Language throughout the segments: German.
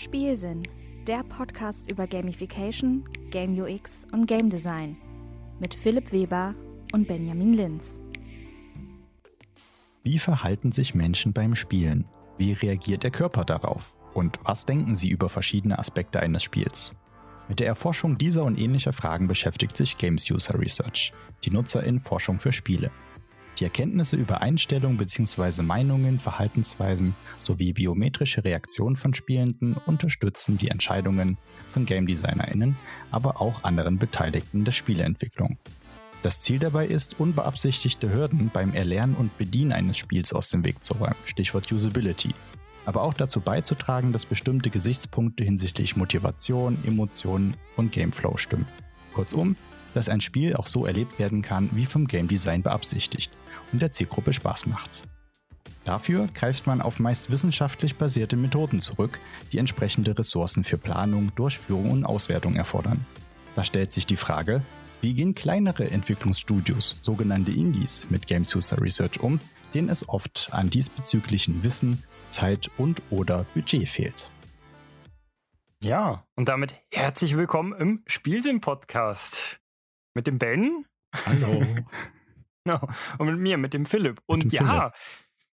Spielsinn, der Podcast über Gamification, Game UX und Game Design mit Philipp Weber und Benjamin Linz. Wie verhalten sich Menschen beim Spielen? Wie reagiert der Körper darauf? Und was denken sie über verschiedene Aspekte eines Spiels? Mit der Erforschung dieser und ähnlicher Fragen beschäftigt sich Games User Research, die Nutzerinnenforschung für Spiele. Die Erkenntnisse über Einstellungen bzw. Meinungen, Verhaltensweisen sowie biometrische Reaktionen von Spielenden unterstützen die Entscheidungen von Game DesignerInnen, aber auch anderen Beteiligten der Spieleentwicklung. Das Ziel dabei ist, unbeabsichtigte Hürden beim Erlernen und Bedienen eines Spiels aus dem Weg zu räumen, Stichwort Usability, aber auch dazu beizutragen, dass bestimmte Gesichtspunkte hinsichtlich Motivation, Emotionen und Gameflow stimmen. Kurzum, dass ein Spiel auch so erlebt werden kann, wie vom Game Design beabsichtigt und der Zielgruppe Spaß macht. Dafür greift man auf meist wissenschaftlich basierte Methoden zurück, die entsprechende Ressourcen für Planung, Durchführung und Auswertung erfordern. Da stellt sich die Frage, wie gehen kleinere Entwicklungsstudios, sogenannte Indies, mit Games User Research um, denen es oft an diesbezüglichen Wissen, Zeit und oder Budget fehlt. Ja, und damit herzlich willkommen im Spielsinn-Podcast. Mit dem Ben. Hallo. genau. Und mit mir, mit dem Philipp. Und dem ja, Philipp.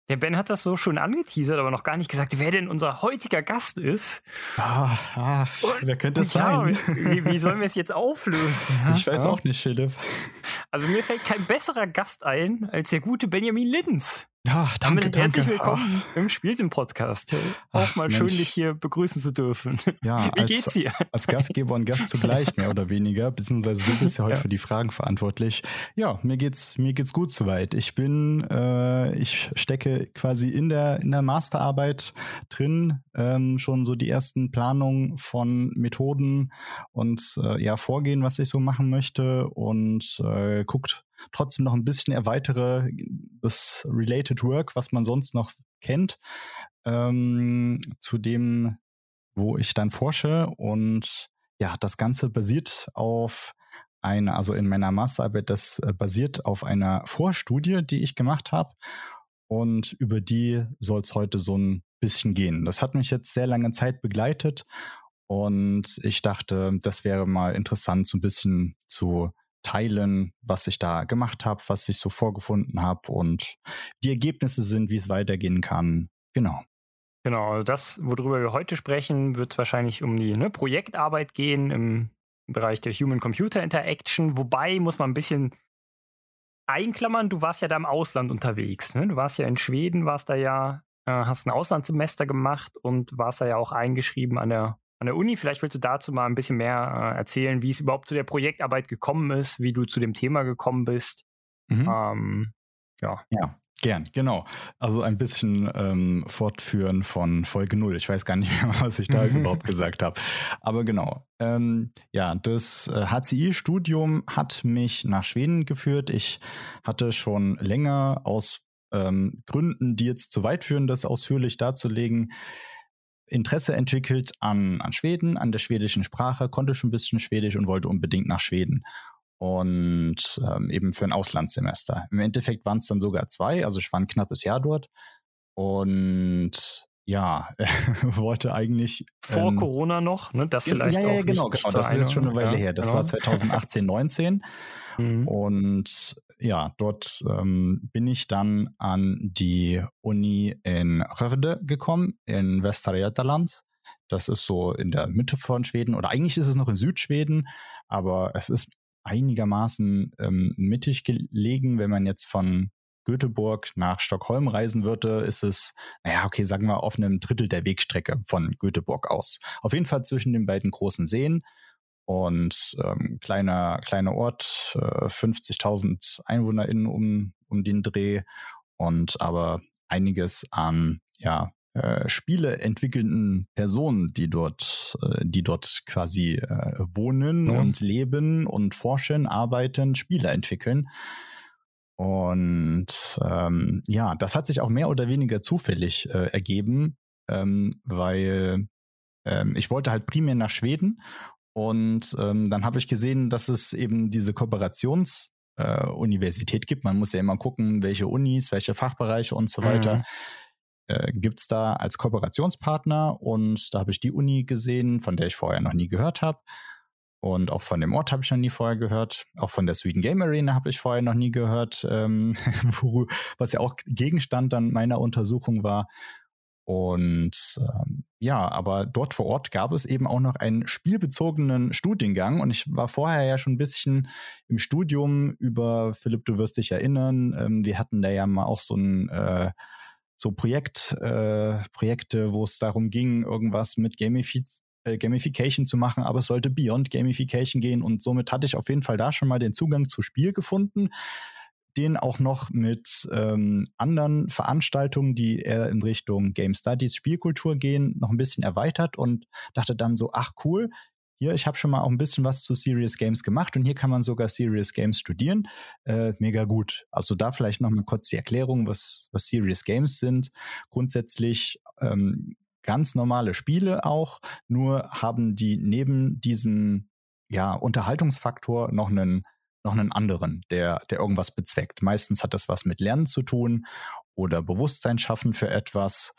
der Ben hat das so schon angeteasert, aber noch gar nicht gesagt, wer denn unser heutiger Gast ist. Ah, ah, wer könnte Und ja, sein? wie, wie sollen wir es jetzt auflösen? Ja? Ich weiß ja. auch nicht, Philipp. Also mir fällt kein besserer Gast ein als der gute Benjamin Linz. Ja, danke, Damit danke. herzlich willkommen im Spielsinn-Podcast. Auch Ach, mal Mensch. schön, dich hier begrüßen zu dürfen. Ah, ja, Wie als, geht's dir? als Gastgeber und Gast zugleich, mehr oder weniger, beziehungsweise du bist ja heute Ja. für die Fragen verantwortlich. Ja, mir geht's, mir geht's gut soweit. Ich bin, äh, ich stecke quasi in der, in der Masterarbeit drin, ähm, schon so die ersten Planungen von Methoden und äh, ja, Vorgehen, was ich so machen möchte und äh, guckt trotzdem noch ein bisschen erweitere das Related Work, was man sonst noch kennt, ähm, zu dem, wo ich dann forsche. Und ja, das Ganze basiert auf einer, also in meiner Masterarbeit, das äh, basiert auf einer Vorstudie, die ich gemacht habe. Und über die soll es heute so ein bisschen gehen. Das hat mich jetzt sehr lange Zeit begleitet. Und ich dachte, das wäre mal interessant, so ein bisschen zu teilen, was ich da gemacht habe, was ich so vorgefunden habe und die Ergebnisse sind, wie es weitergehen kann. Genau. Genau, also das, worüber wir heute sprechen, wird wahrscheinlich um die ne, Projektarbeit gehen im Bereich der Human-Computer Interaction. Wobei muss man ein bisschen einklammern, du warst ja da im Ausland unterwegs. Ne? Du warst ja in Schweden, warst da ja, äh, hast ein Auslandssemester gemacht und warst da ja auch eingeschrieben an der, an der Uni. Vielleicht willst du dazu mal ein bisschen mehr äh, erzählen, wie es überhaupt zu der Projektarbeit gekommen ist, wie du zu dem Thema gekommen bist. Mhm. Ähm, ja. Ja, gern, genau. Also ein bisschen ähm, fortführen von Folge 0. Ich weiß gar nicht mehr, was ich da überhaupt gesagt habe. Aber genau. Ähm, ja, das äh, HCI-Studium hat mich nach Schweden geführt. Ich hatte schon länger aus ähm, Gründen, die jetzt zu weit führen, das ausführlich darzulegen, Interesse entwickelt an, an Schweden, an der schwedischen Sprache, konnte schon ein bisschen Schwedisch und wollte unbedingt nach Schweden und ähm, eben für ein Auslandssemester. Im Endeffekt waren es dann sogar zwei, also ich war ein knappes Jahr dort und ja, wollte eigentlich Vor ähm, Corona noch, ne? Das vielleicht ja, ja, ja, auch genau, wichtig genau. zu Das ist schon eine Weile ja, her. Das genau. war 2018, 19 Mhm. und ja, dort ähm, bin ich dann an die Uni in Skövde gekommen, in Västra Götaland. Das ist so in der Mitte von Schweden oder eigentlich ist es noch in Südschweden, aber es ist einigermaßen ähm, mittig gelegen. Wenn man jetzt von Göteborg nach Stockholm reisen würde, ist es, naja, okay, sagen wir auf einem Drittel der Wegstrecke von Göteborg aus. Auf jeden Fall zwischen den beiden großen Seen und ähm, kleiner, kleiner Ort, äh, 50.000 EinwohnerInnen um, um den Dreh und aber einiges an, ja, äh, Spiele entwickelnden Personen, die dort, äh, die dort quasi äh, wohnen Ja. und leben und forschen, arbeiten, Spiele entwickeln. Und ähm, ja, das hat sich auch mehr oder weniger zufällig äh, ergeben, ähm, weil ähm, ich wollte halt primär nach Schweden und ähm, dann habe ich gesehen, dass es eben diese Kooperationsuniversität äh, gibt. Man muss ja immer gucken, welche Unis, welche Fachbereiche und so weiter. Mhm. äh, gibt es da als Kooperationspartner und da habe ich die Uni gesehen, von der ich vorher noch nie gehört habe. Und auch von dem Ort habe ich noch nie vorher gehört. Auch von der Sweden Game Arena habe ich vorher noch nie gehört, ähm, wo, was ja auch Gegenstand dann meiner Untersuchung war. Und ähm, ja, aber dort vor Ort gab es eben auch noch einen spielbezogenen Studiengang. Und ich war vorher ja schon ein bisschen im Studium über, Philipp, du wirst dich erinnern, ähm, wir hatten da ja mal auch so ein äh, so Projekt, äh, Projekte, wo es darum ging, irgendwas mit Gamifiz äh, Gamification zu machen, aber es sollte Beyond Gamification gehen und somit hatte ich auf jeden Fall da schon mal den Zugang zu Spiel gefunden, den auch noch mit ähm, anderen Veranstaltungen, die eher in Richtung Game Studies, Spielkultur gehen, noch ein bisschen erweitert und dachte dann so, ach cool, hier, ich habe schon mal auch ein bisschen was zu Serious Games gemacht und hier kann man sogar Serious Games studieren. Äh, mega gut. Also da vielleicht noch mal kurz die Erklärung, was, was Serious Games sind. Grundsätzlich ähm, ganz normale Spiele auch, nur haben die neben diesem ja, Unterhaltungsfaktor noch einen, noch einen anderen, der, der irgendwas bezweckt. Meistens hat das was mit Lernen zu tun oder Bewusstsein schaffen für etwas.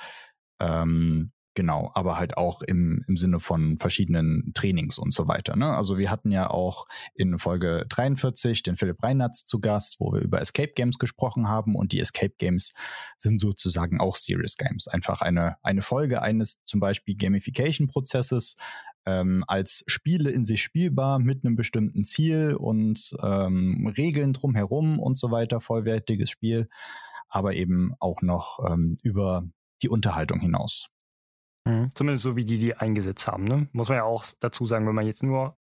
Ähm, Genau, aber halt auch im, im Sinne von verschiedenen Trainings und so weiter. Ne? Also wir hatten ja auch in Folge 43 den Philipp Reinatz zu Gast, wo wir über Escape Games gesprochen haben und die Escape Games sind sozusagen auch Serious Games. Einfach eine, eine Folge eines zum Beispiel Gamification-Prozesses ähm, als Spiele in sich spielbar mit einem bestimmten Ziel und ähm, Regeln drumherum und so weiter, vollwertiges Spiel, aber eben auch noch ähm, über die Unterhaltung hinaus. Mhm. Zumindest so, wie die die eingesetzt haben. Ne? Muss man ja auch dazu sagen, wenn man jetzt nur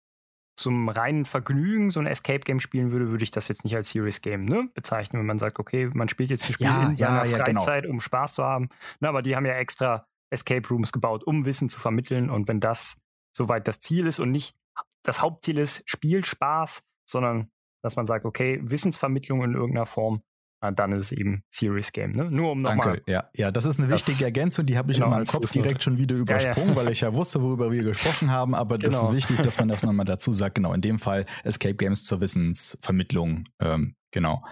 zum reinen Vergnügen so ein Escape Game spielen würde, würde ich das jetzt nicht als Serious Game ne, bezeichnen, wenn man sagt, okay, man spielt jetzt ein Spiel ja, in seiner ja, genau. Freizeit, genau. um Spaß zu haben. Na, aber die haben ja extra Escape Rooms gebaut, um Wissen zu vermitteln. Und wenn das soweit das Ziel ist und nicht das Hauptziel ist Spielspaß, sondern dass man sagt, okay, Wissensvermittlung in irgendeiner Form, dann ist es eben Serious Game. Ne? Nur um nochmal. Danke, ja. Ja, das ist eine wichtige Ergänzung, die habe ich genau, in meinem Kopf direkt schon wieder übersprungen, ja, ja. weil ich ja wusste, worüber wir gesprochen haben. Aber genau. das ist wichtig, dass man das nochmal dazu sagt. Genau, in dem Fall Escape Games zur Wissensvermittlung. Ähm, genau.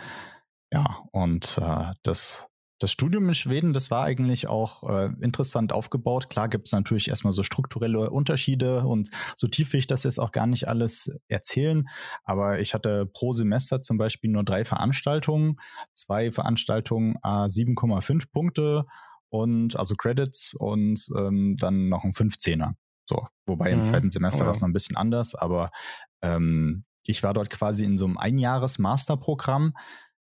Ja, und äh, das das Studium in Schweden, das war eigentlich auch äh, interessant aufgebaut. Klar gibt es natürlich erstmal so strukturelle Unterschiede und so tief will ich das jetzt auch gar nicht alles erzählen. Aber ich hatte pro Semester zum Beispiel nur drei Veranstaltungen, zwei Veranstaltungen a 7,5 Punkte und also Credits und ähm, dann noch ein 15er. So, wobei mhm. im zweiten Semester oh, war es noch ein bisschen anders, aber ähm, ich war dort quasi in so einem Einjahres-Masterprogramm.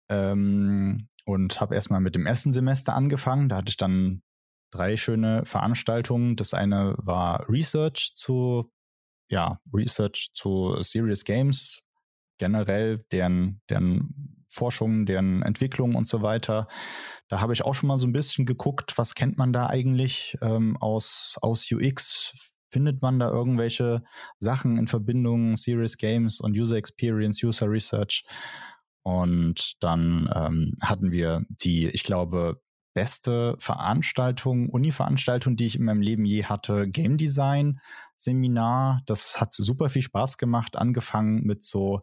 Ähm, und habe erstmal mit dem ersten Semester angefangen. Da hatte ich dann drei schöne Veranstaltungen. Das eine war Research zu, ja, Research zu Serious Games, generell deren, deren Forschung, deren Entwicklung und so weiter. Da habe ich auch schon mal so ein bisschen geguckt, was kennt man da eigentlich ähm, aus, aus UX? Findet man da irgendwelche Sachen in Verbindung Serious Games und User Experience, User Research? Und dann ähm, hatten wir die, ich glaube, beste Veranstaltung, Uni-Veranstaltung, die ich in meinem Leben je hatte, Game Design Seminar. Das hat super viel Spaß gemacht, angefangen mit so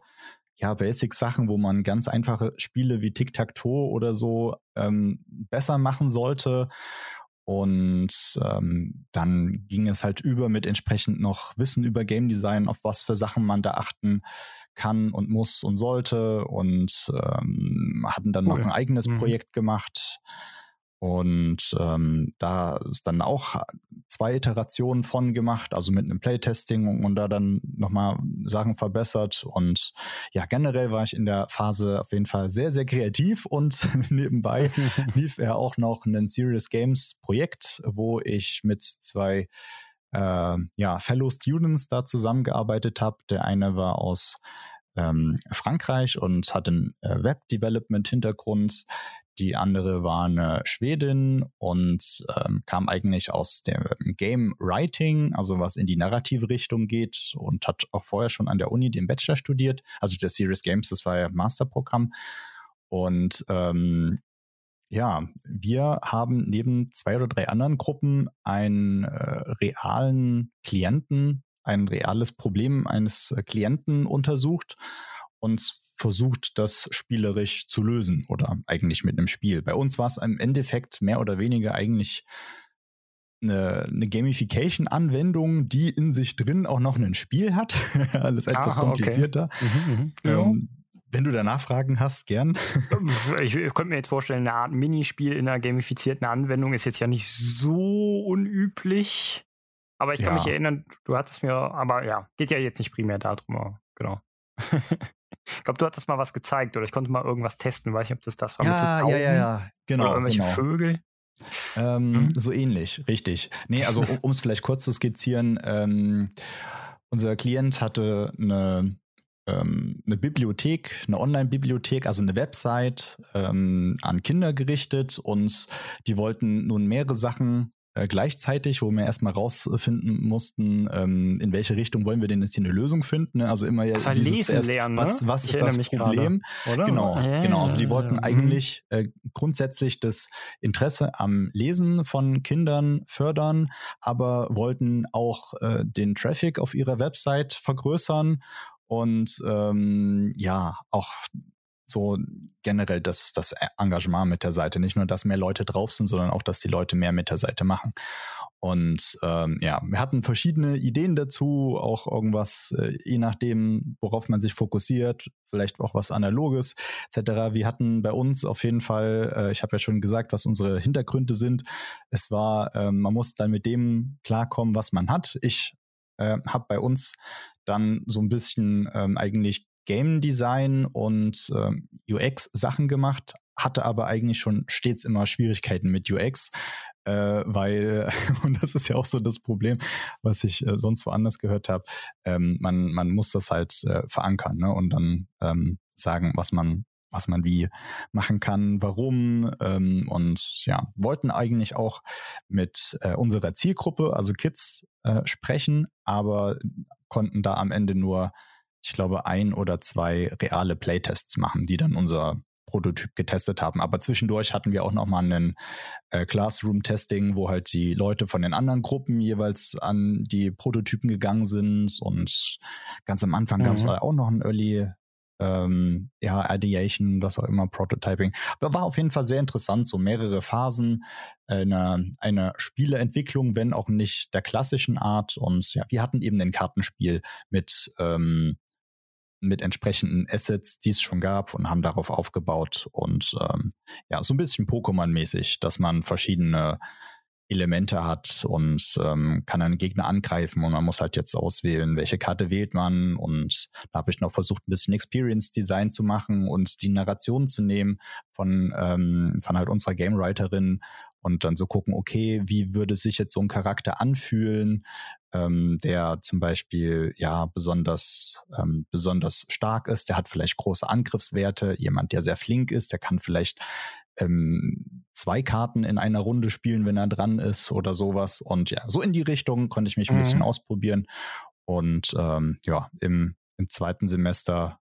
ja, Basic-Sachen, wo man ganz einfache Spiele wie Tic-Tac-Toe oder so ähm, besser machen sollte. Und ähm, dann ging es halt über mit entsprechend noch Wissen über Game Design, auf was für Sachen man da achten kann und muss und sollte und ähm, hatten dann cool. noch ein eigenes mhm. Projekt gemacht. Und ähm, da ist dann auch zwei Iterationen von gemacht, also mit einem Playtesting und, und da dann nochmal Sachen verbessert. Und ja, generell war ich in der Phase auf jeden Fall sehr, sehr kreativ und nebenbei lief er auch noch ein Serious Games Projekt, wo ich mit zwei äh, ja, Fellow Students da zusammengearbeitet habe. Der eine war aus ähm, Frankreich und hat einen äh, Web-Development-Hintergrund. Die andere war eine Schwedin und ähm, kam eigentlich aus dem Game Writing, also was in die narrative Richtung geht und hat auch vorher schon an der Uni den Bachelor studiert. Also der Serious Games, das war ja Masterprogramm. Und ähm, ja, wir haben neben zwei oder drei anderen Gruppen einen äh, realen Klienten, ein reales Problem eines äh, Klienten untersucht und versucht, das spielerisch zu lösen oder eigentlich mit einem Spiel. Bei uns war es im Endeffekt mehr oder weniger eigentlich eine, eine Gamification-Anwendung, die in sich drin auch noch ein Spiel hat. Alles etwas Aha, komplizierter. Okay. Mhm. Ja. Ähm, wenn du da Nachfragen hast, gern. ich, ich könnte mir jetzt vorstellen, eine Art Minispiel in einer gamifizierten Anwendung ist jetzt ja nicht so unüblich. Aber ich kann ja. mich erinnern, du hattest mir, aber ja, geht ja jetzt nicht primär darum, genau. ich glaube, du hattest mal was gezeigt oder ich konnte mal irgendwas testen, weiß nicht, ob das das war ja, mit so ja, ja, ja, genau. Oder irgendwelche genau. Vögel. Ähm, mhm. So ähnlich, richtig. Nee, also um es vielleicht kurz zu skizzieren, ähm, unser Klient hatte eine, ähm, eine Bibliothek, eine Online-Bibliothek, also eine Website ähm, an Kinder gerichtet und die wollten nun mehrere Sachen äh, gleichzeitig, wo wir erstmal rausfinden mussten, ähm, in welche Richtung wollen wir denn jetzt hier eine Lösung finden. Ne? Also immer ja dieses erst, lernen, ne? was, was ist das Problem? Grade, genau, ah, genau. Also die wollten. Mhm. eigentlich äh, grundsätzlich das Interesse am Lesen von Kindern fördern, aber wollten auch äh, den Traffic auf ihrer Website vergrößern und ähm, ja, auch so generell das, das Engagement mit der Seite. Nicht nur, dass mehr Leute drauf sind, sondern auch, dass die Leute mehr mit der Seite machen. Und ähm, ja, wir hatten verschiedene Ideen dazu, auch irgendwas, äh, je nachdem, worauf man sich fokussiert, vielleicht auch was Analoges etc. Wir hatten bei uns auf jeden Fall, äh, ich habe ja schon gesagt, was unsere Hintergründe sind. Es war, äh, man muss dann mit dem klarkommen, was man hat. Ich äh, habe bei uns dann so ein bisschen ähm, eigentlich Game Design und ähm, UX Sachen gemacht, hatte aber eigentlich schon stets immer Schwierigkeiten mit UX, äh, weil, und das ist ja auch so das Problem, was ich äh, sonst woanders gehört habe, ähm, man, man muss das halt äh, verankern ne? und dann ähm, sagen, was man was man wie machen kann, warum ähm, und ja, wollten eigentlich auch mit äh, unserer Zielgruppe, also Kids, äh, sprechen, aber konnten da am Ende nur ich glaube, ein oder zwei reale Playtests machen, die dann unser Prototyp getestet haben. Aber zwischendurch hatten wir auch nochmal einen äh, Classroom-Testing, wo halt die Leute von den anderen Gruppen jeweils an die Prototypen gegangen sind. Und ganz am Anfang mhm. gab es auch noch ein Early ähm, ja, Ideation, was auch immer, Prototyping. Aber war auf jeden Fall sehr interessant, so mehrere Phasen einer, einer Spieleentwicklung, wenn auch nicht der klassischen Art. Und ja, wir hatten eben ein Kartenspiel mit ähm, mit entsprechenden Assets, die es schon gab und haben darauf aufgebaut und ähm, ja, so ein bisschen Pokémon-mäßig, dass man verschiedene Elemente hat und ähm, kann einen Gegner angreifen und man muss halt jetzt auswählen, welche Karte wählt man und da habe ich noch versucht, ein bisschen Experience Design zu machen und die Narration zu nehmen von, ähm, von halt unserer Game Writerin und dann so gucken, okay, wie würde sich jetzt so ein Charakter anfühlen, ähm, der zum Beispiel ja besonders ähm, besonders stark ist, der hat vielleicht große Angriffswerte, jemand, der sehr flink ist, der kann vielleicht ähm, zwei Karten in einer Runde spielen, wenn er dran ist oder sowas. Und ja, so in die Richtung konnte ich mich ein mhm. bisschen ausprobieren. Und ähm, ja, im, im zweiten Semester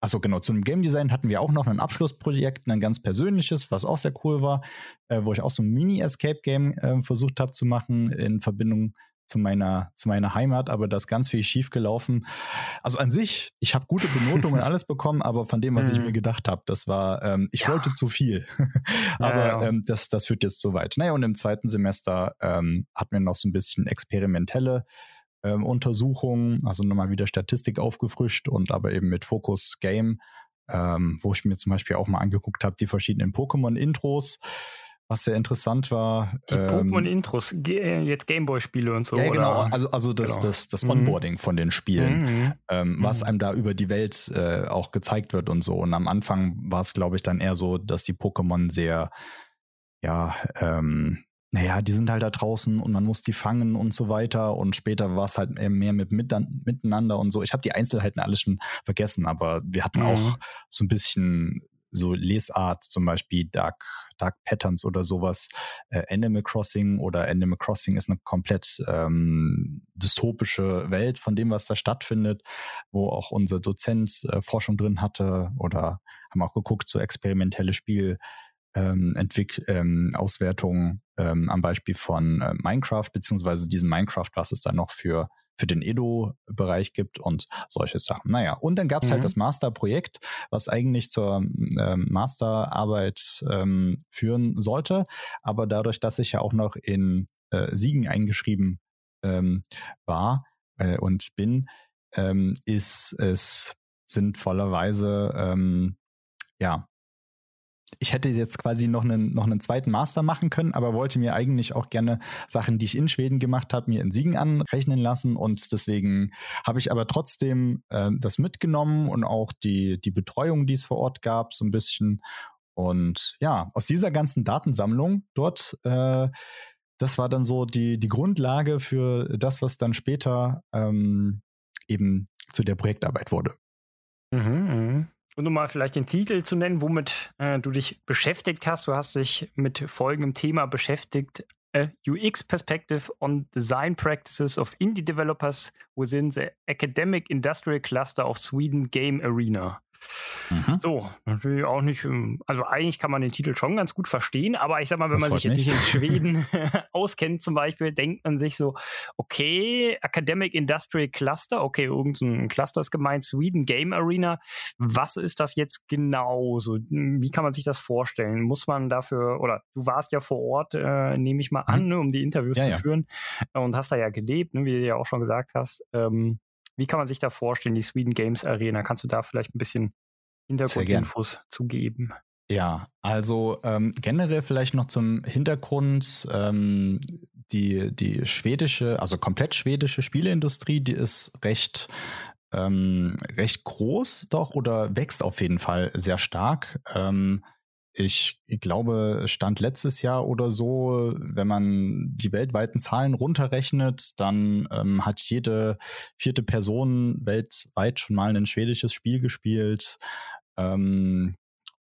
Achso, genau. Zum Game Design hatten wir auch noch ein Abschlussprojekt, ein ganz persönliches, was auch sehr cool war, äh, wo ich auch so ein Mini-Escape-Game äh, versucht habe zu machen in Verbindung zu meiner, zu meiner Heimat, aber das ganz viel schief gelaufen. Also an sich, ich habe gute Benotungen alles bekommen, aber von dem, was ich mir mhm. gedacht habe, das war, ähm, ich ja. wollte zu viel. aber ja, ja. Ähm, das, das führt jetzt so weit. Naja, und im zweiten Semester ähm, hatten wir noch so ein bisschen experimentelle ähm, Untersuchungen, also nochmal wieder Statistik aufgefrischt und aber eben mit Fokus Game, ähm, wo ich mir zum Beispiel auch mal angeguckt habe, die verschiedenen Pokémon-Intros was sehr interessant war. Die ähm, Pokémon-Intros, äh, jetzt Gameboy-Spiele und so. Ja, genau, oder? also, also das, genau. das, das mhm. Onboarding mhm. von den Spielen, mhm. Ähm, mhm. was einem da über die Welt äh, auch gezeigt wird und so. Und am Anfang war es, glaube ich, dann eher so, dass die Pokémon sehr, ja, ähm, naja, die sind halt da draußen und man muss die fangen und so weiter. Und später war es halt mehr mit miteinander und so. Ich habe die Einzelheiten alles schon vergessen, aber wir hatten auch mhm. so ein bisschen so Lesart, zum Beispiel Dark, Dark Patterns oder sowas, äh, Animal Crossing oder Animal Crossing ist eine komplett ähm, dystopische Welt von dem, was da stattfindet, wo auch unser Dozent äh, Forschung drin hatte oder haben auch geguckt, so experimentelle Spiel. Ähm, Entwick ähm, ähm, am Beispiel von äh, Minecraft, beziehungsweise diesem Minecraft, was es da noch für für den Edo-Bereich gibt und solche Sachen. Naja, und dann gab es halt mhm. halt das Masterprojekt, was eigentlich zur ähm, Masterarbeit ähm, führen sollte. Aber dadurch, dass ich ja auch noch in äh, Siegen eingeschrieben ähm, war äh, und bin, ähm, ist es sinnvollerweise ähm, ja ich hätte jetzt quasi noch einen, noch einen zweiten Master machen können, aber wollte mir eigentlich auch gerne Sachen, die ich in Schweden gemacht habe, mir in Siegen anrechnen lassen. Und deswegen habe ich aber trotzdem äh, das mitgenommen und auch die, die Betreuung, die es vor Ort gab, so ein bisschen. Und ja, aus dieser ganzen Datensammlung dort, äh, das war dann so die, die Grundlage für das, was dann später ähm, eben zu der Projektarbeit wurde. Mhm, mh. Und um mal vielleicht den Titel zu nennen, womit äh, du dich beschäftigt hast. Du hast dich mit folgendem Thema beschäftigt. A UX Perspective on Design Practices of Indie Developers within the Academic Industrial Cluster of Sweden Game Arena. Mhm. So, natürlich auch nicht, ähm, also eigentlich kann man den Titel schon ganz gut verstehen, aber ich sag mal, wenn das man sich jetzt nicht in Schweden auskennt zum Beispiel, denkt man sich so, okay, Academic Industrial Cluster, okay, irgendein Cluster ist gemeint, Sweden Game Arena. Was ist das jetzt genau? So, wie kann man sich das vorstellen? Muss man dafür, oder du warst ja vor Ort, äh, nehme ich mal an, mhm. ne, um die Interviews ja, zu ja. führen und hast da ja gelebt, ne, wie du ja auch schon gesagt hast. Ähm, wie kann man sich da vorstellen, die Sweden Games Arena? Kannst du da vielleicht ein bisschen Hintergrundinfos zu geben? Ja, also ähm, generell vielleicht noch zum Hintergrund. Ähm, die, die schwedische, also komplett schwedische Spieleindustrie, die ist recht ähm, recht groß doch oder wächst auf jeden Fall sehr stark. Ähm, ich glaube, stand letztes Jahr oder so, wenn man die weltweiten Zahlen runterrechnet, dann ähm, hat jede vierte Person weltweit schon mal ein schwedisches Spiel gespielt. Ähm,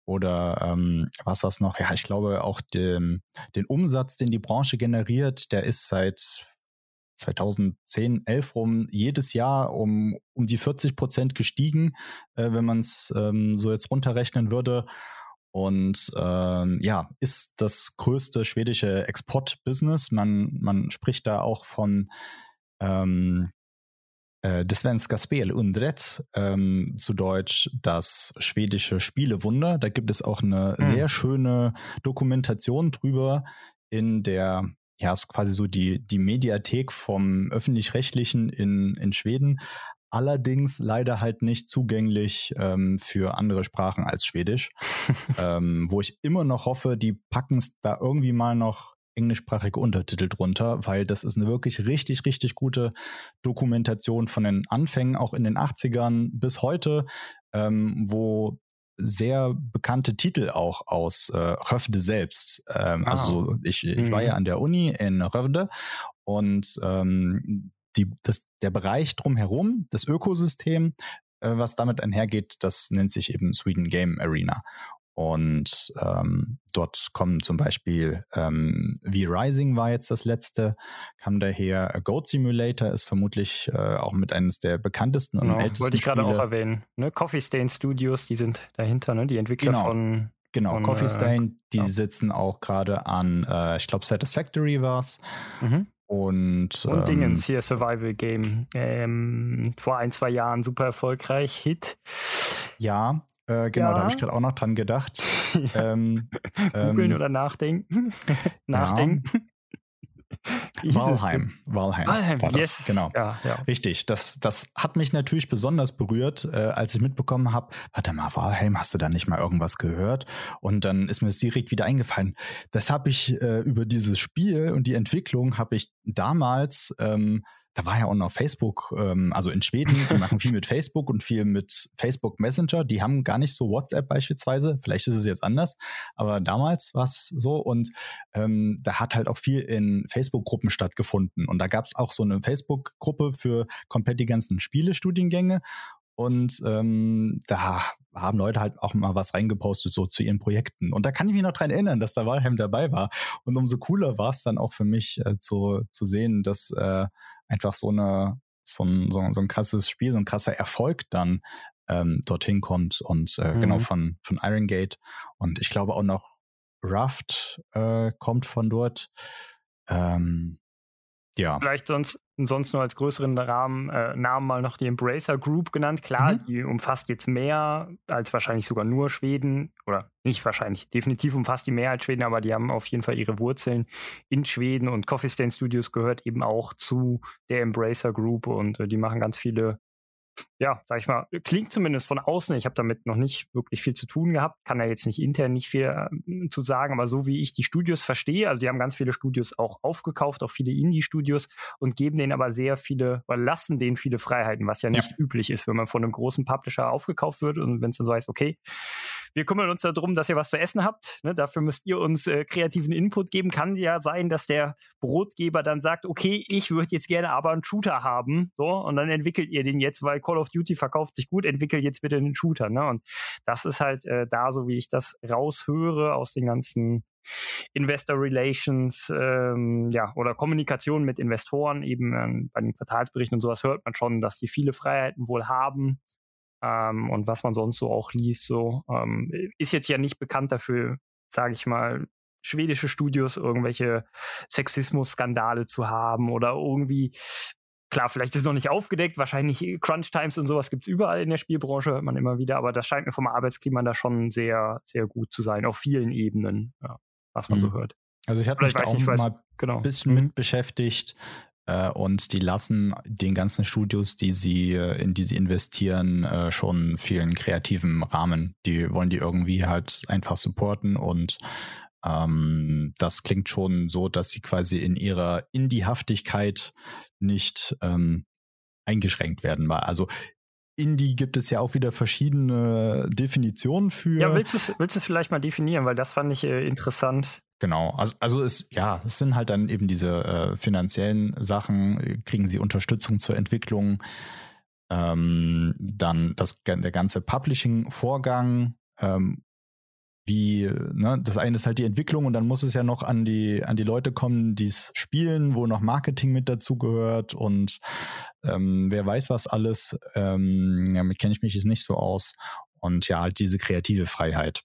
oder ähm, was das noch? Ja, ich glaube auch dem, den Umsatz, den die Branche generiert, der ist seit 2010, 11 rum jedes Jahr um, um die 40 Prozent gestiegen, äh, wenn man es ähm, so jetzt runterrechnen würde. Und ähm, ja, ist das größte schwedische Export-Business. Man, man spricht da auch von ähm, äh, Det svenska spelundret, ähm, zu Deutsch das schwedische Spielewunder. Da gibt es auch eine mhm. sehr schöne Dokumentation drüber in der ja, ist quasi so die, die Mediathek vom öffentlich-rechtlichen in, in Schweden allerdings leider halt nicht zugänglich ähm, für andere Sprachen als Schwedisch, ähm, wo ich immer noch hoffe, die packen es da irgendwie mal noch englischsprachige Untertitel drunter, weil das ist eine wirklich richtig, richtig gute Dokumentation von den Anfängen, auch in den 80ern bis heute, ähm, wo sehr bekannte Titel auch aus äh, Rövde selbst. Ähm, ah. Also ich, ich war ja mhm. an der Uni in Rövde und ähm, die, das, der Bereich drumherum, das Ökosystem, äh, was damit einhergeht, das nennt sich eben Sweden Game Arena. Und ähm, dort kommen zum Beispiel ähm, V-Rising war jetzt das letzte, kam daher. Goat Simulator ist vermutlich äh, auch mit eines der bekanntesten und genau, ältesten Wollte ich gerade auch erwähnen. Ne? Coffee Stain Studios, die sind dahinter, ne? die Entwickler genau. von. Genau, von, Coffee äh, Stain, die ja. sitzen auch gerade an, äh, ich glaube, Satisfactory war es. Mhm. Und, und ähm, Dingens hier, Survival Game. Ähm, vor ein, zwei Jahren super erfolgreich. Hit. Ja, äh, genau, ja. da habe ich gerade auch noch dran gedacht. ähm, Googeln ähm, oder nachdenken. nachdenken. Walheim. Walheim. Walheim, war das. Yes. Genau. Ja, ja. Richtig. Das, das hat mich natürlich besonders berührt, äh, als ich mitbekommen habe, warte mal, Walheim, hast du da nicht mal irgendwas gehört? Und dann ist mir das direkt wieder eingefallen. Das habe ich äh, über dieses Spiel und die Entwicklung habe ich damals ähm, da war ja auch noch Facebook, ähm, also in Schweden, die machen viel mit Facebook und viel mit Facebook Messenger. Die haben gar nicht so WhatsApp beispielsweise. Vielleicht ist es jetzt anders, aber damals war es so und ähm, da hat halt auch viel in Facebook-Gruppen stattgefunden. Und da gab es auch so eine Facebook-Gruppe für komplett die ganzen Spielestudiengänge. Und ähm, da haben Leute halt auch mal was reingepostet, so zu ihren Projekten. Und da kann ich mich noch dran erinnern, dass da Walheim dabei war. Und umso cooler war es dann auch für mich äh, zu, zu sehen, dass äh, einfach so eine so ein, so, so ein krasses Spiel, so ein krasser Erfolg dann ähm, dorthin kommt und äh, genau mhm. genau von, von Iron Gate. Und ich glaube auch noch Raft äh, kommt von dort. Ähm, ja. Vielleicht sonst sonst nur als größeren Rahmen, äh, Namen mal noch die Embracer Group genannt. Klar, mhm. die umfasst jetzt mehr als wahrscheinlich sogar nur Schweden oder nicht wahrscheinlich, definitiv umfasst die mehr als Schweden, aber die haben auf jeden Fall ihre Wurzeln in Schweden und Coffee Stain Studios gehört eben auch zu der Embracer Group und äh, die machen ganz viele ja, sag ich mal, klingt zumindest von außen. Ich habe damit noch nicht wirklich viel zu tun gehabt, kann da jetzt nicht intern nicht viel äh, zu sagen, aber so wie ich die Studios verstehe, also die haben ganz viele Studios auch aufgekauft, auch viele Indie-Studios und geben denen aber sehr viele, oder lassen denen viele Freiheiten, was ja nicht ja. üblich ist, wenn man von einem großen Publisher aufgekauft wird und wenn es dann so heißt, okay, wir kümmern uns darum, dass ihr was zu essen habt. Ne? Dafür müsst ihr uns äh, kreativen Input geben. Kann ja sein, dass der Brotgeber dann sagt, okay, ich würde jetzt gerne aber einen Shooter haben. So, und dann entwickelt ihr den jetzt, weil Call of Duty verkauft sich gut, entwickelt jetzt bitte einen Shooter. Ne? Und das ist halt äh, da, so wie ich das raushöre aus den ganzen Investor Relations, ähm, ja, oder Kommunikation mit Investoren, eben ähm, bei den Quartalsberichten und sowas hört man schon, dass die viele Freiheiten wohl haben ähm, und was man sonst so auch liest, so ähm, ist jetzt ja nicht bekannt dafür, sage ich mal, schwedische Studios irgendwelche Sexismus-Skandale zu haben oder irgendwie Klar, vielleicht ist es noch nicht aufgedeckt, wahrscheinlich Crunch Times und sowas gibt es überall in der Spielbranche, hört man immer wieder, aber das scheint mir vom Arbeitsklima da schon sehr, sehr gut zu sein, auf vielen Ebenen, ja, was man mhm. so hört. Also ich habe mich da auch nicht, mal ein genau. bisschen mhm. mit beschäftigt, äh, und die lassen den ganzen Studios, die sie, äh, in die sie investieren, äh, schon vielen kreativen Rahmen. Die wollen die irgendwie halt einfach supporten und ähm, das klingt schon so, dass sie quasi in ihrer Indie-Haftigkeit nicht ähm, eingeschränkt werden. Also Indie gibt es ja auch wieder verschiedene Definitionen für. Ja, willst du es willst vielleicht mal definieren, weil das fand ich äh, interessant. Genau, also, also es, ja, es sind halt dann eben diese äh, finanziellen Sachen, kriegen sie Unterstützung zur Entwicklung, ähm, dann das, der ganze Publishing-Vorgang, ähm, wie, ne, das eine ist halt die Entwicklung und dann muss es ja noch an die, an die Leute kommen, die es spielen, wo noch Marketing mit dazugehört und ähm, wer weiß was alles, ähm, ja, kenne ich mich jetzt nicht so aus. Und ja, halt diese kreative Freiheit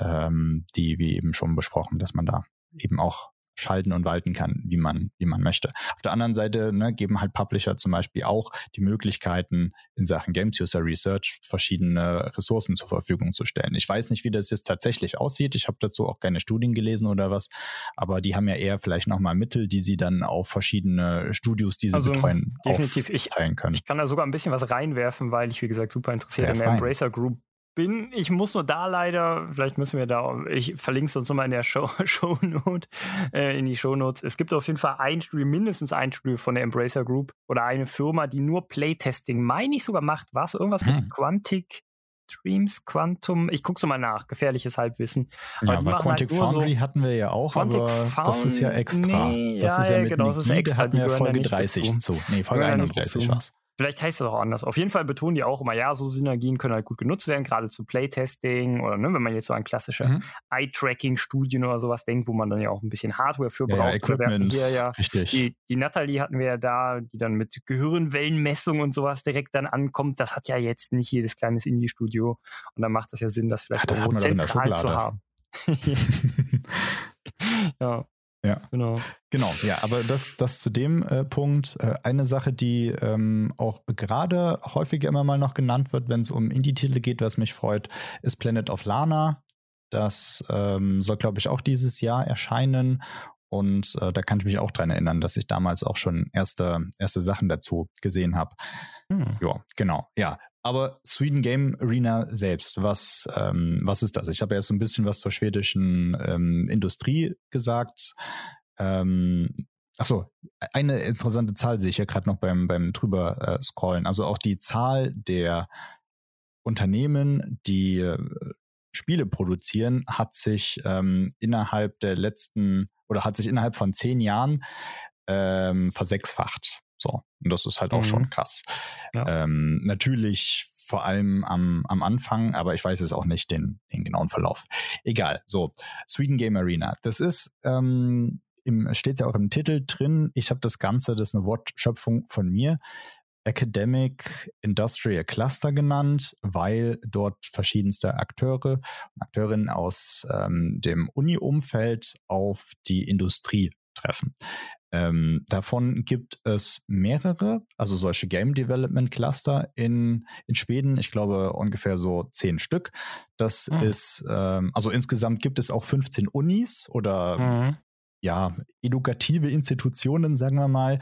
ähm, die wie eben schon besprochen, dass man da eben auch schalten und walten kann, wie man, wie man möchte. Auf der anderen Seite ne, geben halt Publisher zum Beispiel auch die Möglichkeiten, in Sachen Games User Research verschiedene Ressourcen zur Verfügung zu stellen. Ich weiß nicht, wie das jetzt tatsächlich aussieht. Ich habe dazu auch keine Studien gelesen oder was, aber die haben ja eher vielleicht nochmal Mittel, die sie dann auf verschiedene Studios, die sie also, betreuen, definitiv. aufteilen können. Ich, ich kann da sogar ein bisschen was reinwerfen, weil ich, wie gesagt, super interessiert fein. Embracer Group bin. Ich muss nur da leider, vielleicht müssen wir da, ich verlinke es uns nochmal in der Show, Shownote, äh, in die Shownotes. Es gibt auf jeden Fall ein Studio, mindestens ein Studio von der Embracer Group oder eine Firma, die nur Playtesting, meine ich sogar macht. Was? Irgendwas hm. mit Quantic Streams, Quantum, ich gucke so mal nach, gefährliches Halbwissen. Ja, aber Quantic halt Foundry so hatten wir ja auch, Quantic aber Found das ist ja extra. Nee, das ja, ist ja, mit genau, das ist extra. hatten wir Folge 30 zu. Nee, Folge 31 war es. Vielleicht heißt es auch anders. Auf jeden Fall betonen die auch immer, ja, so Synergien können halt gut genutzt werden, gerade zu Playtesting oder ne, wenn man jetzt so an klassische mhm. Eye-Tracking-Studien oder sowas denkt, wo man dann ja auch ein bisschen Hardware für braucht. Ja, Equipment, hier ja richtig. Die, die Natalie hatten wir ja da, die dann mit Gehirnwellenmessung und sowas direkt dann ankommt. Das hat ja jetzt nicht jedes kleines Indie-Studio und dann macht das ja Sinn, das vielleicht ja, das zentral zu haben. ja. Ja, genau. Genau, ja, aber das, das zu dem äh, Punkt. Äh, eine Sache, die ähm, auch gerade häufiger immer mal noch genannt wird, wenn es um Indie-Titel geht, was mich freut, ist Planet of Lana. Das ähm, soll, glaube ich, auch dieses Jahr erscheinen. Und äh, da kann ich mich auch dran erinnern, dass ich damals auch schon erste, erste Sachen dazu gesehen habe. Hm. Ja, genau. Ja, aber Sweden Game Arena selbst, was, ähm, was ist das? Ich habe erst so ein bisschen was zur schwedischen ähm, Industrie gesagt. Ähm, Achso, eine interessante Zahl sehe ich ja gerade noch beim, beim drüber äh, scrollen. Also auch die Zahl der Unternehmen, die äh, Spiele produzieren, hat sich ähm, innerhalb der letzten oder hat sich innerhalb von zehn Jahren ähm, versechsfacht. So, und das ist halt auch mhm. schon krass. Ja. Ähm, natürlich vor allem am, am Anfang, aber ich weiß jetzt auch nicht den, den genauen Verlauf. Egal, so, Sweden Game Arena. Das ist, ähm, im, steht ja auch im Titel drin, ich habe das Ganze, das ist eine Wortschöpfung von mir, Academic Industrial Cluster genannt, weil dort verschiedenste Akteure und Akteurinnen aus ähm, dem Uni-Umfeld auf die Industrie treffen. Ähm, davon gibt es mehrere, also solche Game Development Cluster in, in Schweden. Ich glaube ungefähr so zehn Stück. Das mhm. ist, ähm, also insgesamt gibt es auch 15 Unis oder mhm. ja, edukative Institutionen, sagen wir mal,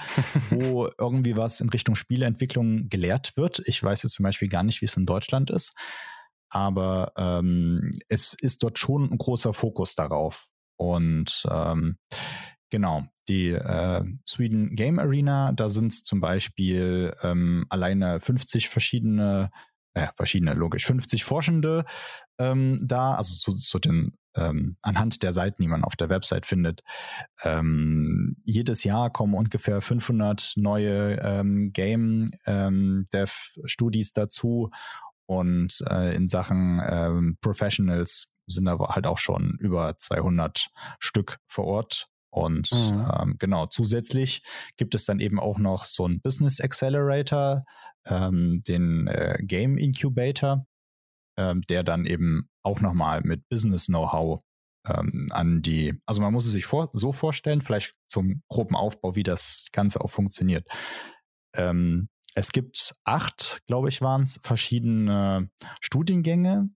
wo irgendwie was in Richtung Spieleentwicklung gelehrt wird. Ich weiß jetzt zum Beispiel gar nicht, wie es in Deutschland ist. Aber ähm, es ist dort schon ein großer Fokus darauf. Und ähm, Genau, die äh, Sweden Game Arena, da sind zum Beispiel ähm, alleine 50 verschiedene, äh, verschiedene, logisch, 50 Forschende ähm, da, also zu, zu den ähm, anhand der Seiten, die man auf der Website findet. Ähm, jedes Jahr kommen ungefähr 500 neue ähm, Game ähm, Dev Studis dazu und äh, in Sachen ähm, Professionals sind aber halt auch schon über 200 Stück vor Ort und mhm. ähm, genau, zusätzlich gibt es dann eben auch noch so einen Business Accelerator, ähm, den äh, Game Incubator, ähm, der dann eben auch nochmal mit Business Know-how ähm, an die, also man muss es sich vor, so vorstellen, vielleicht zum groben Aufbau, wie das Ganze auch funktioniert. Ähm, es gibt acht, glaube ich, waren es, verschiedene Studiengänge,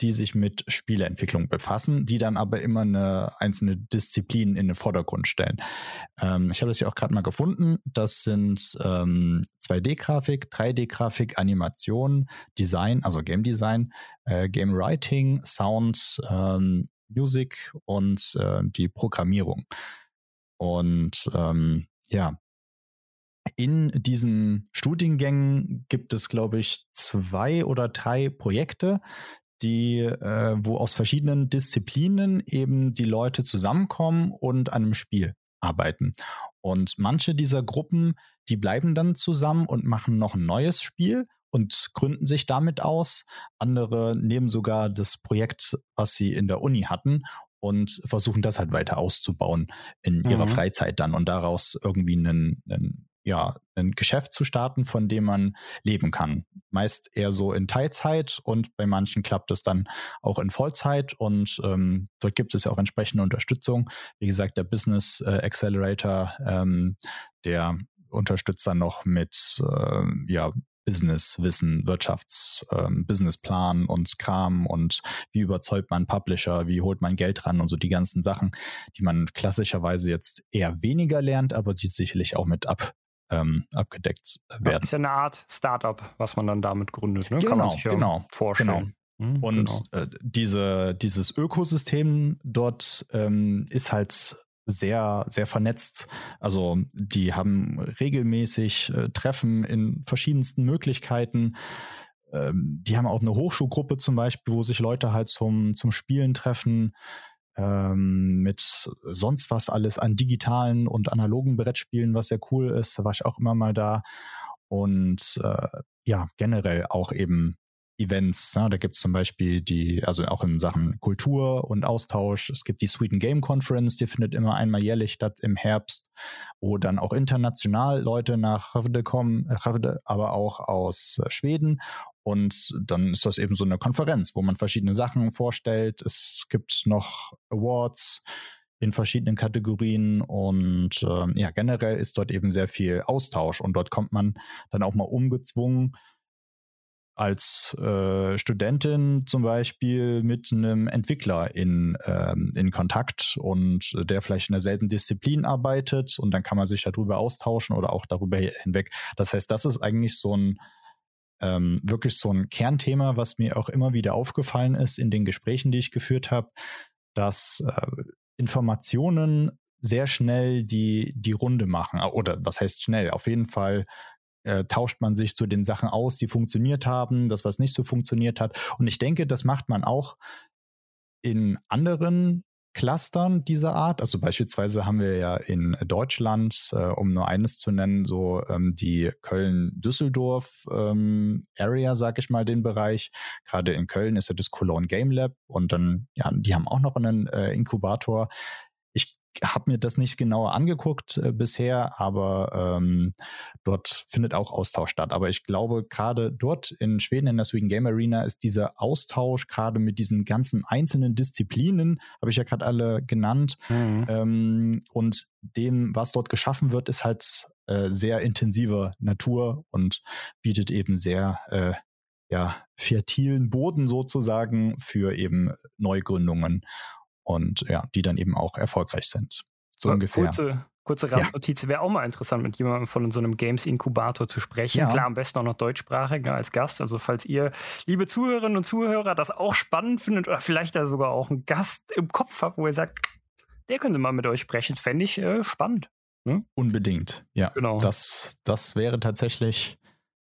die sich mit Spieleentwicklung befassen, die dann aber immer eine einzelne Disziplin in den Vordergrund stellen. Ähm, ich habe das ja auch gerade mal gefunden. Das sind ähm, 2D-Grafik, 3D-Grafik, Animation, Design, also Game Design, äh, Game Writing, Sound, ähm, Music und äh, die Programmierung. Und ähm, ja, in diesen Studiengängen gibt es, glaube ich, zwei oder drei Projekte, die, äh, wo aus verschiedenen Disziplinen eben die Leute zusammenkommen und an einem Spiel arbeiten. Und manche dieser Gruppen, die bleiben dann zusammen und machen noch ein neues Spiel und gründen sich damit aus. Andere nehmen sogar das Projekt, was sie in der Uni hatten und versuchen das halt weiter auszubauen in mhm. ihrer Freizeit dann und daraus irgendwie einen, einen ja, ein Geschäft zu starten, von dem man leben kann. Meist eher so in Teilzeit und bei manchen klappt es dann auch in Vollzeit und ähm, dort gibt es ja auch entsprechende Unterstützung. Wie gesagt, der Business äh, Accelerator, ähm, der unterstützt dann noch mit äh, ja, Businesswissen, Wirtschafts, ähm, Businessplan und Kram und wie überzeugt man Publisher, wie holt man Geld ran und so die ganzen Sachen, die man klassischerweise jetzt eher weniger lernt, aber die sicherlich auch mit ab, ähm, abgedeckt werden. Das ist ja eine Art Startup, was man dann damit gründet. Ne? Genau, Kann man sich ja genau, vorstellen. Genau. Mhm, und genau. äh, diese, dieses Ökosystem dort ähm, ist halt sehr, sehr vernetzt. Also die haben regelmäßig äh, Treffen in verschiedensten Möglichkeiten. Ähm, die haben auch eine Hochschulgruppe zum Beispiel, wo sich Leute halt zum, zum Spielen treffen ähm, mit sonst was alles an digitalen und analogen Brettspielen, was sehr cool ist. Da war ich auch immer mal da. Und äh, ja, generell auch eben Events. Ne? Da gibt es zum Beispiel die, also auch in Sachen Kultur und Austausch. Es gibt die Sweden Game Conference, die findet immer einmal jährlich statt im Herbst, wo dann auch international Leute nach Havde kommen, aber auch aus Schweden und dann ist das eben so eine Konferenz, wo man verschiedene Sachen vorstellt. Es gibt noch Awards in verschiedenen Kategorien und äh, ja, generell ist dort eben sehr viel Austausch und dort kommt man dann auch mal umgezwungen als äh, Studentin zum Beispiel mit einem Entwickler in, ähm, in Kontakt und der vielleicht in derselben Disziplin arbeitet und dann kann man sich darüber austauschen oder auch darüber hinweg. Das heißt, das ist eigentlich so ein ähm, wirklich so ein Kernthema, was mir auch immer wieder aufgefallen ist in den Gesprächen, die ich geführt habe, dass äh, Informationen sehr schnell die, die Runde machen. Oder was heißt schnell? Auf jeden Fall äh, tauscht man sich zu den Sachen aus, die funktioniert haben, das, was nicht so funktioniert hat. Und ich denke, das macht man auch in anderen Clustern dieser Art. Also beispielsweise haben wir ja in Deutschland, äh, um nur eines zu nennen, so ähm, die Köln-Düsseldorf ähm, sag ich mal, den Bereich. Gerade in Köln ist ja das Cologne Game Lab und dann, ja, die haben auch noch einen äh, Inkubator. Habe mir das nicht genauer angeguckt äh, bisher, aber ähm, dort findet auch Austausch statt. Aber ich glaube, gerade dort in Schweden in der Sweden Game Arena ist dieser Austausch gerade mit diesen ganzen einzelnen Disziplinen, habe ich ja gerade alle genannt, mhm. ähm, und dem, was dort geschaffen wird, ist halt äh, sehr intensiver Natur und bietet eben sehr äh, ja, fertilen Boden sozusagen für eben Neugründungen und ja, die dann eben auch erfolgreich sind. So ja, ungefähr. Kurze, kurze Randnotiz, ja. wäre auch mal interessant, mit jemandem von so einem Games-Inkubator zu sprechen. Ja. Klar, am besten auch noch deutschsprachig ne, als Gast. Also falls ihr, liebe Zuhörerinnen und Zuhörer, das auch spannend findet oder vielleicht da sogar auch einen Gast im Kopf habt, wo ihr sagt, der könnte mal mit euch sprechen, fände ich äh, spannend. Ne? Unbedingt, ja. Genau. Das, das wäre tatsächlich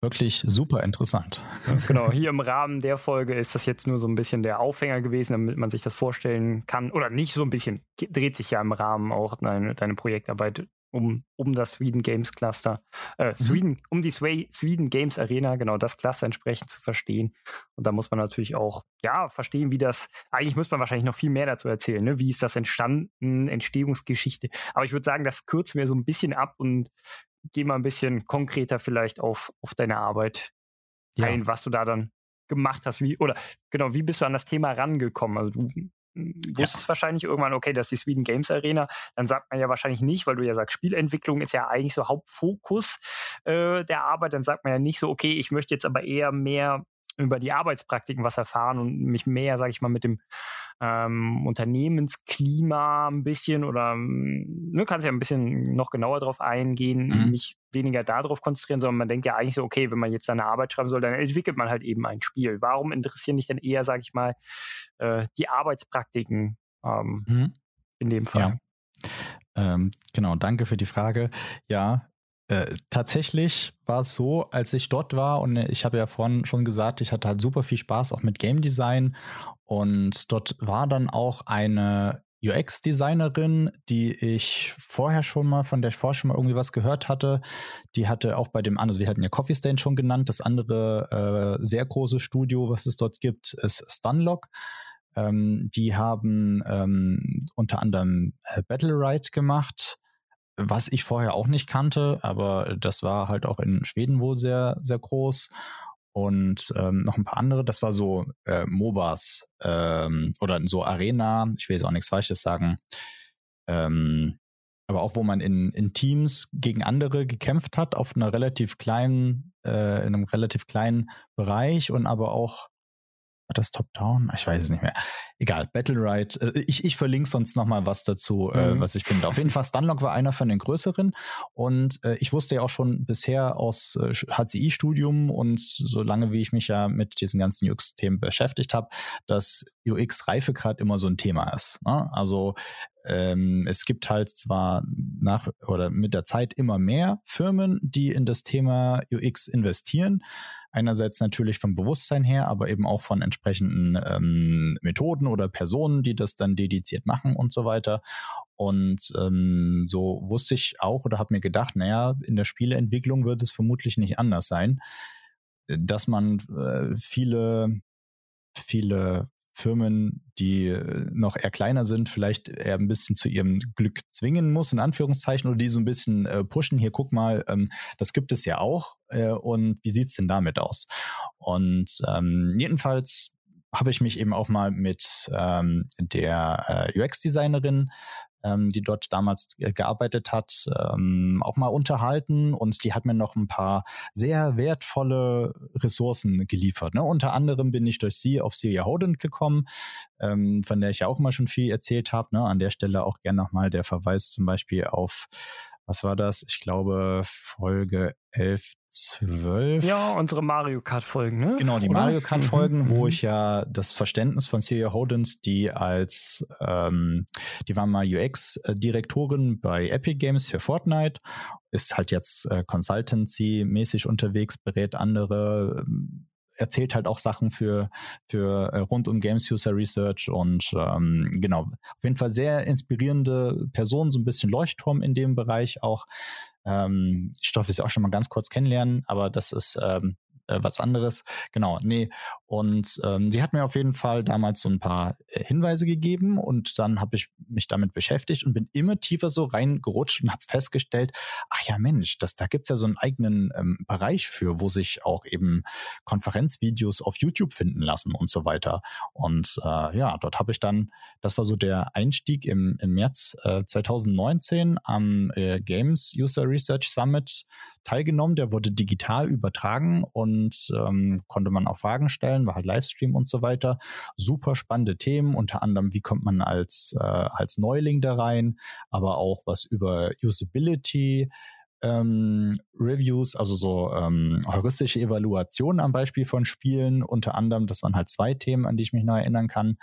wirklich super interessant. genau, hier im Rahmen der Folge ist das jetzt nur so ein bisschen der Aufhänger gewesen, damit man sich das vorstellen kann. Oder nicht so ein bisschen, dreht sich ja im Rahmen auch deine, deine Projektarbeit um, um das Sweden Games Cluster, äh, mhm. Sweden, mhm. um die Sweden Games Arena, genau das Cluster entsprechend zu verstehen. Und da muss man natürlich auch, ja, verstehen, wie das, eigentlich muss man wahrscheinlich noch viel mehr dazu erzählen, ne? wie ist das entstanden, Entstehungsgeschichte. Aber ich würde sagen, das kürzen wir so ein bisschen ab und geh mal ein bisschen konkreter vielleicht auf, auf deine Arbeit ja. ein, was du da dann gemacht hast, wie, oder genau, wie bist du an das Thema rangekommen? Also du wusstest ja. wahrscheinlich irgendwann, okay, das ist die Sweden Games Arena, dann sagt man ja wahrscheinlich nicht, weil du ja sagst, Spielentwicklung ist ja eigentlich so Hauptfokus äh, der Arbeit, dann sagt man ja nicht so, okay, ich möchte jetzt aber eher mehr über die Arbeitspraktiken was erfahren und mich mehr, sage ich mal, mit dem ähm, Unternehmensklima ein bisschen oder ne, kannst ja ein bisschen noch genauer drauf eingehen, mhm. mich weniger darauf konzentrieren, sondern man denkt ja eigentlich so, okay, wenn man jetzt seine Arbeit schreiben soll, dann entwickelt man halt eben ein Spiel. Warum interessieren dich denn eher, sage ich mal, äh, die Arbeitspraktiken ähm, mhm. in dem Fall? Ja. Ähm, genau, danke für die Frage. Ja, äh, tatsächlich war es so, als ich dort war und ich habe ja vorhin schon gesagt, ich hatte halt super viel Spaß auch mit Game Design und dort war dann auch eine UX-Designerin, die ich vorher schon mal, von der ich vorher schon mal irgendwie was gehört hatte. Die hatte auch bei dem anderen, also wir hatten ja Coffee Stain schon genannt, das andere äh, sehr große Studio, was es dort gibt, ist Stunlock. Ähm, die haben ähm, unter anderem äh, Battle Ride gemacht was ich vorher auch nicht kannte, aber das war halt auch in Schweden wohl sehr, sehr groß. Und ähm, noch ein paar andere, das war so äh, MOBAs ähm, oder so Arena, ich will jetzt auch nichts Falsches sagen, ähm, aber auch wo man in, in Teams gegen andere gekämpft hat, auf einer relativ kleinen, äh, in einem relativ kleinen Bereich und aber auch war das Top-Down? Ich weiß es nicht mehr. Egal, Battle Ride. Äh, ich, ich verlinke sonst nochmal was dazu, äh, mhm. äh, was ich finde. Auf jeden Fall, Stunlock war einer von den größeren. Und äh, ich wusste ja auch schon bisher aus HCI-Studium und so lange wie ich mich ja mit diesen ganzen UX-Themen beschäftigt habe, dass UX-Reifegrad immer so ein Thema ist. Ne? Also ähm, es gibt halt zwar nach oder mit der Zeit immer mehr Firmen, die in das Thema UX investieren. Einerseits natürlich vom Bewusstsein her, aber eben auch von entsprechenden ähm, Methoden oder Personen, die das dann dediziert machen und so weiter. Und ähm, so wusste ich auch oder habe mir gedacht, naja, in der Spieleentwicklung wird es vermutlich nicht anders sein, dass man äh, viele viele Firmen, die äh, noch eher kleiner sind, vielleicht eher ein bisschen zu ihrem Glück zwingen muss, in Anführungszeichen, oder die so ein bisschen äh, pushen. Hier, guck mal, ähm, das gibt es ja auch. Äh, und wie sieht's denn damit aus? Und ähm, jedenfalls habe ich mich eben auch mal mit ähm, der äh, UX-Designerin ähm, die dort damals gearbeitet hat, ähm, auch mal unterhalten und die hat mir noch ein paar sehr wertvolle Ressourcen geliefert. Ne? Unter anderem bin ich durch sie auf Celia Hodent gekommen, ähm, von der ich ja auch mal schon viel erzählt habe. Ne? An der Stelle auch gerne nochmal der Verweis zum Beispiel auf was war das? Ich glaube, Folge 11, 12. Ja, unsere Mario Kart-Folgen, ne? Genau, die Oder? Mario Kart-Folgen, mhm. wo ich ja das Verständnis von Celia Hodens, die als, ähm, die war mal UX-Direktorin bei Epic Games für Fortnite, ist halt jetzt äh, Consultancy-mäßig unterwegs, berät andere, ähm, erzählt halt auch Sachen für, für äh, rund um Games User Research und ähm, genau, auf jeden Fall sehr inspirierende Person, so ein bisschen Leuchtturm in dem Bereich auch. Ähm, ich durfte sie auch schon mal ganz kurz kennenlernen, aber das ist ähm, äh, was anderes. Genau, nee. Und ähm, sie hat mir auf jeden Fall damals so ein paar äh, Hinweise gegeben und dann habe ich mich damit beschäftigt und bin immer tiefer so reingerutscht und habe festgestellt, ach ja Mensch, das, da gibt's ja so einen eigenen ähm, Bereich für, wo sich auch eben Konferenzvideos auf YouTube finden lassen und so weiter. Und äh, ja, dort habe ich dann, das war so der Einstieg im, im März äh, 2019 am äh, Games User Research Summit teilgenommen. Der wurde digital übertragen und ähm, konnte man auch Fragen stellen, war halt Livestream und so weiter. Super spannende Themen, unter anderem, wie kommt man als, äh, als Neuling da rein, aber auch was über Usability, ähm, Reviews, also so ähm, heuristische Evaluationen am Beispiel von Spielen, unter anderem, das waren halt zwei Themen, an die ich mich noch erinnern kann.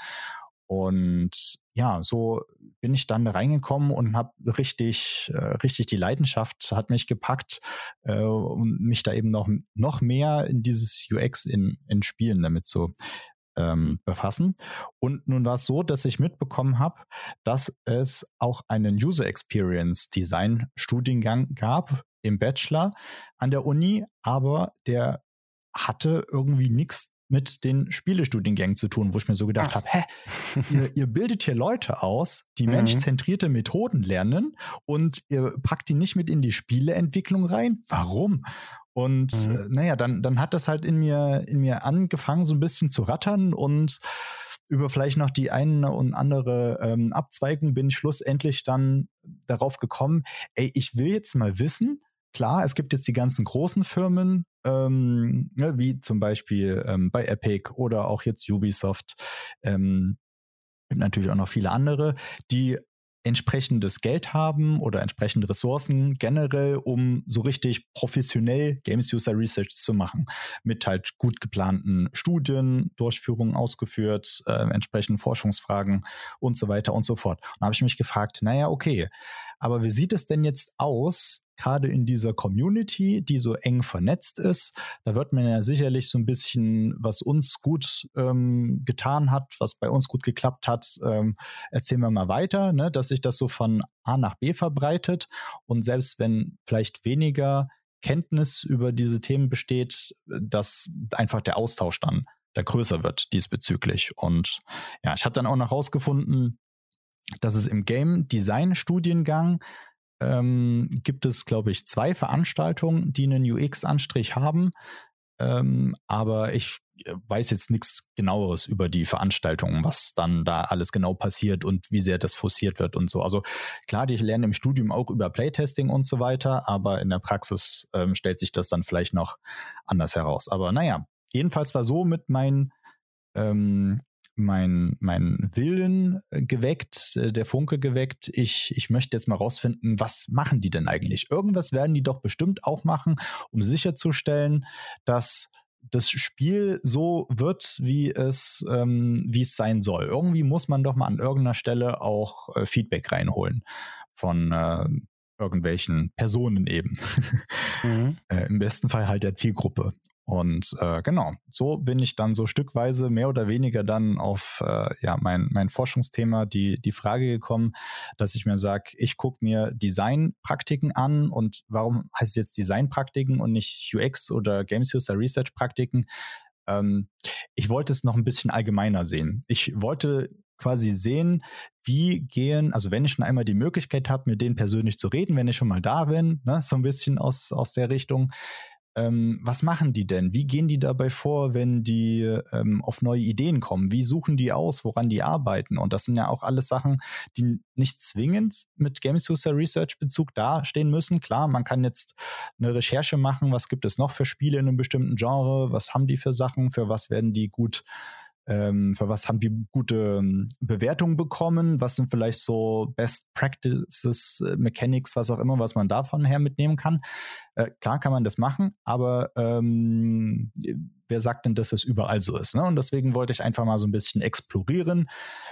Und ja, so bin ich dann reingekommen und habe richtig, äh, richtig die Leidenschaft hat mich gepackt äh, und mich da eben noch, noch mehr in dieses UX in, in Spielen damit zu ähm, befassen. Und nun war es so, dass ich mitbekommen habe, dass es auch einen User Experience Design Studiengang gab im Bachelor an der Uni, aber der hatte irgendwie nichts mit den Spielestudiengängen zu tun, wo ich mir so gedacht ah. habe, hä, ihr, ihr, bildet hier Leute aus, die mhm. menschzentrierte Methoden lernen und ihr packt die nicht mit in die Spieleentwicklung rein. Warum? Und mhm. äh, naja, dann, dann hat das halt in mir, in mir angefangen, so ein bisschen zu rattern und über vielleicht noch die eine und andere ähm, Abzweigung bin ich schlussendlich dann darauf gekommen, ey, ich will jetzt mal wissen, klar, es gibt jetzt die ganzen großen Firmen, ähm, ne, wie zum Beispiel ähm, bei Epic oder auch jetzt Ubisoft, ähm, und natürlich auch noch viele andere, die entsprechendes Geld haben oder entsprechende Ressourcen generell, um so richtig professionell Games User Research zu machen. Mit halt gut geplanten Studien, Durchführungen ausgeführt, äh, entsprechenden Forschungsfragen und so weiter und so fort. Und da habe ich mich gefragt, naja, okay, aber wie sieht es denn jetzt aus, gerade in dieser Community, die so eng vernetzt ist, da wird man ja sicherlich so ein bisschen, was uns gut ähm, getan hat, was bei uns gut geklappt hat, ähm, erzählen wir mal weiter, ne, dass sich das so von A nach B verbreitet und selbst wenn vielleicht weniger Kenntnis über diese Themen besteht, dass einfach der Austausch dann da größer wird diesbezüglich. Und ja, ich habe dann auch noch herausgefunden, dass es im Game Design Studiengang ähm, gibt es, glaube ich, zwei Veranstaltungen, die einen UX-Anstrich haben. Ähm, aber ich äh, weiß jetzt nichts genaueres über die Veranstaltungen, was dann da alles genau passiert und wie sehr das forciert wird und so. Also klar, die lernen im Studium auch über Playtesting und so weiter, aber in der Praxis ähm, stellt sich das dann vielleicht noch anders heraus. Aber naja, jedenfalls war so mit meinen ähm, mein, mein Willen äh, geweckt, äh, der Funke geweckt. Ich, ich möchte jetzt mal rausfinden, was machen die denn eigentlich? Irgendwas werden die doch bestimmt auch machen, um sicherzustellen, dass das Spiel so wird, wie es, ähm, wie es sein soll. Irgendwie muss man doch mal an irgendeiner Stelle auch äh, Feedback reinholen von äh, irgendwelchen Personen eben. Mhm. äh, Im besten Fall halt der Zielgruppe. Und äh, genau, so bin ich dann so stückweise mehr oder weniger dann auf äh, ja, mein, mein Forschungsthema die, die Frage gekommen, dass ich mir sage, ich gucke mir Designpraktiken an und warum heißt es jetzt Designpraktiken und nicht UX oder Games User Research Praktiken? Ähm, ich wollte es noch ein bisschen allgemeiner sehen. Ich wollte quasi sehen, wie gehen, also wenn ich schon einmal die Möglichkeit habe, mit denen persönlich zu reden, wenn ich schon mal da bin, ne, so ein bisschen aus, aus der Richtung, ähm, was machen die denn? Wie gehen die dabei vor, wenn die ähm, auf neue Ideen kommen? Wie suchen die aus, woran die arbeiten? Und das sind ja auch alles Sachen, die nicht zwingend mit Games User Research Bezug dastehen müssen. Klar, man kann jetzt eine Recherche machen, was gibt es noch für Spiele in einem bestimmten Genre, was haben die für Sachen, für was werden die gut ähm, für was haben die gute ähm, Bewertungen bekommen? Was sind vielleicht so Best Practices, äh, Mechanics, was auch immer, was man davon her mitnehmen kann? Äh, klar kann man das machen, aber ähm, wer sagt denn, dass es überall so ist? Ne? Und deswegen wollte ich einfach mal so ein bisschen explorieren,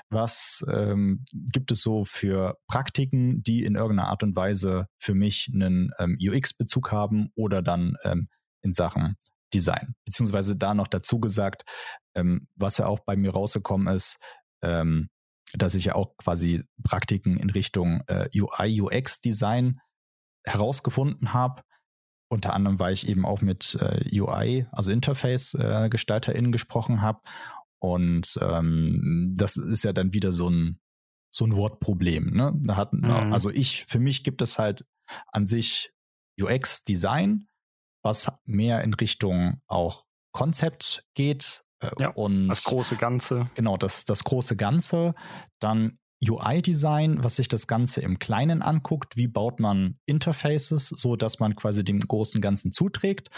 was ähm, gibt es so für Praktiken, die in irgendeiner Art und Weise für mich einen ähm, UX-Bezug haben oder dann ähm, in Sachen Design. Beziehungsweise da noch dazu gesagt, ähm, was ja auch bei mir rausgekommen ist, ähm, dass ich ja auch quasi Praktiken in Richtung äh, UI, UX Design herausgefunden habe. unter anderem, weil ich eben auch mit äh, UI, also Interface-GestalterInnen äh, gesprochen habe. Und ähm, das ist ja dann wieder so ein, so ein Wortproblem. Ne? Da hat, mhm. Also ich, für mich gibt es halt an sich UX-Design, was mehr in Richtung auch Konzept geht. Äh, ja, und das große Ganze. Genau, das, das große Ganze. Dann UI-Design, was sich das Ganze im Kleinen anguckt. Wie baut man Interfaces, so dass man quasi dem großen Ganzen zuträgt?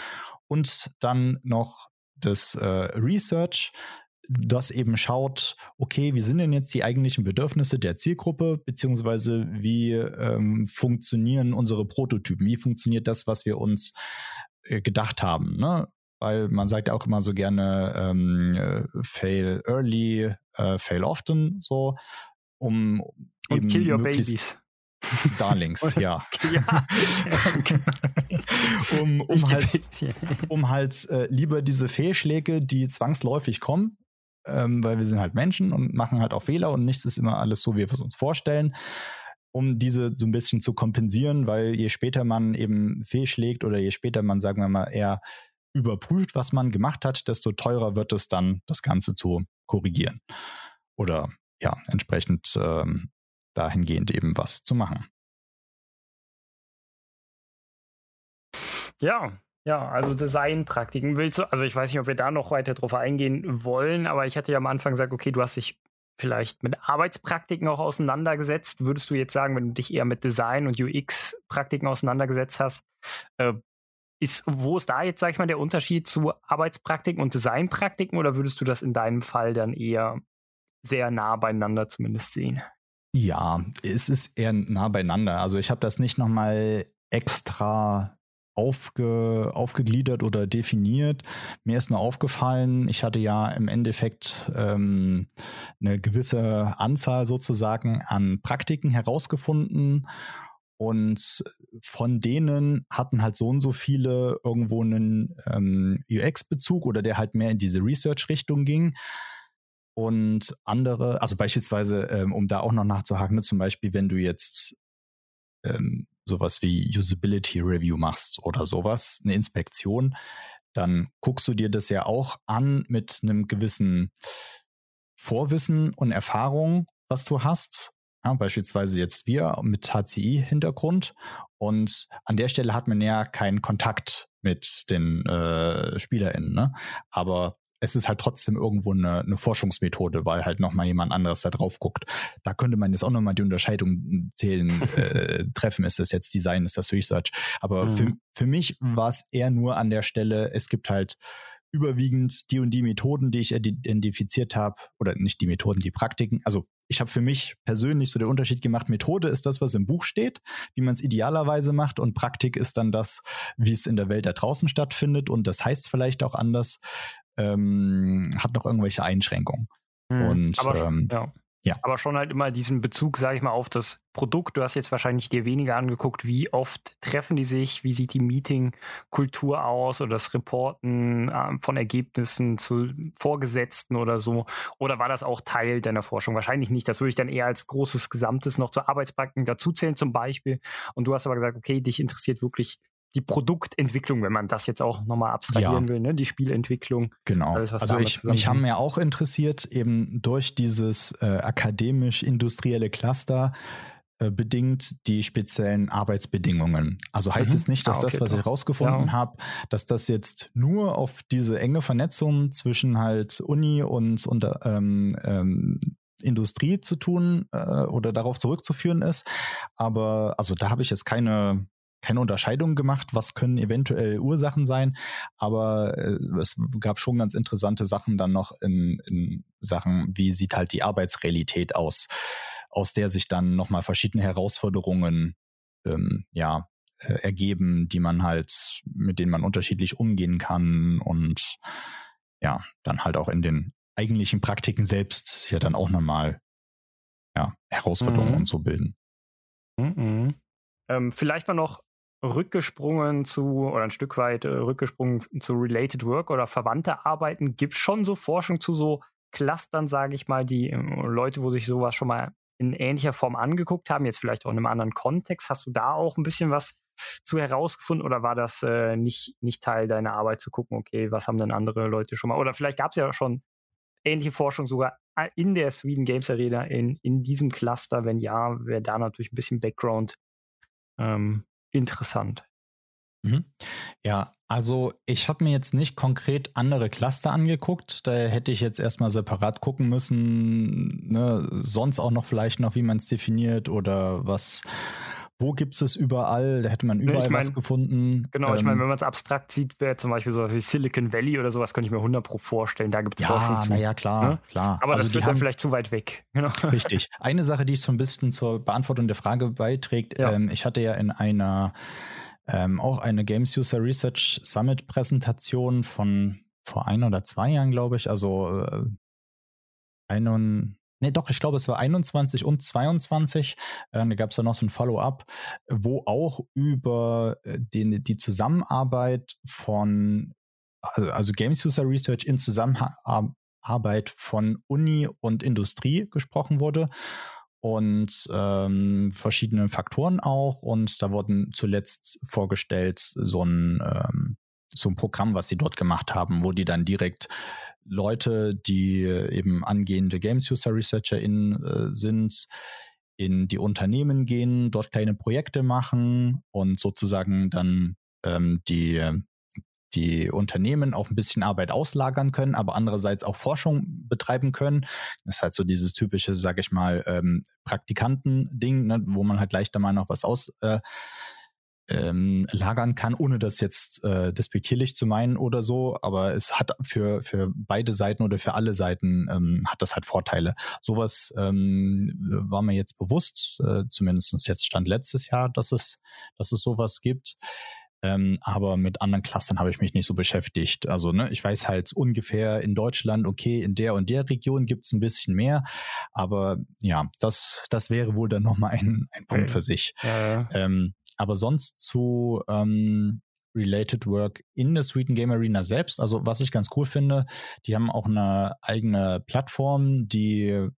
Und dann noch das äh, Research, das eben schaut, okay, wie sind denn jetzt die eigentlichen Bedürfnisse der Zielgruppe, beziehungsweise wie ähm, funktionieren unsere Prototypen, wie funktioniert das, was wir uns gedacht haben. Ne? Weil man sagt ja auch immer so gerne ähm, äh, fail early, äh, fail often, so, um Und kill your babies. Darlings, ja. ja. um, um, halt, um halt äh, lieber diese Fehlschläge, die zwangsläufig kommen, ähm, weil wir sind halt Menschen und machen halt auch Fehler und nichts ist immer alles so, wie wir es uns vorstellen, um diese so ein bisschen zu kompensieren, weil je später man eben fehlschlägt oder je später man, sagen wir mal, eher überprüft, was man gemacht hat, desto teurer wird es dann, das Ganze zu korrigieren. Oder ja, entsprechend ähm, dahingehend eben was zu machen. Ja, ja, also Designpraktiken willst du, also ich weiß nicht, ob wir da noch weiter drauf eingehen wollen, aber ich hatte ja am Anfang gesagt, okay, du hast dich vielleicht mit Arbeitspraktiken auch auseinandergesetzt. Würdest du jetzt sagen, wenn du dich eher mit Design und UX-Praktiken auseinandergesetzt hast, äh, ist, wo ist da jetzt, sag ich mal, der Unterschied zu Arbeitspraktiken und Designpraktiken oder würdest du das in deinem Fall dann eher sehr nah beieinander zumindest sehen? Ja, es ist eher nah beieinander. Also ich habe das nicht nochmal extra aufge, aufgegliedert oder definiert. Mir ist nur aufgefallen, ich hatte ja im Endeffekt ähm, eine gewisse Anzahl sozusagen an Praktiken herausgefunden und von denen hatten halt so und so viele irgendwo einen ähm, UX-Bezug oder der halt mehr in diese Research-Richtung ging. Und andere, also beispielsweise, ähm, um da auch noch nachzuhaken, ne, zum Beispiel, wenn du jetzt ähm, sowas wie Usability Review machst oder sowas, eine Inspektion, dann guckst du dir das ja auch an mit einem gewissen Vorwissen und Erfahrung, was du hast. Ja, beispielsweise jetzt wir mit HCI-Hintergrund. Und an der Stelle hat man ja keinen Kontakt mit den äh, SpielerInnen. Ne? Aber es ist halt trotzdem irgendwo eine, eine Forschungsmethode, weil halt nochmal jemand anderes da drauf guckt. Da könnte man jetzt auch nochmal die Unterscheidung zählen, äh, treffen, ist das jetzt Design, ist das Research. Aber mhm. für, für mich war es eher nur an der Stelle, es gibt halt überwiegend die und die Methoden, die ich identifiziert habe, oder nicht die Methoden, die Praktiken. Also ich habe für mich persönlich so der Unterschied gemacht, Methode ist das, was im Buch steht, wie man es idealerweise macht und Praktik ist dann das, wie es in der Welt da draußen stattfindet und das heißt vielleicht auch anders ähm, hat noch irgendwelche Einschränkungen. Mhm, und aber schon, ähm, ja. Ja. Aber schon halt immer diesen Bezug, sage ich mal, auf das Produkt. Du hast jetzt wahrscheinlich dir weniger angeguckt, wie oft treffen die sich, wie sieht die Meeting-Kultur aus oder das Reporten äh, von Ergebnissen zu Vorgesetzten oder so. Oder war das auch Teil deiner Forschung? Wahrscheinlich nicht. Das würde ich dann eher als großes Gesamtes noch zur Arbeitspraktiken dazuzählen zum Beispiel. Und du hast aber gesagt, okay, dich interessiert wirklich die Produktentwicklung, wenn man das jetzt auch nochmal abstrahieren ja. will, ne? die Spielentwicklung. Genau. Alles, also ich, mich haben ja auch interessiert, eben durch dieses äh, akademisch-industrielle Cluster äh, bedingt die speziellen Arbeitsbedingungen. Also heißt mhm. es nicht, dass ah, okay, das, was doch. ich rausgefunden ja. habe, dass das jetzt nur auf diese enge Vernetzung zwischen halt Uni und, und ähm, ähm, Industrie zu tun äh, oder darauf zurückzuführen ist. Aber also da habe ich jetzt keine keine Unterscheidung gemacht, was können eventuell Ursachen sein, aber äh, es gab schon ganz interessante Sachen dann noch in, in Sachen, wie sieht halt die Arbeitsrealität aus, aus der sich dann nochmal verschiedene Herausforderungen ähm, ja, äh, ergeben, die man halt, mit denen man unterschiedlich umgehen kann und ja, dann halt auch in den eigentlichen Praktiken selbst ja dann auch nochmal ja, Herausforderungen mhm. und so bilden. Mhm. Ähm, vielleicht mal noch rückgesprungen zu, oder ein Stück weit äh, rückgesprungen zu Related Work oder verwandte Arbeiten. Gibt es schon so Forschung zu so Clustern, sage ich mal, die äh, Leute, wo sich sowas schon mal in ähnlicher Form angeguckt haben, jetzt vielleicht auch in einem anderen Kontext. Hast du da auch ein bisschen was zu herausgefunden oder war das äh, nicht, nicht Teil deiner Arbeit zu gucken, okay, was haben denn andere Leute schon mal? Oder vielleicht gab es ja schon ähnliche Forschung sogar in der Sweden Games Arena in, in diesem Cluster. Wenn ja, wäre da natürlich ein bisschen Background ähm, interessant. Mhm. Ja, also ich habe mir jetzt nicht konkret andere Cluster angeguckt. Da hätte ich jetzt erstmal separat gucken müssen. Ne? Sonst auch noch vielleicht noch, wie man es definiert oder was. Wo gibt es überall? Da hätte man überall nee, ich mein, was gefunden. Genau, ähm, ich meine, wenn man es abstrakt sieht, wäre zum Beispiel so wie Silicon Valley oder sowas, könnte ich mir 100 pro vorstellen. Da gibt es ja, Forschung zu. Ja, klar, ne? klar. Aber also das wird dann vielleicht zu weit weg. Genau. Richtig. Eine Sache, die so ein bisschen zur Beantwortung der Frage beiträgt, ja. ähm, ich hatte ja in einer ähm, auch eine Games User Research Summit Präsentation von vor ein oder zwei Jahren, glaube ich. Also äh, ein Nee, doch, ich glaube, es war 21 und 22. Äh, da gab es dann noch so ein Follow-up, wo auch über äh, den, die Zusammenarbeit von, also, also Games User Research in Zusammenarbeit von Uni und Industrie gesprochen wurde und ähm, verschiedene Faktoren auch. Und da wurden zuletzt vorgestellt so ein, ähm, so ein Programm, was sie dort gemacht haben, wo die dann direkt Leute, die eben angehende Games User ResearcherInnen äh, sind, in die Unternehmen gehen, dort kleine Projekte machen und sozusagen dann ähm, die die Unternehmen auch ein bisschen Arbeit auslagern können, aber andererseits auch Forschung betreiben können. Das ist halt so dieses typische, sag ich mal, ähm, Praktikanten-Ding, ne, wo man halt leichter mal noch was aus äh, ähm, lagern kann, ohne das jetzt äh, despektierlich zu meinen oder so, aber es hat für, für beide Seiten oder für alle Seiten ähm, hat das halt Vorteile. Sowas ähm, war mir jetzt bewusst, äh, zumindest jetzt stand letztes Jahr, dass es, dass es sowas gibt. Ähm, aber mit anderen Clustern habe ich mich nicht so beschäftigt. Also ne, ich weiß halt ungefähr in Deutschland, okay, in der und der Region gibt es ein bisschen mehr. Aber ja, das, das wäre wohl dann nochmal ein, ein Punkt für sich. Ja. Ähm, aber sonst zu ähm, Related Work in der Sweden Game Arena selbst. Also was ich ganz cool finde, die haben auch eine eigene Plattform, die äh,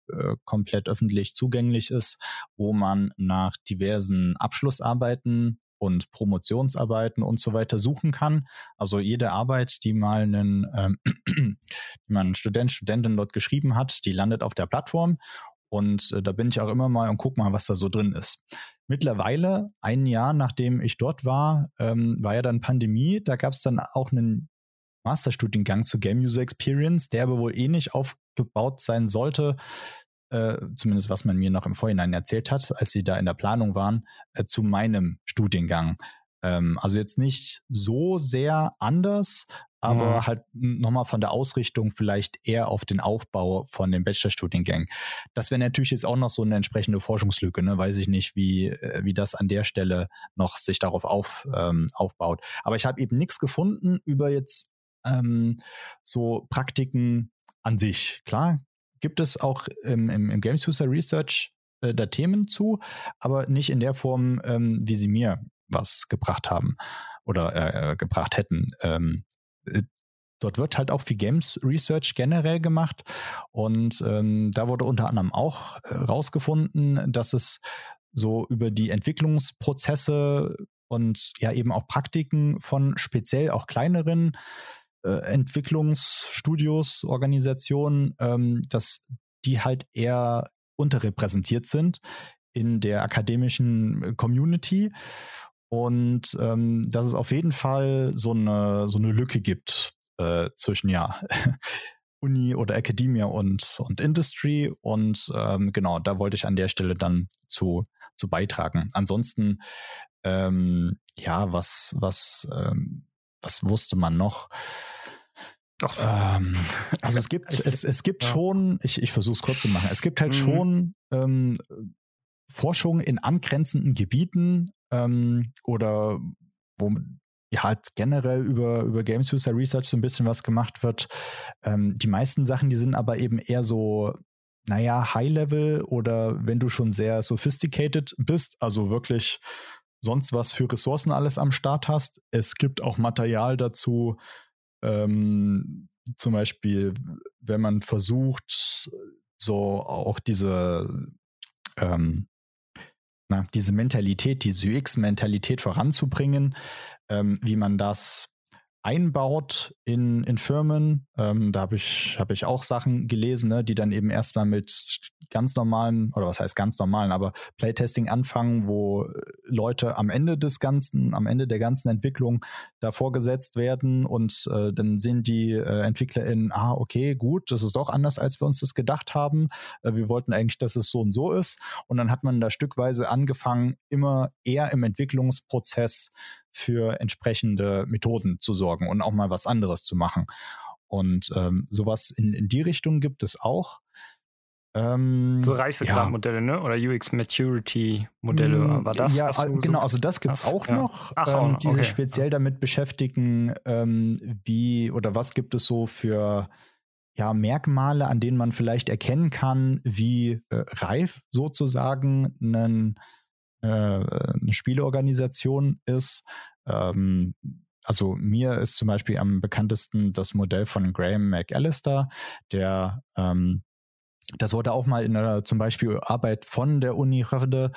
komplett öffentlich zugänglich ist, wo man nach diversen Abschlussarbeiten und Promotionsarbeiten und so weiter suchen kann. Also jede Arbeit, die mal einen, ähm, die man Student, Studentin dort geschrieben hat, die landet auf der Plattform. Und äh, da bin ich auch immer mal und guck mal, was da so drin ist. Mittlerweile, ein Jahr nachdem ich dort war, ähm, war ja dann Pandemie. Da gab es dann auch einen Masterstudiengang zu Game User Experience, der aber wohl ähnlich aufgebaut sein sollte, äh, zumindest was man mir noch im Vorhinein erzählt hat, als sie da in der Planung waren, äh, zu meinem Studiengang. Ähm, also jetzt nicht so sehr anders, aber mhm. halt nochmal von der Ausrichtung vielleicht eher auf den Aufbau von den Bachelorstudiengängen. Das wäre natürlich jetzt auch noch so eine entsprechende Forschungslücke, ne? weiß ich nicht, wie, äh, wie das an der Stelle noch sich darauf auf, ähm, aufbaut. Aber ich habe eben nichts gefunden über jetzt ähm, so Praktiken an sich. Klar, gibt es auch im, im, im Games User Research äh, da Themen zu, aber nicht in der Form, ähm, wie sie mir was gebracht haben oder äh, äh gebracht hätten. Ähm, äh, dort wird halt auch viel Games Research generell gemacht. Und ähm, da wurde unter anderem auch äh, rausgefunden, dass es so über die Entwicklungsprozesse und ja eben auch Praktiken von speziell auch kleineren äh, Entwicklungsstudios, Organisationen, ähm, dass die halt eher unterrepräsentiert sind in der akademischen Community und ähm, dass es auf jeden Fall so eine, so eine Lücke gibt äh, zwischen ja Uni oder Academia und, und Industry und ähm, genau, da wollte ich an der Stelle dann zu, zu beitragen. Ansonsten ähm, ja, was, was, ähm, was wusste man noch? Ähm, also es gibt, es, es gibt ja. schon, ich, ich versuche es kurz zu machen, es gibt halt mhm. schon ähm, Forschung in angrenzenden Gebieten ähm, oder wo ja halt generell über, über Games User Research so ein bisschen was gemacht wird. Ähm, die meisten Sachen, die sind aber eben eher so, naja, High-Level oder wenn du schon sehr sophisticated bist, also wirklich sonst was für Ressourcen alles am Start hast. Es gibt auch Material dazu, ähm, zum Beispiel, wenn man versucht, so auch diese ähm, na, diese Mentalität, diese UX-Mentalität voranzubringen, ähm, wie man das einbaut in, in Firmen. Ähm, da habe ich, hab ich auch Sachen gelesen, ne, die dann eben erstmal mit ganz normalen, oder was heißt ganz normalen, aber Playtesting anfangen, wo Leute am Ende des Ganzen, am Ende der ganzen Entwicklung da vorgesetzt werden und äh, dann sehen die äh, EntwicklerInnen, ah, okay, gut, das ist doch anders, als wir uns das gedacht haben. Äh, wir wollten eigentlich, dass es so und so ist. Und dann hat man da stückweise angefangen, immer eher im Entwicklungsprozess für entsprechende Methoden zu sorgen und auch mal was anderes zu machen. Und ähm, sowas in, in die Richtung gibt es auch. Ähm, so Reifegradmodelle, ja. ne? Oder UX Maturity Modelle, mm, war das? Ja, genau, also das gibt es auch ja. noch, Ach, ähm, auch, die okay. sich speziell damit beschäftigen, ähm, wie oder was gibt es so für ja, Merkmale, an denen man vielleicht erkennen kann, wie äh, reif sozusagen einen äh, eine Spieleorganisation ist. Ähm, also mir ist zum Beispiel am bekanntesten das Modell von Graham McAllister, der ähm, das wurde auch mal in einer zum Beispiel Arbeit von der Uni Röde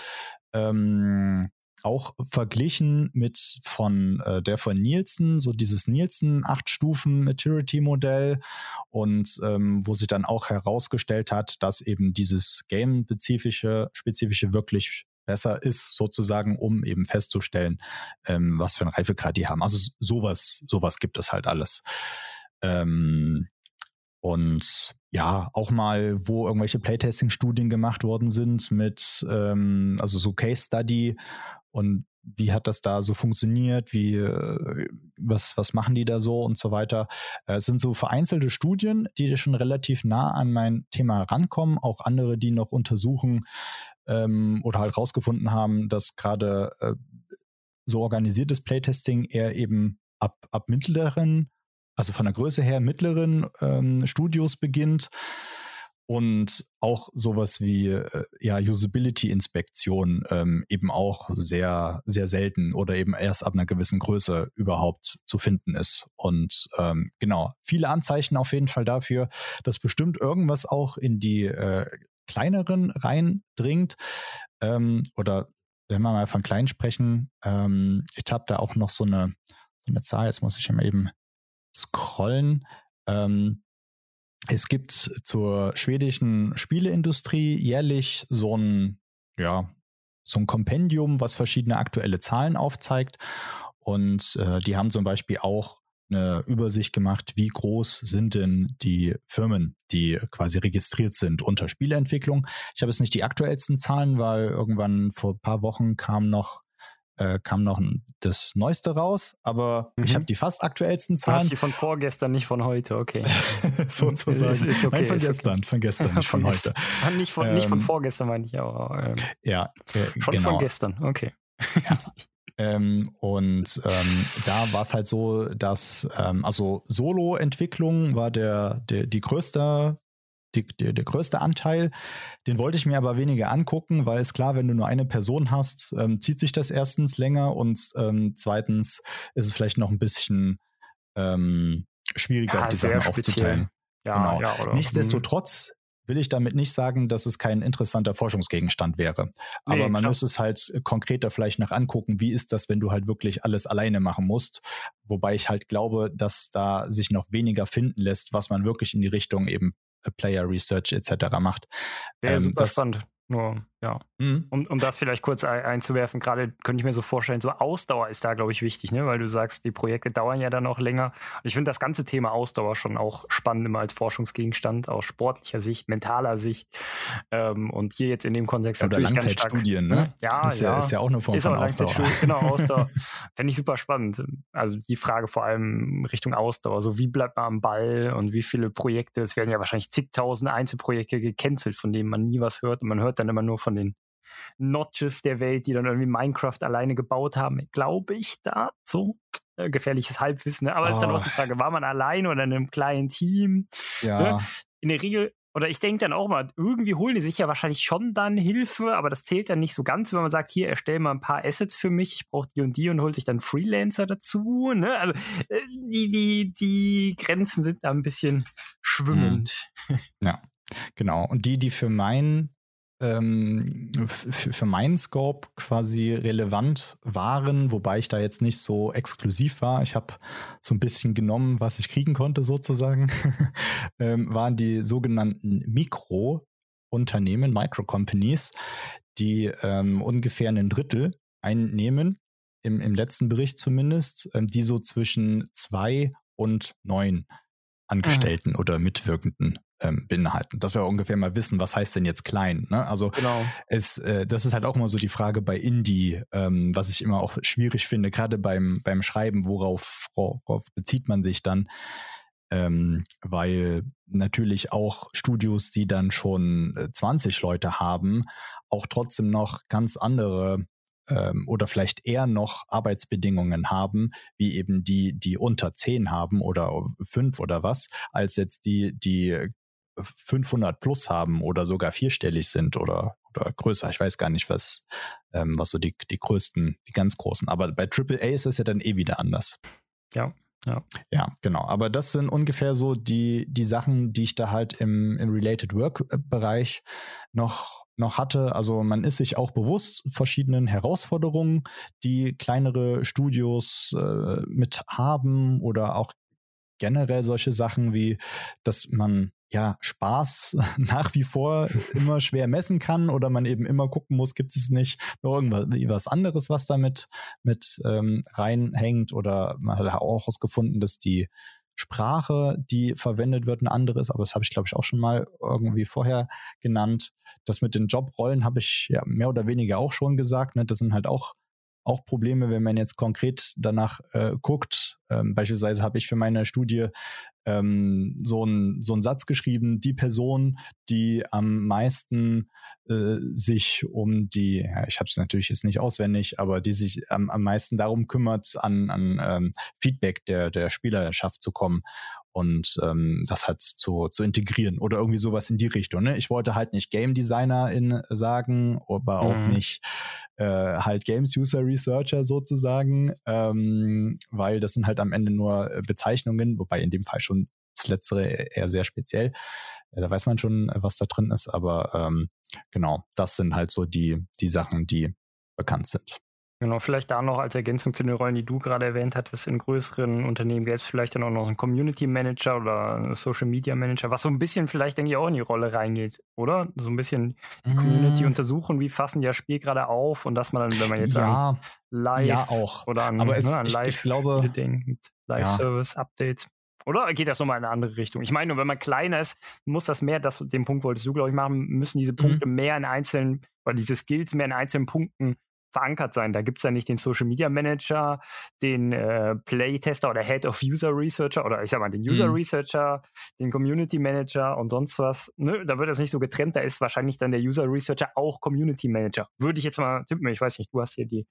ähm, auch verglichen mit von äh, der von Nielsen, so dieses Nielsen acht Stufen Maturity Modell und ähm, wo sich dann auch herausgestellt hat, dass eben dieses Game spezifische spezifische wirklich besser ist, sozusagen, um eben festzustellen, ähm, was für einen Reifegrad die haben. Also sowas, sowas gibt es halt alles. Ähm, und ja, auch mal, wo irgendwelche Playtesting-Studien gemacht worden sind mit, ähm, also so Case Study und wie hat das da so funktioniert, wie, äh, was, was machen die da so und so weiter. Äh, es sind so vereinzelte Studien, die schon relativ nah an mein Thema rankommen, auch andere, die noch untersuchen, ähm, oder halt rausgefunden haben, dass gerade äh, so organisiertes Playtesting eher eben ab, ab mittleren, also von der Größe her mittleren ähm, Studios beginnt und auch sowas wie äh, ja Usability-Inspektion ähm, eben auch sehr sehr selten oder eben erst ab einer gewissen Größe überhaupt zu finden ist und ähm, genau viele Anzeichen auf jeden Fall dafür, dass bestimmt irgendwas auch in die äh, kleineren reindringt. Ähm, oder wenn wir mal von klein sprechen, ähm, ich habe da auch noch so eine, so eine Zahl, jetzt muss ich mal eben scrollen. Ähm, es gibt zur schwedischen Spieleindustrie jährlich so ein, ja, so ein Kompendium, was verschiedene aktuelle Zahlen aufzeigt. Und äh, die haben zum Beispiel auch eine Übersicht gemacht, wie groß sind denn die Firmen, die quasi registriert sind unter Spieleentwicklung. Ich habe jetzt nicht die aktuellsten Zahlen, weil irgendwann vor ein paar Wochen kam noch äh, kam noch das Neueste raus, aber mhm. ich habe die fast aktuellsten Zahlen. Du hast die von vorgestern, nicht von heute, okay. Sozusagen. Ist, ist okay, Nein, von gestern, okay. von gestern, nicht von, von heute. Nicht von, ähm, nicht von vorgestern, meine ich auch. Ähm, ja, äh, schon genau. von gestern, okay. Ja, ähm, und ähm, da war es halt so, dass ähm, also Solo-Entwicklung war der, der die größte die, die, der größte Anteil. Den wollte ich mir aber weniger angucken, weil es klar, wenn du nur eine Person hast, ähm, zieht sich das erstens länger und ähm, zweitens ist es vielleicht noch ein bisschen ähm, schwieriger, ja, die Sachen speziell. aufzuteilen. Ja, genau. Ja, Nichtsdestotrotz will ich damit nicht sagen, dass es kein interessanter Forschungsgegenstand wäre. Aber nee, man klar. muss es halt konkreter vielleicht noch angucken, wie ist das, wenn du halt wirklich alles alleine machen musst. Wobei ich halt glaube, dass da sich noch weniger finden lässt, was man wirklich in die Richtung eben Player Research etc. macht. Ja, ähm, super das, spannend. Nur, ja. Mhm. Um, um das vielleicht kurz einzuwerfen, gerade könnte ich mir so vorstellen, so Ausdauer ist da, glaube ich, wichtig, ne? weil du sagst, die Projekte dauern ja dann auch länger. Ich finde das ganze Thema Ausdauer schon auch spannend immer als Forschungsgegenstand aus sportlicher Sicht, mentaler Sicht. Ähm, und hier jetzt in dem Kontext ja, natürlich ganz stark. Studien, ne? Ja, ist ja, ist ja auch eine Form ist von Ausdauer. Genau, Ausdauer. Fände ich super spannend. Also die Frage vor allem Richtung Ausdauer. So wie bleibt man am Ball und wie viele Projekte, es werden ja wahrscheinlich zigtausende Einzelprojekte gecancelt, von denen man nie was hört und man hört dann immer nur von den Notches der Welt, die dann irgendwie Minecraft alleine gebaut haben, glaube ich da so. Äh, gefährliches Halbwissen, ne? aber oh. ist dann auch die Frage, war man allein oder in einem kleinen Team? Ja. Ne? In der Regel oder ich denke dann auch mal, irgendwie holen die sich ja wahrscheinlich schon dann Hilfe, aber das zählt dann nicht so ganz, wenn man sagt, hier, erstell mal ein paar Assets für mich, ich brauche die und die und holt sich dann Freelancer dazu. Ne? Also äh, die, die, die Grenzen sind da ein bisschen schwimmend. Hm. Ja, genau. Und die, die für mein ähm, für meinen Scope quasi relevant waren, wobei ich da jetzt nicht so exklusiv war. Ich habe so ein bisschen genommen, was ich kriegen konnte sozusagen, ähm, waren die sogenannten Mikrounternehmen, Micro-Companies, die ähm, ungefähr ein Drittel einnehmen, im, im letzten Bericht zumindest, ähm, die so zwischen zwei und neun Angestellten mhm. oder Mitwirkenden ähm, beinhalten. Dass wir ungefähr mal wissen, was heißt denn jetzt klein. Ne? Also genau. es, äh, das ist halt auch immer so die Frage bei Indie, ähm, was ich immer auch schwierig finde, gerade beim, beim Schreiben, worauf, worauf bezieht man sich dann? Ähm, weil natürlich auch Studios, die dann schon 20 äh, Leute haben, auch trotzdem noch ganz andere ähm, oder vielleicht eher noch Arbeitsbedingungen haben, wie eben die, die unter 10 haben oder 5 oder was, als jetzt die, die 500 plus haben oder sogar vierstellig sind oder, oder größer. Ich weiß gar nicht, was, ähm, was so die, die größten, die ganz großen. Aber bei AAA ist es ja dann eh wieder anders. Ja. Ja. ja, genau. Aber das sind ungefähr so die, die Sachen, die ich da halt im, im Related Work-Bereich noch, noch hatte. Also man ist sich auch bewusst verschiedenen Herausforderungen, die kleinere Studios äh, mit haben oder auch generell solche Sachen wie, dass man ja, Spaß nach wie vor immer schwer messen kann oder man eben immer gucken muss, gibt es nicht noch irgendwas anderes, was damit mit ähm, reinhängt oder man hat auch herausgefunden, dass die Sprache, die verwendet wird, eine andere ist, aber das habe ich glaube ich auch schon mal irgendwie vorher genannt. Das mit den Jobrollen habe ich ja mehr oder weniger auch schon gesagt. Ne? Das sind halt auch auch Probleme, wenn man jetzt konkret danach äh, guckt. Ähm, beispielsweise habe ich für meine Studie ähm, so, ein, so einen Satz geschrieben, die Person, die am meisten äh, sich um die, ja, ich habe es natürlich jetzt nicht auswendig, aber die sich am, am meisten darum kümmert, an, an ähm, Feedback der, der Spielerschaft zu kommen und ähm, das halt zu, zu integrieren oder irgendwie sowas in die Richtung. Ne? Ich wollte halt nicht Game Designer in sagen, aber auch mhm. nicht äh, halt Games User Researcher sozusagen, ähm, weil das sind halt am Ende nur äh, Bezeichnungen, wobei in dem Fall schon das letztere eher sehr speziell. Äh, da weiß man schon, was da drin ist, aber ähm, genau, das sind halt so die, die Sachen, die bekannt sind. Genau, vielleicht da noch als Ergänzung zu den Rollen, die du gerade erwähnt hattest, in größeren Unternehmen gäbe es vielleicht dann auch noch einen Community Manager oder Social Media Manager, was so ein bisschen vielleicht, denke ich, auch in die Rolle reingeht, oder? So ein bisschen die Community mm. untersuchen, wie fassen die das Spiel gerade auf und dass man dann, wenn man jetzt ja, an Live ja auch. oder an, Aber es, ne, an ich, Live ich glaube, mit Live-Service, ja. Updates. Oder geht das nochmal in eine andere Richtung? Ich meine, nur wenn man kleiner ist, muss das mehr, das, den Punkt wolltest du, glaube ich, machen, müssen diese mhm. Punkte mhm. mehr in einzelnen, oder diese Skills mehr in einzelnen Punkten verankert sein. Da gibt es ja nicht den Social Media Manager, den äh, Playtester oder Head of User Researcher oder ich sag mal den User mhm. Researcher, den Community Manager und sonst was. Ne? Da wird das nicht so getrennt. Da ist wahrscheinlich dann der User Researcher auch Community Manager. Würde ich jetzt mal tippen. Ich weiß nicht, du hast hier die,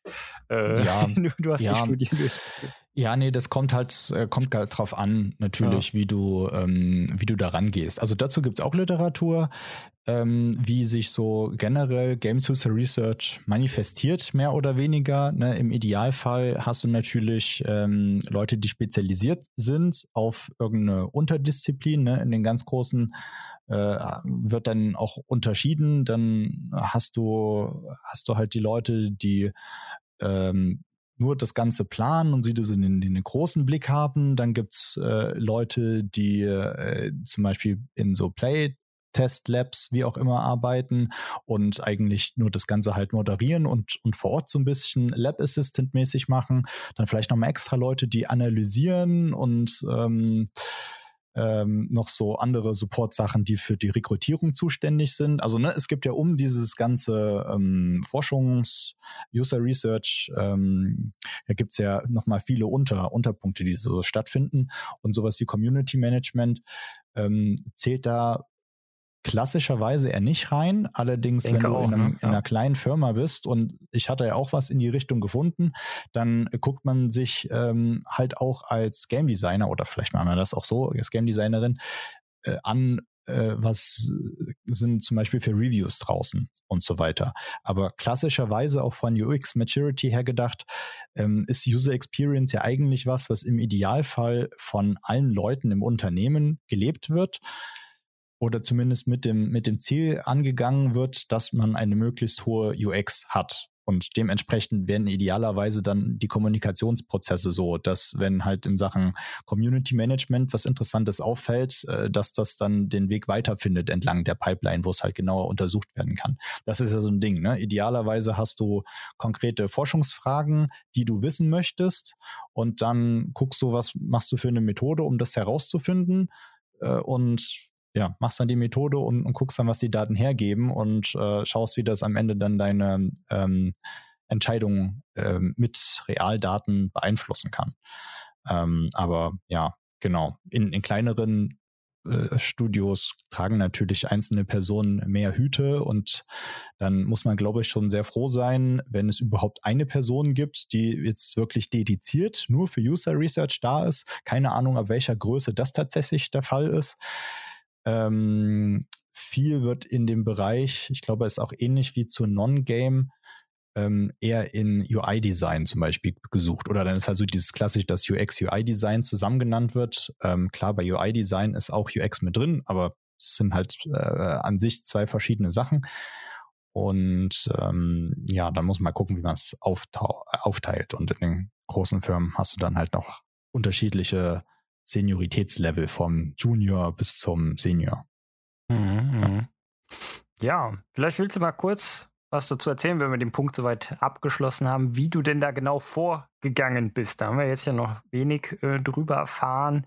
äh, ja, du, hast ja. die Studie durch. Ja, nee, das kommt halt, äh, kommt halt drauf an, natürlich, ja. wie du, ähm, wie du da rangehst. Also dazu gibt es auch Literatur, ähm, wie sich so generell Games User Research manifestiert, mehr oder weniger. Ne? Im Idealfall hast du natürlich ähm, Leute, die spezialisiert sind auf irgendeine Unterdisziplin. Ne? In den ganz großen äh, wird dann auch unterschieden. Dann hast du, hast du halt die Leute, die ähm, nur das ganze planen und sie das in den, in den großen Blick haben. Dann gibt's äh, Leute, die äh, zum Beispiel in so Play Testlabs, wie auch immer, arbeiten und eigentlich nur das Ganze halt moderieren und, und vor Ort so ein bisschen Lab Assistant mäßig machen. Dann vielleicht nochmal extra Leute, die analysieren und ähm, ähm, noch so andere Support-Sachen, die für die Rekrutierung zuständig sind. Also ne, es gibt ja um dieses ganze ähm, Forschungs-, User Research, ähm, da gibt es ja nochmal viele Unter Unterpunkte, die so stattfinden. Und sowas wie Community Management ähm, zählt da klassischerweise eher nicht rein. Allerdings, wenn du auch, in, einem, ne? in, einer kleinen Firma bist und ich hatte ja auch was in die Richtung gefunden, dann guckt man sich ähm, halt auch als Game Designer oder vielleicht machen wir das auch so, als Game Designerin, äh, an, äh, was sind zum Beispiel für Reviews draußen und so weiter. Aber klassischerweise auch von UX Maturity her gedacht, ähm, ist User Experience ja eigentlich was, was im Idealfall von allen Leuten im Unternehmen gelebt wird oder zumindest mit dem, mit dem Ziel angegangen wird, dass man eine möglichst hohe UX hat. Und dementsprechend werden idealerweise dann die Kommunikationsprozesse so, dass wenn halt in Sachen Community Management was Interessantes auffällt, äh, dass das dann den Weg weiterfindet entlang der Pipeline, wo es halt genauer untersucht werden kann. Das ist ja so ein Ding. Ne? Idealerweise hast du konkrete Forschungsfragen, die du wissen möchtest und dann guckst du, was machst du für eine Methode, um das herauszufinden äh, und ja, machst dann die Methode und, und guckst dann, was die Daten hergeben und äh, schaust, wie das am Ende dann deine ähm, Entscheidungen ähm, mit Realdaten beeinflussen kann. Ähm, aber ja, genau. In, in kleineren äh, Studios tragen natürlich einzelne Personen mehr Hüte und dann muss man, glaube ich, schon sehr froh sein, wenn es überhaupt eine Person gibt, die jetzt wirklich dediziert nur für User Research da ist. Keine Ahnung, ab welcher Größe das tatsächlich der Fall ist. Ähm, viel wird in dem Bereich, ich glaube, ist auch ähnlich wie zu Non-Game, ähm, eher in UI-Design zum Beispiel gesucht. Oder dann ist also dieses klassisch, dass UX-UI-Design zusammen genannt wird. Ähm, klar, bei UI-Design ist auch UX mit drin, aber es sind halt äh, an sich zwei verschiedene Sachen. Und ähm, ja, dann muss man gucken, wie man es aufteilt. Und in den großen Firmen hast du dann halt noch unterschiedliche Senioritätslevel vom Junior bis zum Senior. Mhm, ja. Mhm. ja, vielleicht willst du mal kurz was dazu erzählen, wenn wir den Punkt soweit abgeschlossen haben, wie du denn da genau vorgegangen bist. Da haben wir jetzt ja noch wenig äh, drüber erfahren.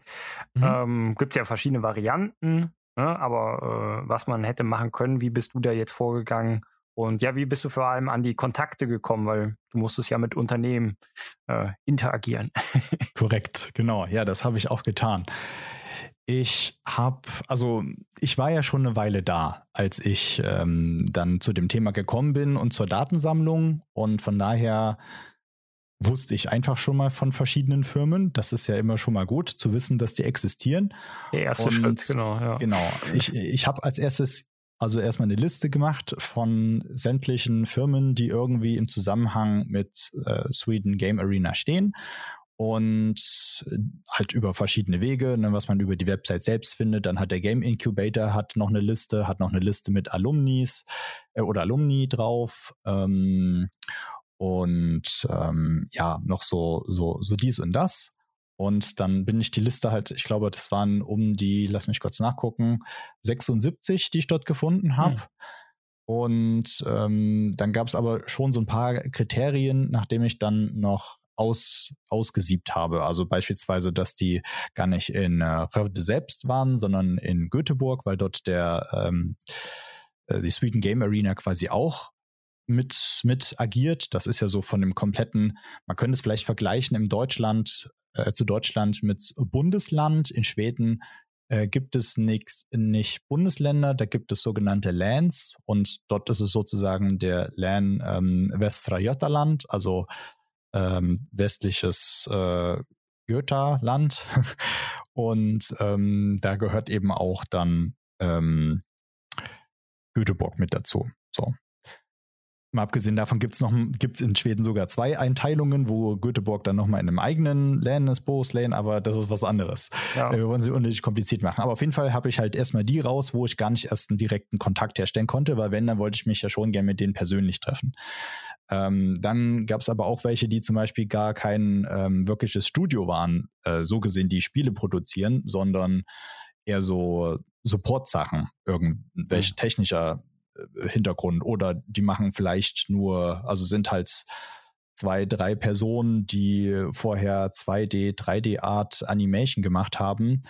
Mhm. Ähm, Gibt es ja verschiedene Varianten, ne? aber äh, was man hätte machen können, wie bist du da jetzt vorgegangen? Und ja, wie bist du vor allem an die Kontakte gekommen, weil du musstest ja mit Unternehmen äh, interagieren. Korrekt, genau. Ja, das habe ich auch getan. Ich habe, also ich war ja schon eine Weile da, als ich ähm, dann zu dem Thema gekommen bin und zur Datensammlung. Und von daher wusste ich einfach schon mal von verschiedenen Firmen. Das ist ja immer schon mal gut zu wissen, dass die existieren. Der erste und, Schritt, genau. Ja. Genau. Ich, ich habe als erstes also erstmal eine Liste gemacht von sämtlichen Firmen, die irgendwie im Zusammenhang mit äh, Sweden Game Arena stehen und äh, halt über verschiedene Wege, ne, was man über die Website selbst findet. Dann hat der Game Incubator hat noch eine Liste, hat noch eine Liste mit Alumnis äh, oder Alumni drauf. Ähm, und ähm, ja, noch so, so, so dies und das. Und dann bin ich die Liste halt, ich glaube, das waren um die, lass mich kurz nachgucken, 76, die ich dort gefunden habe. Hm. Und ähm, dann gab es aber schon so ein paar Kriterien, nachdem ich dann noch aus, ausgesiebt habe. Also beispielsweise, dass die gar nicht in äh, Rövde selbst waren, sondern in Göteborg, weil dort der ähm, äh, die Sweden Game Arena quasi auch mit, mit agiert. Das ist ja so von dem kompletten, man könnte es vielleicht vergleichen im Deutschland, äh, zu Deutschland mit Bundesland. In Schweden äh, gibt es nix, nicht Bundesländer, da gibt es sogenannte Lands und dort ist es sozusagen der Lan ähm, Västra Götaland, also ähm, westliches äh, Götaland. und ähm, da gehört eben auch dann ähm, Göteborg mit dazu. So. Mal abgesehen davon gibt es noch gibt's in Schweden sogar zwei Einteilungen, wo Göteborg dann nochmal in einem eigenen Län ist, Bohuslän, aber das ist was anderes. Ja. Wir wollen sie unnötig kompliziert machen. Aber auf jeden Fall habe ich halt erstmal die raus, wo ich gar nicht erst einen direkten Kontakt herstellen konnte, weil wenn, dann wollte ich mich ja schon gerne mit denen persönlich treffen. Ähm, dann gab es aber auch welche, die zum Beispiel gar kein ähm, wirkliches Studio waren, äh, so gesehen, die Spiele produzieren, sondern eher so Support-Sachen, irgendwelche mhm. technischer äh, Hintergrund oder die machen vielleicht nur, also sind halt zwei, drei Personen, die vorher 2D, 3D-Art Animation gemacht haben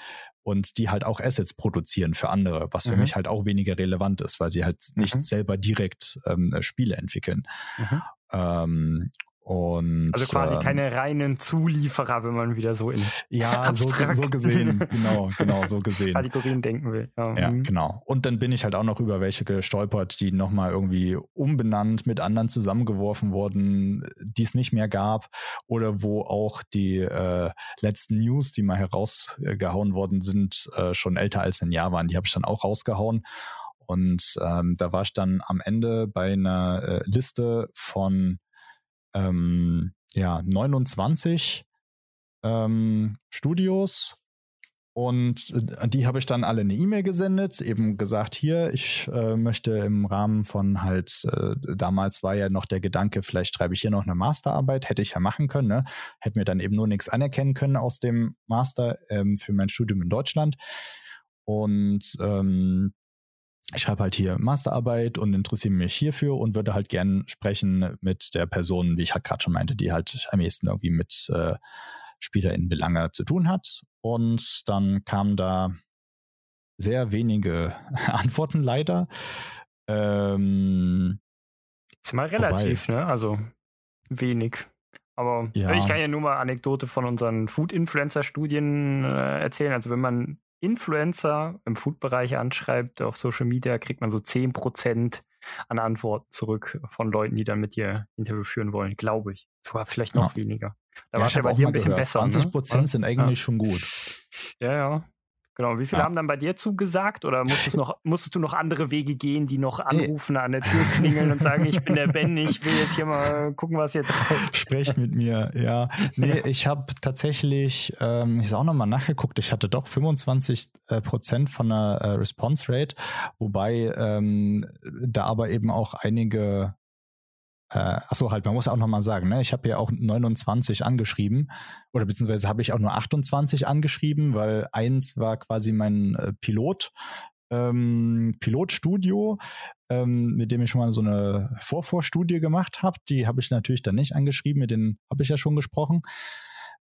und die halt auch Assets produzieren für andere, was für mhm. mich halt auch weniger relevant ist, weil sie halt nicht mhm. selber direkt ähm, Spiele entwickeln. Mhm. Ähm, und, also quasi ähm, keine reinen Zulieferer, wenn man wieder so in ja so, so, gesehen, genau, genau so gesehen Kategorien denken will. Ja. ja, mhm. genau. Und dann bin ich halt auch noch über welche gestolpert, die nochmal irgendwie umbenannt mit anderen zusammengeworfen wurden, die es nicht mehr gab oder wo auch die äh, letzten News, die mal herausgehauen worden sind, äh, schon älter als ein Jahr waren. Die habe ich dann auch rausgehauen. Und ähm, da war ich dann am Ende bei einer äh, Liste von ähm, ja, 29 ähm, Studios Und äh, die habe ich dann alle eine E-Mail gesendet, eben gesagt, hier, ich äh, möchte im Rahmen von halt, äh, damals war ja noch der Gedanke, vielleicht schreibe ich hier noch eine Masterarbeit, hätte ich ja machen können, ne? hätte mir dann eben nur nichts anerkennen können aus dem Master ähm, für mein Studium in Deutschland. Und ähm, ich schreibe halt hier Masterarbeit und interessiere mich hierfür und würde halt gern sprechen mit der Person, wie ich halt gerade schon meinte, die halt am ehesten irgendwie mit äh, SpielerInnen-Belange zu tun hat. Und dann kamen da sehr wenige Antworten leider. Ähm, ist mal relativ, wobei, ne? Also wenig. Aber ja. ich kann ja nur mal Anekdote von unseren Food-Influencer-Studien äh, erzählen. Also wenn man Influencer im Food-Bereich anschreibt auf Social Media, kriegt man so 10% an Antworten zurück von Leuten, die dann mit dir Interview führen wollen, glaube ich. Sogar vielleicht noch ja. weniger. Da ja, war es ja bei dir ein bisschen gehört. besser. 20 Prozent ne? sind eigentlich ja. schon gut. Ja, ja. Genau. Wie viele ja. haben dann bei dir zugesagt oder musstest, noch, musstest du noch andere Wege gehen, die noch anrufen, an der Tür klingeln und sagen, ich bin der Ben, ich will jetzt hier mal gucken, was ihr traut? Sprecht mit mir, ja. Nee, ich habe tatsächlich, ähm, ich habe auch nochmal nachgeguckt, ich hatte doch 25 äh, Prozent von der äh, Response Rate, wobei ähm, da aber eben auch einige äh, achso, halt, man muss auch nochmal sagen, ne, ich habe ja auch 29 angeschrieben oder beziehungsweise habe ich auch nur 28 angeschrieben, weil eins war quasi mein äh, Pilot, ähm, Pilotstudio, ähm, mit dem ich schon mal so eine Vorvorstudie gemacht habe. Die habe ich natürlich dann nicht angeschrieben, mit denen habe ich ja schon gesprochen.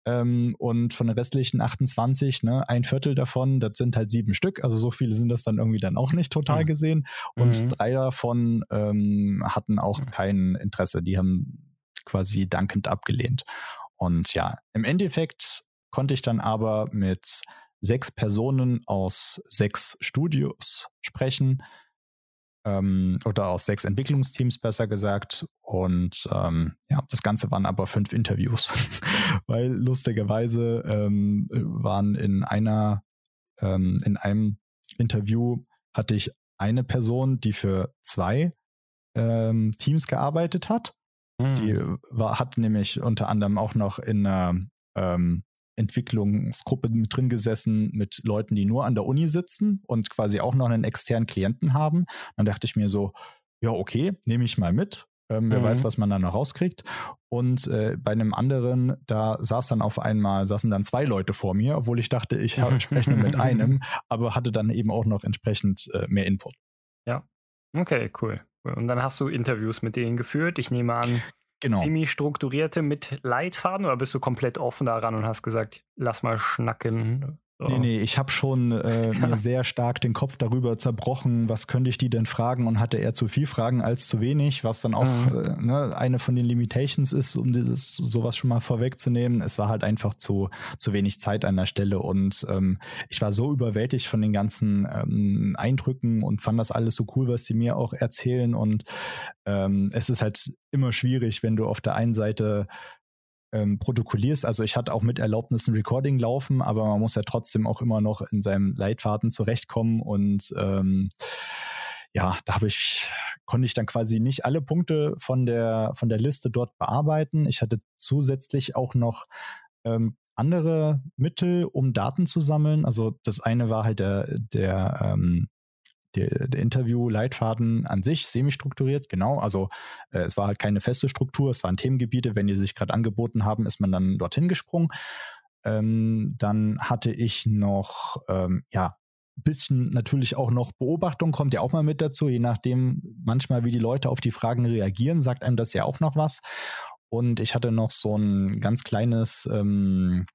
Ähm, und von den restlichen 28, ne, ein Viertel davon, das sind halt sieben Stück. Also so viele sind das dann irgendwie dann auch nicht total mhm. gesehen. Und mhm. drei davon ähm, hatten auch kein Interesse. Die haben quasi dankend abgelehnt. Und ja, im Endeffekt konnte ich dann aber mit sechs Personen aus sechs Studios sprechen ähm, oder aus sechs Entwicklungsteams besser gesagt. Und ähm, ja, das Ganze waren aber fünf Interviews, weil lustigerweise ähm, waren in einer, ähm, in einem Interview hatte ich eine Person, die für zwei ähm, Teams gearbeitet hat. Mhm. Die war, hat nämlich unter anderem auch noch in einer ähm, Entwicklungsgruppe mit drin gesessen mit Leuten, die nur an der Uni sitzen und quasi auch noch einen externen Klienten haben. Dann dachte ich mir so, ja, okay, nehme ich mal mit. Ähm, wer mhm. weiß, was man da noch rauskriegt. Und äh, bei einem anderen, da saß dann auf einmal, saßen dann zwei Leute vor mir, obwohl ich dachte, ich spreche nur mit einem, aber hatte dann eben auch noch entsprechend äh, mehr Input. Ja. Okay, cool. Und dann hast du Interviews mit denen geführt. Ich nehme an, genau. semi-strukturierte mit Leitfaden oder bist du komplett offen daran und hast gesagt, lass mal schnacken? So. Nee, nee, ich habe schon äh, mir sehr stark den Kopf darüber zerbrochen, was könnte ich die denn fragen und hatte eher zu viel Fragen als zu wenig, was dann auch mhm. äh, ne, eine von den Limitations ist, um dieses sowas schon mal vorwegzunehmen. Es war halt einfach zu, zu wenig Zeit an der Stelle und ähm, ich war so überwältigt von den ganzen ähm, Eindrücken und fand das alles so cool, was sie mir auch erzählen und ähm, es ist halt immer schwierig, wenn du auf der einen Seite ähm, protokollierst. Also ich hatte auch mit Erlaubnis ein Recording laufen, aber man muss ja trotzdem auch immer noch in seinem Leitfaden zurechtkommen und ähm, ja, da habe ich, konnte ich dann quasi nicht alle Punkte von der, von der Liste dort bearbeiten. Ich hatte zusätzlich auch noch ähm, andere Mittel, um Daten zu sammeln. Also das eine war halt der, der ähm, der, der Interview-Leitfaden an sich semi-strukturiert, genau. Also äh, es war halt keine feste Struktur, es waren Themengebiete. Wenn die sich gerade angeboten haben, ist man dann dorthin gesprungen. Ähm, dann hatte ich noch, ähm, ja, bisschen natürlich auch noch Beobachtung kommt ja auch mal mit dazu, je nachdem manchmal, wie die Leute auf die Fragen reagieren, sagt einem das ja auch noch was. Und ich hatte noch so ein ganz kleines ähm,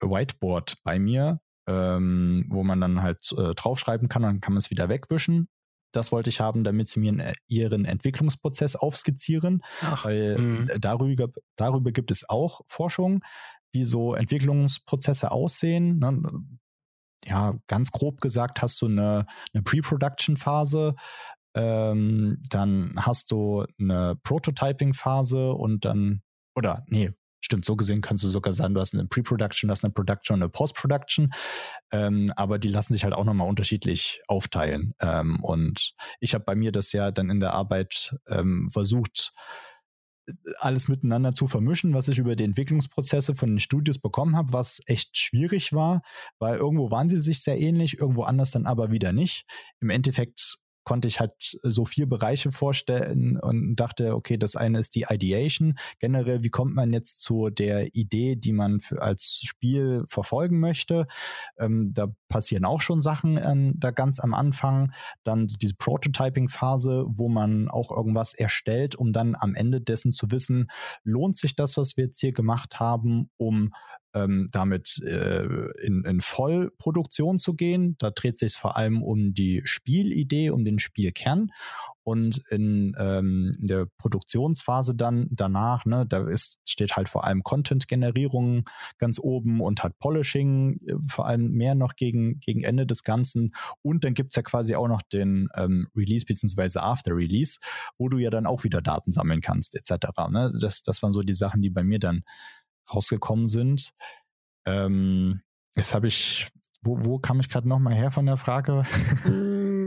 Whiteboard bei mir, ähm, wo man dann halt äh, draufschreiben kann, dann kann man es wieder wegwischen. Das wollte ich haben, damit sie mir ihren Entwicklungsprozess aufskizzieren, Ach, weil mh. darüber, darüber gibt es auch Forschung, wie so Entwicklungsprozesse aussehen. Ne? Ja, ganz grob gesagt hast du eine, eine Pre-Production-Phase, ähm, dann hast du eine Prototyping-Phase und dann, oder nee, Stimmt, so gesehen kannst du sogar sagen, du hast eine Pre-Production, du hast eine Production und eine Post-Production. Ähm, aber die lassen sich halt auch nochmal unterschiedlich aufteilen. Ähm, und ich habe bei mir das ja dann in der Arbeit ähm, versucht, alles miteinander zu vermischen, was ich über die Entwicklungsprozesse von den Studios bekommen habe, was echt schwierig war, weil irgendwo waren sie sich sehr ähnlich, irgendwo anders dann aber wieder nicht. Im Endeffekt konnte ich halt so vier Bereiche vorstellen und dachte, okay, das eine ist die Ideation. Generell, wie kommt man jetzt zu der Idee, die man für, als Spiel verfolgen möchte? Ähm, da passieren auch schon Sachen ähm, da ganz am Anfang. Dann diese Prototyping-Phase, wo man auch irgendwas erstellt, um dann am Ende dessen zu wissen, lohnt sich das, was wir jetzt hier gemacht haben, um ähm, damit äh, in, in Vollproduktion zu gehen. Da dreht sich vor allem um die Spielidee, um den Spielkern. Und in, ähm, in der Produktionsphase dann danach, ne, da ist, steht halt vor allem Content-Generierung ganz oben und hat Polishing äh, vor allem mehr noch gegen, gegen Ende des Ganzen. Und dann gibt's ja quasi auch noch den ähm, Release bzw. After Release, wo du ja dann auch wieder Daten sammeln kannst, etc. Ne? Das, das waren so die Sachen, die bei mir dann rausgekommen sind. Ähm, jetzt habe ich, wo, wo kam ich gerade nochmal her von der Frage?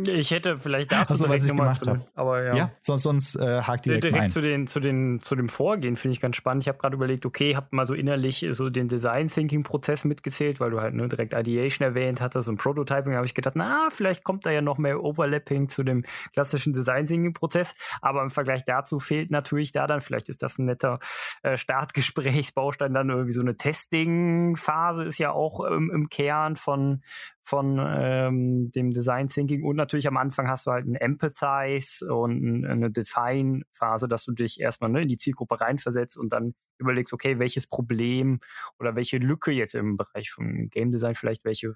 Ich hätte vielleicht dazu also, direkt nochmal zu den, aber ja. ja sonst, sonst äh, hakt direkt, direkt ein. zu den zu den zu dem Vorgehen finde ich ganz spannend. Ich habe gerade überlegt, okay, habe mal so innerlich so den Design Thinking Prozess mitgezählt, weil du halt ne, direkt Ideation erwähnt hattest und Prototyping habe ich gedacht, na, vielleicht kommt da ja noch mehr Overlapping zu dem klassischen Design Thinking Prozess, aber im Vergleich dazu fehlt natürlich da dann, vielleicht ist das ein netter äh, Startgesprächsbaustein dann irgendwie so eine Testing Phase ist ja auch ähm, im Kern von von ähm, dem Design Thinking und natürlich am Anfang hast du halt ein Empathize und eine Define-Phase, dass du dich erstmal ne, in die Zielgruppe reinversetzt und dann überlegst, okay, welches Problem oder welche Lücke jetzt im Bereich von Game Design vielleicht welche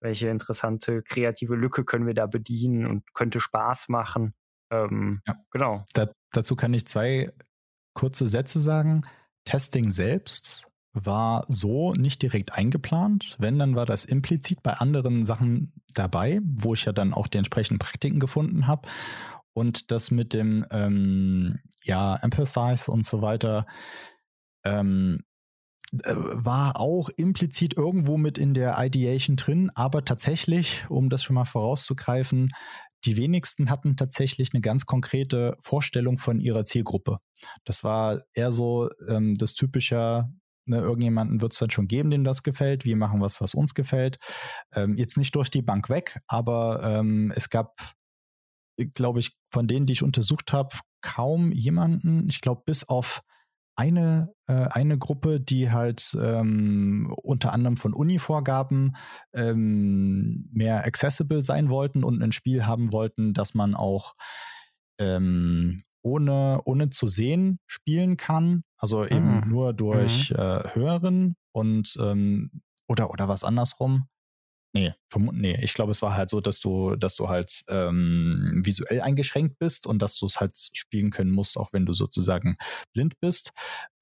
welche interessante kreative Lücke können wir da bedienen und könnte Spaß machen. Ähm, ja. Genau. Da, dazu kann ich zwei kurze Sätze sagen. Testing selbst war so nicht direkt eingeplant. Wenn, dann war das implizit bei anderen Sachen dabei, wo ich ja dann auch die entsprechenden Praktiken gefunden habe. Und das mit dem ähm, ja, Emphasize und so weiter ähm, äh, war auch implizit irgendwo mit in der Ideation drin, aber tatsächlich, um das schon mal vorauszugreifen, die wenigsten hatten tatsächlich eine ganz konkrete Vorstellung von ihrer Zielgruppe. Das war eher so ähm, das typische, Ne, irgendjemanden wird es dann schon geben, dem das gefällt. Wir machen was, was uns gefällt. Ähm, jetzt nicht durch die Bank weg, aber ähm, es gab, glaube ich, von denen, die ich untersucht habe, kaum jemanden. Ich glaube, bis auf eine, äh, eine Gruppe, die halt ähm, unter anderem von Uni-Vorgaben ähm, mehr accessible sein wollten und ein Spiel haben wollten, dass man auch ähm, ohne, ohne zu sehen spielen kann. Also eben mhm. nur durch mhm. äh, Hören und ähm, oder, oder was andersrum. Nee, nee, ich glaube, es war halt so, dass du, dass du halt ähm, visuell eingeschränkt bist und dass du es halt spielen können musst, auch wenn du sozusagen blind bist.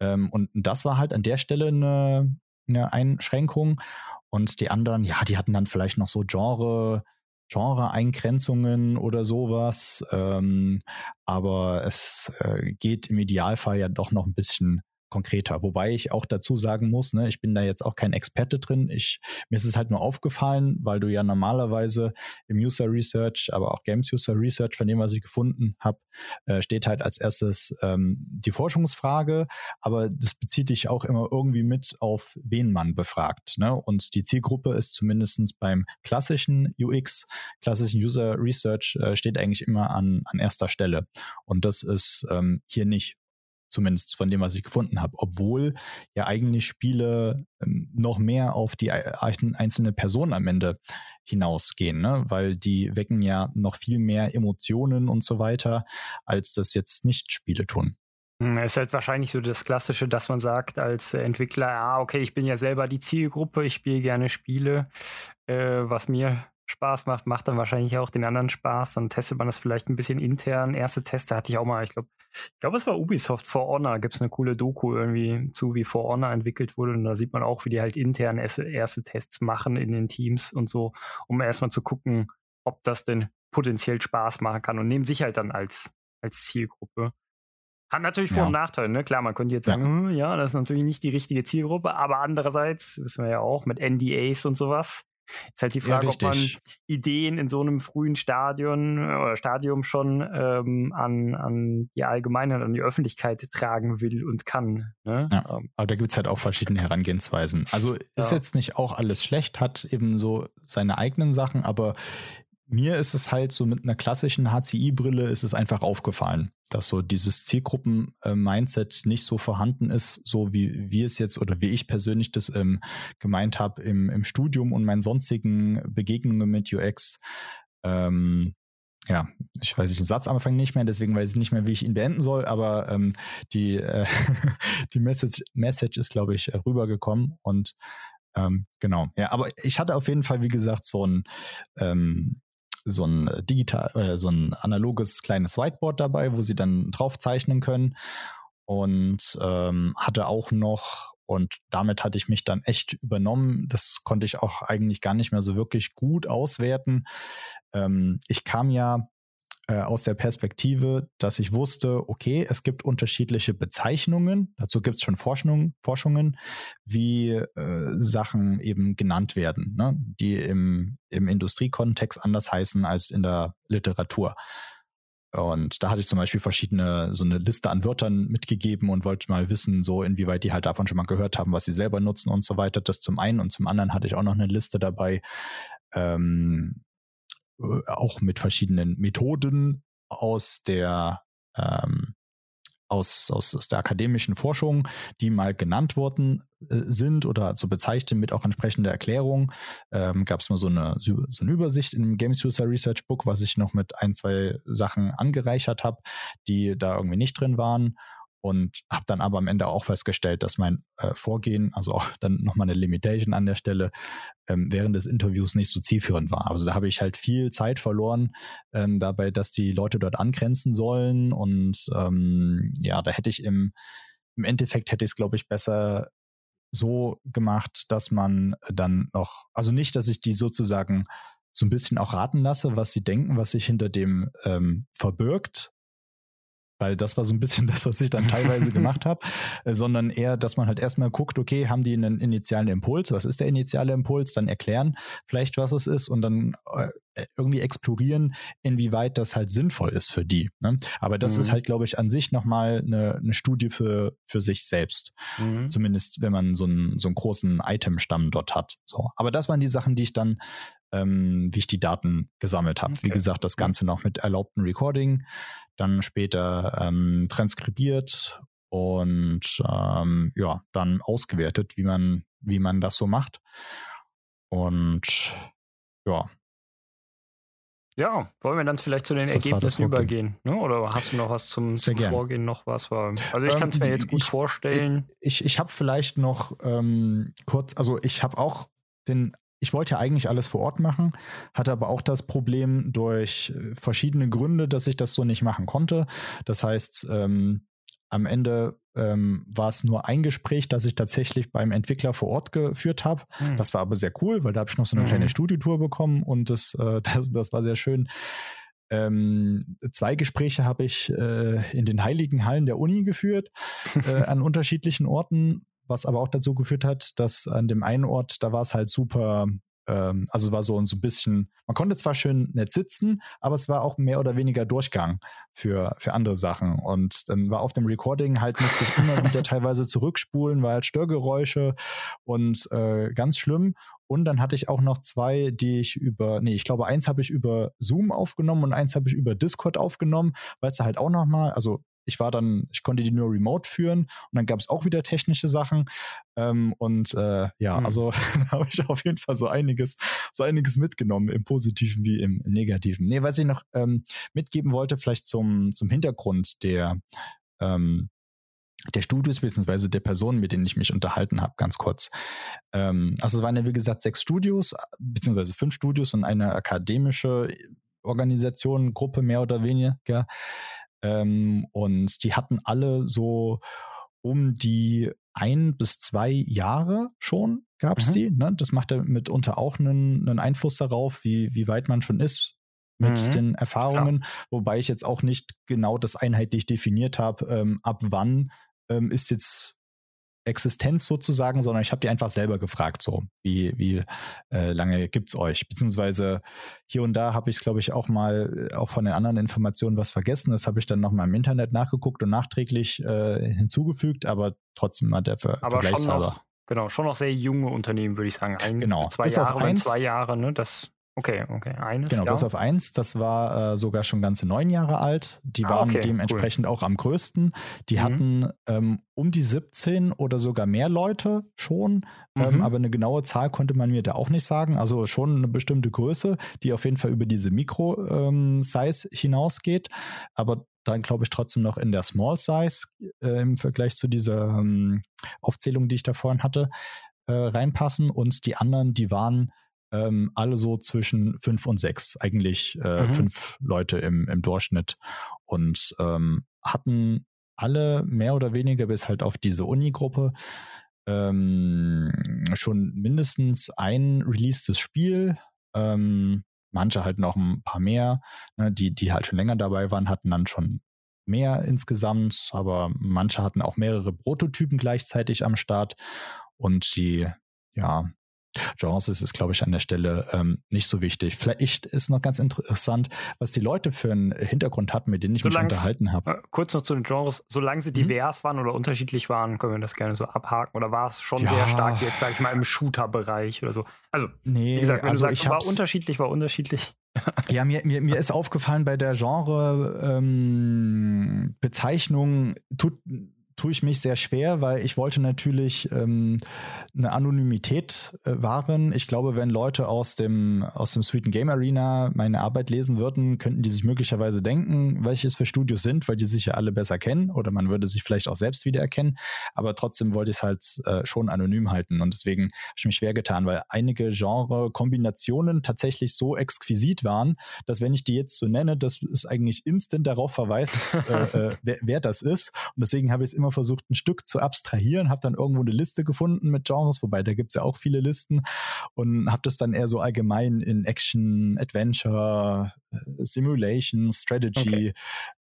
Ähm, und das war halt an der Stelle eine, eine Einschränkung. Und die anderen, ja, die hatten dann vielleicht noch so Genre, Genre-Eingrenzungen oder sowas. Ähm, aber es äh, geht im Idealfall ja doch noch ein bisschen konkreter. Wobei ich auch dazu sagen muss, ne, ich bin da jetzt auch kein Experte drin. Ich, mir ist es halt nur aufgefallen, weil du ja normalerweise im User Research, aber auch Games User Research, von dem, was ich gefunden habe, äh, steht halt als erstes ähm, die Forschungsfrage, aber das bezieht dich auch immer irgendwie mit auf wen man befragt. Ne? Und die Zielgruppe ist zumindest beim klassischen UX, klassischen User Research, äh, steht eigentlich immer an, an erster Stelle. Und das ist ähm, hier nicht zumindest von dem, was ich gefunden habe, obwohl ja eigentlich Spiele ähm, noch mehr auf die einzelne Person am Ende hinausgehen, ne? weil die wecken ja noch viel mehr Emotionen und so weiter, als das jetzt nicht Spiele tun. Hm, es ist halt wahrscheinlich so das Klassische, dass man sagt als Entwickler, ah, okay, ich bin ja selber die Zielgruppe, ich spiele gerne Spiele, äh, was mir Spaß macht, macht dann wahrscheinlich auch den anderen Spaß. Dann testet man das vielleicht ein bisschen intern. Erste Teste hatte ich auch mal, ich glaube, ich glaube, es war Ubisoft For Honor. Gibt es eine coole Doku irgendwie zu, wie For Honor entwickelt wurde. Und da sieht man auch, wie die halt intern erste Tests machen in den Teams und so, um erstmal zu gucken, ob das denn potenziell Spaß machen kann und nehmen sich halt dann als, als Zielgruppe. Hat natürlich Vor- ja. und Nachteile, ne? Klar, man könnte jetzt sagen, ja. Hm, ja, das ist natürlich nicht die richtige Zielgruppe, aber andererseits, wissen wir ja auch, mit NDAs und sowas, Ist halt die Frage, ja, ob man Ideen in so einem frühen Stadion äh, oder Stadium schon ähm, an, an die Allgemeinheit, an die Öffentlichkeit tragen will und kann. Ne? Ja, ähm. aber da gibt es halt auch verschiedene Herangehensweisen. Also ist ja. jetzt nicht auch alles schlecht, hat eben so seine eigenen Sachen, aber mir ist es halt so mit einer klassischen HCI-Brille ist es einfach aufgefallen, dass so dieses Zielgruppen-Mindset nicht so vorhanden ist, so wie wir es jetzt oder wie ich persönlich das ähm, gemeint habe im, im Studium und meinen sonstigen Begegnungen mit UX. Ähm, ja, ich weiß nicht den Satz am Anfang nicht mehr, deswegen weiß ich nicht mehr, wie ich ihn beenden soll, aber ähm, die, äh, die Message, Message ist, glaube ich, rübergekommen und ähm, genau, ja, aber ich hatte auf jeden Fall, wie gesagt, so ein ähm, so ein äh, digital, äh, so ein analoges kleines Whiteboard dabei, wo sie dann drauf zeichnen können. Und ähm, hatte auch noch, und damit hatte ich mich dann echt übernommen. Das konnte ich auch eigentlich gar nicht mehr so wirklich gut auswerten. Ähm, ich kam ja äh, aus der Perspektive, dass ich wusste, okay, es gibt unterschiedliche Bezeichnungen, dazu gibt es schon Forschung, Forschungen, wie äh, Sachen eben genannt werden, ne? die im, im Industriekontext anders heißen als in der Literatur. Und da hatte ich zum Beispiel verschiedene, so eine Liste an Wörtern mitgegeben und wollte mal wissen, so inwieweit die halt davon schon mal gehört haben, was sie selber nutzen und so weiter. Das zum einen und zum anderen hatte ich auch noch eine Liste dabei, ähm, äh, auch mit verschiedenen Methoden aus der ähm, aus, aus, aus der akademischen Forschung, die mal genannt worden äh, sind oder zu bezeichnen mit auch entsprechender Erklärung. Ähm, Gab es mal so eine, so eine Übersicht im Games User Research Book, was ich noch mit ein, zwei Sachen angereichert habe, die da irgendwie nicht drin waren und habe dann aber am Ende auch festgestellt, dass mein äh, Vorgehen, also auch dann nochmal eine Limitation an der Stelle, ähm, während des Interviews nicht so zielführend war. Also da habe ich halt viel Zeit verloren ähm, dabei, dass die Leute dort angrenzen sollen und ähm, ja, da hätte ich im, im Endeffekt hätte ich es, glaube ich, besser so gemacht, dass man dann noch, also nicht, dass ich die sozusagen so ein bisschen auch raten lasse, was sie denken, was sich hinter dem ähm, verbirgt, weil das war so ein bisschen das, was ich dann teilweise gemacht habe, äh, sondern eher, dass man halt erstmal guckt, okay, haben die einen initialen Impuls? Was ist der initiale Impuls? Dann erklären vielleicht, was es ist und dann äh, irgendwie explorieren, inwieweit das halt sinnvoll ist für die. Ne? Aber das mhm. ist halt, glaube ich, an sich nochmal eine, eine Studie für, für sich selbst. Mhm. Zumindest, wenn man so einen, so einen großen Itemstamm dort hat. So. Aber das waren die Sachen, die ich dann ähm, wie ich die Daten gesammelt habe. Okay. Wie gesagt, das Ganze noch mit erlaubten Recording, dann später ähm, transkribiert und ähm, ja, dann ausgewertet, wie man, wie man das so macht. Und ja. Ja, wollen wir dann vielleicht zu den das Ergebnissen übergehen? Ne? Oder hast du noch was zum, zum Vorgehen, noch was? War, also ich kann es mir ähm, jetzt gut ich, vorstellen. Ich, ich, ich habe vielleicht noch ähm, kurz, also ich habe auch den ich wollte ja eigentlich alles vor Ort machen, hatte aber auch das Problem durch äh, verschiedene Gründe, dass ich das so nicht machen konnte. Das heißt, ähm, am Ende ähm, war es nur ein Gespräch, das ich tatsächlich beim Entwickler vor Ort geführt habe. Mhm. Das war aber sehr cool, weil da habe ich noch so eine mhm. kleine Studiotour bekommen und das, äh, das, das war sehr schön. Ähm, zwei Gespräche habe ich äh, in den heiligen Hallen der Uni geführt, äh, an unterschiedlichen Orten was aber auch dazu geführt hat, dass an dem einen Ort, da war es halt super, ähm, also war so, so ein bisschen, man konnte zwar schön nett sitzen, aber es war auch mehr oder weniger Durchgang für, für andere Sachen. Und dann war auf dem Recording halt, musste ich immer wieder teilweise zurückspulen, weil halt Störgeräusche und äh, ganz schlimm. Und dann hatte ich auch noch zwei, die ich über, nee, ich glaube, eins habe ich über Zoom aufgenommen und eins habe ich über Discord aufgenommen, weil es halt auch nochmal, also ich war dann, ich konnte die nur remote führen und dann gab es auch wieder technische Sachen. Ähm, und äh, ja, mhm. also habe ich auf jeden Fall so einiges, so einiges mitgenommen, im Positiven wie im, im Negativen. Nee, was ich noch ähm, mitgeben wollte, vielleicht zum, zum Hintergrund der, ähm, der Studios beziehungsweise der Personen, mit denen ich mich unterhalten habe, ganz kurz. Ähm, also es waren ja wie gesagt sechs Studios, beziehungsweise fünf Studios und eine akademische Organisation, Gruppe mehr oder weniger. Ähm, und die hatten alle so um die ein bis zwei Jahre schon gab es mhm. die. Ne? Das macht ja mitunter auch einen, einen Einfluss darauf, wie, wie weit man schon ist mit mhm. den Erfahrungen, ja. wobei ich jetzt auch nicht genau das einheitlich definiert habe, ähm, ab wann ähm, ist jetzt Existenz sozusagen, sondern ich habe die einfach selber gefragt, so wie, wie äh, lange es euch? Beziehungsweise hier und da habe ich, glaube ich, auch mal auch von den anderen Informationen was vergessen. Das habe ich dann nochmal im Internet nachgeguckt und nachträglich äh, hinzugefügt, aber trotzdem mal der Ver aber Vergleichshalber. Schon noch, genau, schon noch sehr junge Unternehmen, würde ich sagen. Ein, genau. Zwei Bis Jahre, auf eins, zwei Jahre, ne? Das Okay, okay. Eines, genau, ja. bis auf eins. Das war äh, sogar schon ganze neun Jahre alt. Die ah, waren okay, dementsprechend cool. auch am größten. Die mhm. hatten ähm, um die 17 oder sogar mehr Leute schon. Ähm, mhm. Ähm, aber eine genaue Zahl konnte man mir da auch nicht sagen. Also schon eine bestimmte Größe, die auf jeden Fall über diese Mikro-Size ähm, hinausgeht. Aber dann glaube ich trotzdem noch in der Small Size äh, im Vergleich zu dieser ähm, Aufzählung, die ich da vorhin hatte, äh, reinpassen. Und die anderen, die waren ähm, alle so zwischen fünf und sechs, eigentlich äh, mhm. fünf Leute im, im Durchschnitt und ähm, hatten alle mehr oder weniger bis halt auf diese Uni-Gruppe ähm, schon mindestens ein releasedes Spiel. Ähm, manche halt noch ein paar mehr, ne, die, die halt schon länger dabei waren, hatten dann schon mehr insgesamt, aber manche hatten auch mehrere Prototypen gleichzeitig am Start und die, ja, Genres ist, glaube ich, an der Stelle ähm, nicht so wichtig. Vielleicht ist noch ganz interessant, was die Leute für einen Hintergrund hatten, mit denen ich solange mich unterhalten habe. Äh, kurz noch zu den Genres. Solange sie mhm. divers mhm. waren oder unterschiedlich waren, können wir das gerne so abhaken. Oder war es schon ja. sehr stark jetzt, sage ich mal, im Shooter-Bereich oder so? Also, nee, wie gesagt, wenn also du sagst, war unterschiedlich, war unterschiedlich. ja, mir, mir, mir ist aufgefallen bei der Genre-Bezeichnung, ähm, tut tue ich mich sehr schwer, weil ich wollte natürlich ähm, eine Anonymität äh, wahren. Ich glaube, wenn Leute aus dem, aus dem Sweeten Game Arena meine Arbeit lesen würden, könnten die sich möglicherweise denken, welches für Studios sind, weil die sich ja alle besser kennen oder man würde sich vielleicht auch selbst wiedererkennen. Aber trotzdem wollte ich es halt äh, schon anonym halten und deswegen habe ich mich schwer getan, weil einige Genre-Kombinationen tatsächlich so exquisit waren, dass wenn ich die jetzt so nenne, dass es eigentlich instant darauf verweist, äh, äh, wer, wer das ist. Und deswegen habe ich es immer versucht, ein Stück zu abstrahieren, habe dann irgendwo eine Liste gefunden mit Genres, wobei da gibt es ja auch viele Listen und habe das dann eher so allgemein in Action, Adventure, äh, Simulation, Strategy okay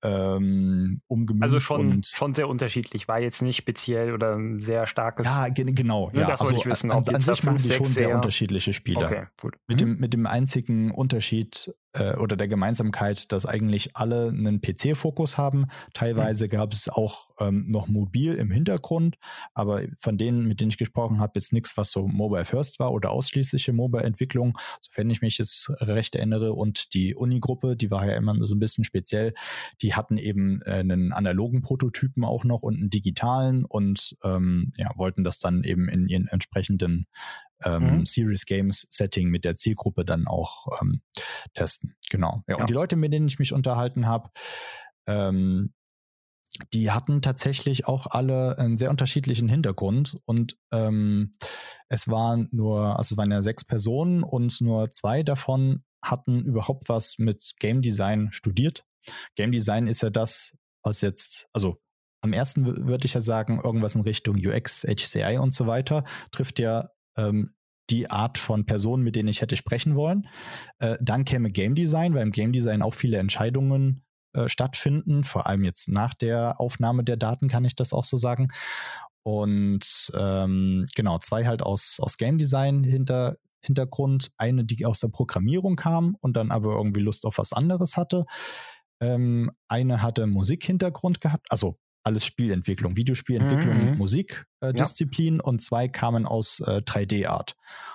ähm, umgemünzt. Also schon, schon sehr unterschiedlich, war jetzt nicht speziell oder ein sehr starkes. Ja, genau. Ne, ja, das also, ich wissen. An, an sich waren die schon sehr unterschiedliche Spiele. Okay, gut. Mit, mhm. dem, mit dem einzigen Unterschied, äh, oder der Gemeinsamkeit, dass eigentlich alle einen PC-Fokus haben. Teilweise mhm. gab es auch ähm, noch mobil im Hintergrund, aber von denen, mit denen ich gesprochen habe, jetzt nichts, was so Mobile First war oder ausschließliche Mobile-Entwicklung, sofern ich mich jetzt recht erinnere. Und die Uni-Gruppe, die war ja immer so ein bisschen speziell, die hatten eben äh, einen analogen Prototypen auch noch und einen digitalen und ähm, ja, wollten das dann eben in ihren entsprechenden ähm, mhm. Serious Games Setting mit der Zielgruppe dann auch ähm, testen. Genau. Ja, ja. Und die Leute, mit denen ich mich unterhalten habe, ähm, die hatten tatsächlich auch alle einen sehr unterschiedlichen Hintergrund und ähm, es waren nur, also es waren ja sechs Personen und nur zwei davon hatten überhaupt was mit Game Design studiert. Game Design ist ja das, was jetzt, also am ersten würde ich ja sagen, irgendwas in Richtung UX, HCI und so weiter, trifft ja ähm, die Art von Personen, mit denen ich hätte sprechen wollen. Äh, dann käme Game Design, weil im Game Design auch viele Entscheidungen äh, stattfinden, vor allem jetzt nach der Aufnahme der Daten kann ich das auch so sagen. Und ähm, genau, zwei halt aus, aus Game Design hinter, Hintergrund, eine, die aus der Programmierung kam und dann aber irgendwie Lust auf was anderes hatte. Ähm, eine hatte Musikhintergrund gehabt, also alles Spielentwicklung, Videospielentwicklung, mhm. Musikdisziplin äh, ja. und zwei kamen aus äh, 3D-Art.